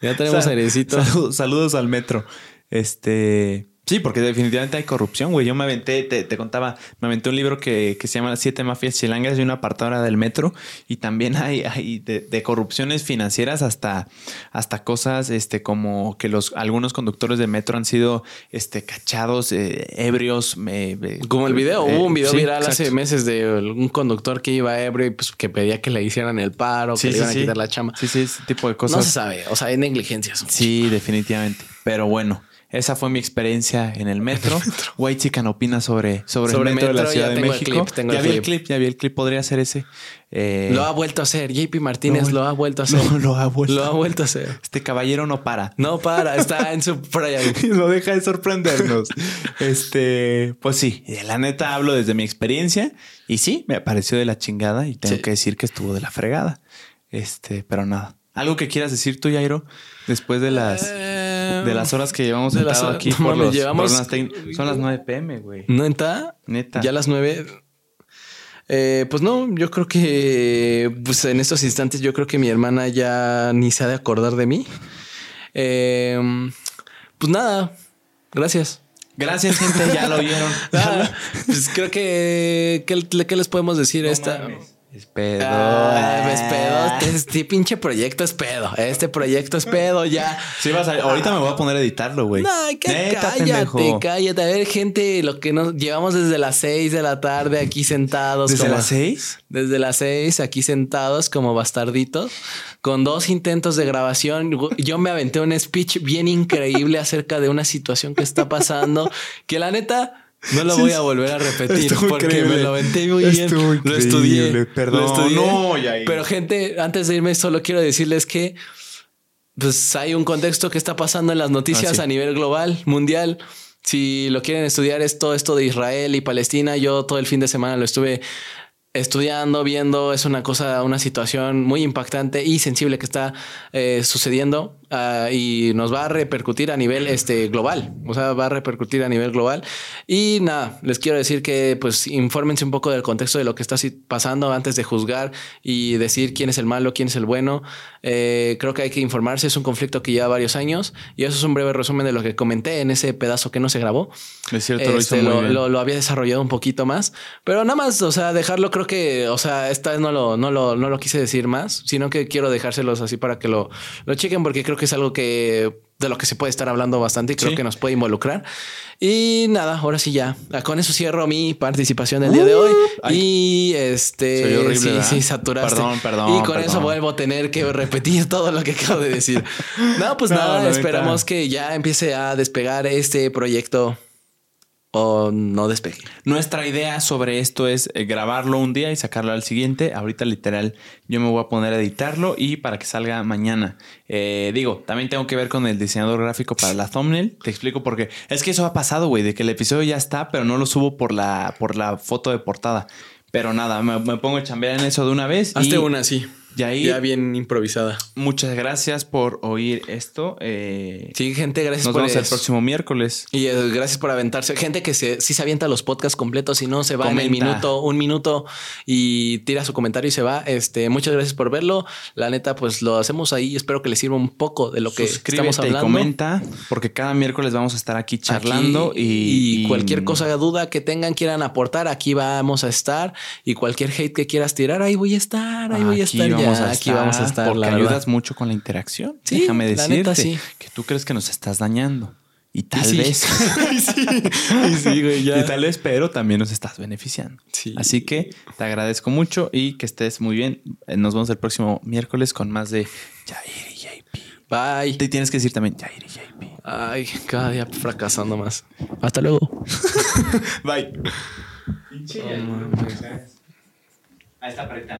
Ya tenemos airecito. saludos al metro. Este. Sí, porque definitivamente hay corrupción, güey. Yo me aventé, te, contaba, me aventé un libro que, se llama Siete Mafias Chilangas y una apartadora del metro. Y también hay, hay de, corrupciones financieras hasta, hasta cosas este, como que los algunos conductores de metro han sido este, cachados, eh, ebrios. como el video, hubo un video viral hace meses de un conductor que iba ebrio y pues, que pedía que le hicieran el paro, que le iban a quitar la chama. Sí, sí, ese tipo de cosas. No se sabe, o sea, hay negligencias. Sí, definitivamente. Pero bueno. Esa fue mi experiencia en el metro. White Chicken opina sobre, sobre, el metro, de la Ciudad de México. ya vi el clip, ya vi el clip. Podría ser ese. Eh, lo ha vuelto a hacer. JP Martínez lo ha vuelto a hacer. No, lo ha vuelto. Lo ha vuelto a hacer. Este caballero no para. No para. Está en su y no deja de sorprendernos. este, pues sí, la neta hablo desde mi experiencia y sí, me pareció de la chingada y tengo que decir que estuvo de la fregada. Este, pero nada. ¿Algo que quieras decir tú, Jairo? Después de las... Eh, de las horas que llevamos de las aquí por los, llevamos, son las 9 pm, güey. ¿Neta? Neta. Ya las 9. Eh, pues no, yo creo que pues en estos instantes yo creo que mi hermana ya ni se ha de acordar de mí. Eh, pues nada, gracias. Gracias, gente, ya lo vieron. pues creo que ¿qué, les podemos decir esta? Es pedo. Ah. Este pinche proyecto es pedo. Este proyecto es pedo ya. Sí, vas a, ahorita me voy a poner a editarlo, güey. No, que Neta, cállate, pendejo. cállate. A ver, gente, lo que nos llevamos desde las 6 de la tarde aquí sentados. ¿Desde como- las seis? Desde las 6 aquí sentados como bastarditos, con dos intentos de grabación. Yo me aventé un speech bien increíble acerca de una situación que está pasando, que la neta no lo voy a volver a repetir porque increíble. me lo aventé muy bien. Estuvo Lo estudié. Perdón. Lo estudié. No. Pero gente, antes de irme solo quiero decirles que pues hay un contexto que está pasando en las noticias Ah, sí. a nivel global, mundial. Si lo quieren estudiar es todo esto de Israel y Palestina. Yo todo el fin de semana lo estuve estudiando, viendo. Es una cosa, una situación muy impactante y sensible que está eh, sucediendo ah, y nos va a repercutir a nivel este, global. O sea, va a repercutir a nivel global. Y nada, les quiero decir que pues infórmense un poco del contexto de lo que está pasando antes de juzgar y decir quién es el malo, quién es el bueno. Eh, creo que hay que informarse. Es un conflicto que lleva varios años y eso es un breve resumen de lo que comenté en ese pedazo que no se grabó. Es cierto, lo hizo Este, muy lo, bien. lo- lo había desarrollado un poquito más, pero nada más, o sea, dejarlo creo que, o sea, esta vez no lo, no lo, no lo quise decir más, sino que quiero dejárselos así para que lo, lo chequen porque creo que es algo que de lo que se puede estar hablando bastante y creo Sí. que nos puede involucrar. Y nada, ahora sí ya. Ah, Con eso cierro mi participación del día de hoy. y este. Soy horrible, sí, ¿verdad? sí, saturaste. Perdón, perdón, Y con perdón. eso vuelvo a tener que repetir todo lo que acabo de decir. No, pues No, nada, esperamos que ya empiece a despegar este proyecto o no despegue. Nuestra idea sobre esto es eh, grabarlo un día y sacarlo al siguiente. Ahorita literal yo me voy a poner a editarlo y para que salga mañana. Eh, digo, también tengo que ver con el diseñador gráfico para la thumbnail. Te explico por qué. Es que eso ha pasado, güey, de que el episodio ya está, pero no lo subo por la, por la foto de portada. Pero nada, me, me pongo a chambear en eso de una vez. Hazte y una Yair, Ya bien improvisada. muchas gracias por oír esto. Eh, Sí, gente, gracias nos por vemos el próximo miércoles. Y eh, gracias por aventarse. Gente que se, sí se avienta los podcasts completos y no se va en el minuto, un minuto y tira su comentario y se va. Este, muchas gracias por verlo. La neta, pues lo hacemos ahí. Espero que les sirva un poco de lo que Suscríbete estamos y hablando. comenta, porque cada miércoles vamos a estar aquí charlando Aquí, y, y cualquier cosa, duda que tengan, quieran aportar, aquí vamos a estar. Y cualquier hate que quieras tirar, ahí voy a estar, ahí voy a estar. Vamos ya, a aquí vamos a estar. porque la ayudas verdad. mucho con la interacción. Sí, Déjame la decirte neta, sí. que tú crees que nos estás dañando. Y tal sí. vez. Y sí, y sí, güey, ya. Y tal vez, pero también nos estás beneficiando. Sí. Así que te agradezco mucho y que estés muy bien. Eh, Nos vemos el próximo miércoles con más de Jair y JP. Bye. Te tienes que decir también Jair y JP. Ay, cada día fracasando más. Hasta luego. Bye. Ahí está apretando.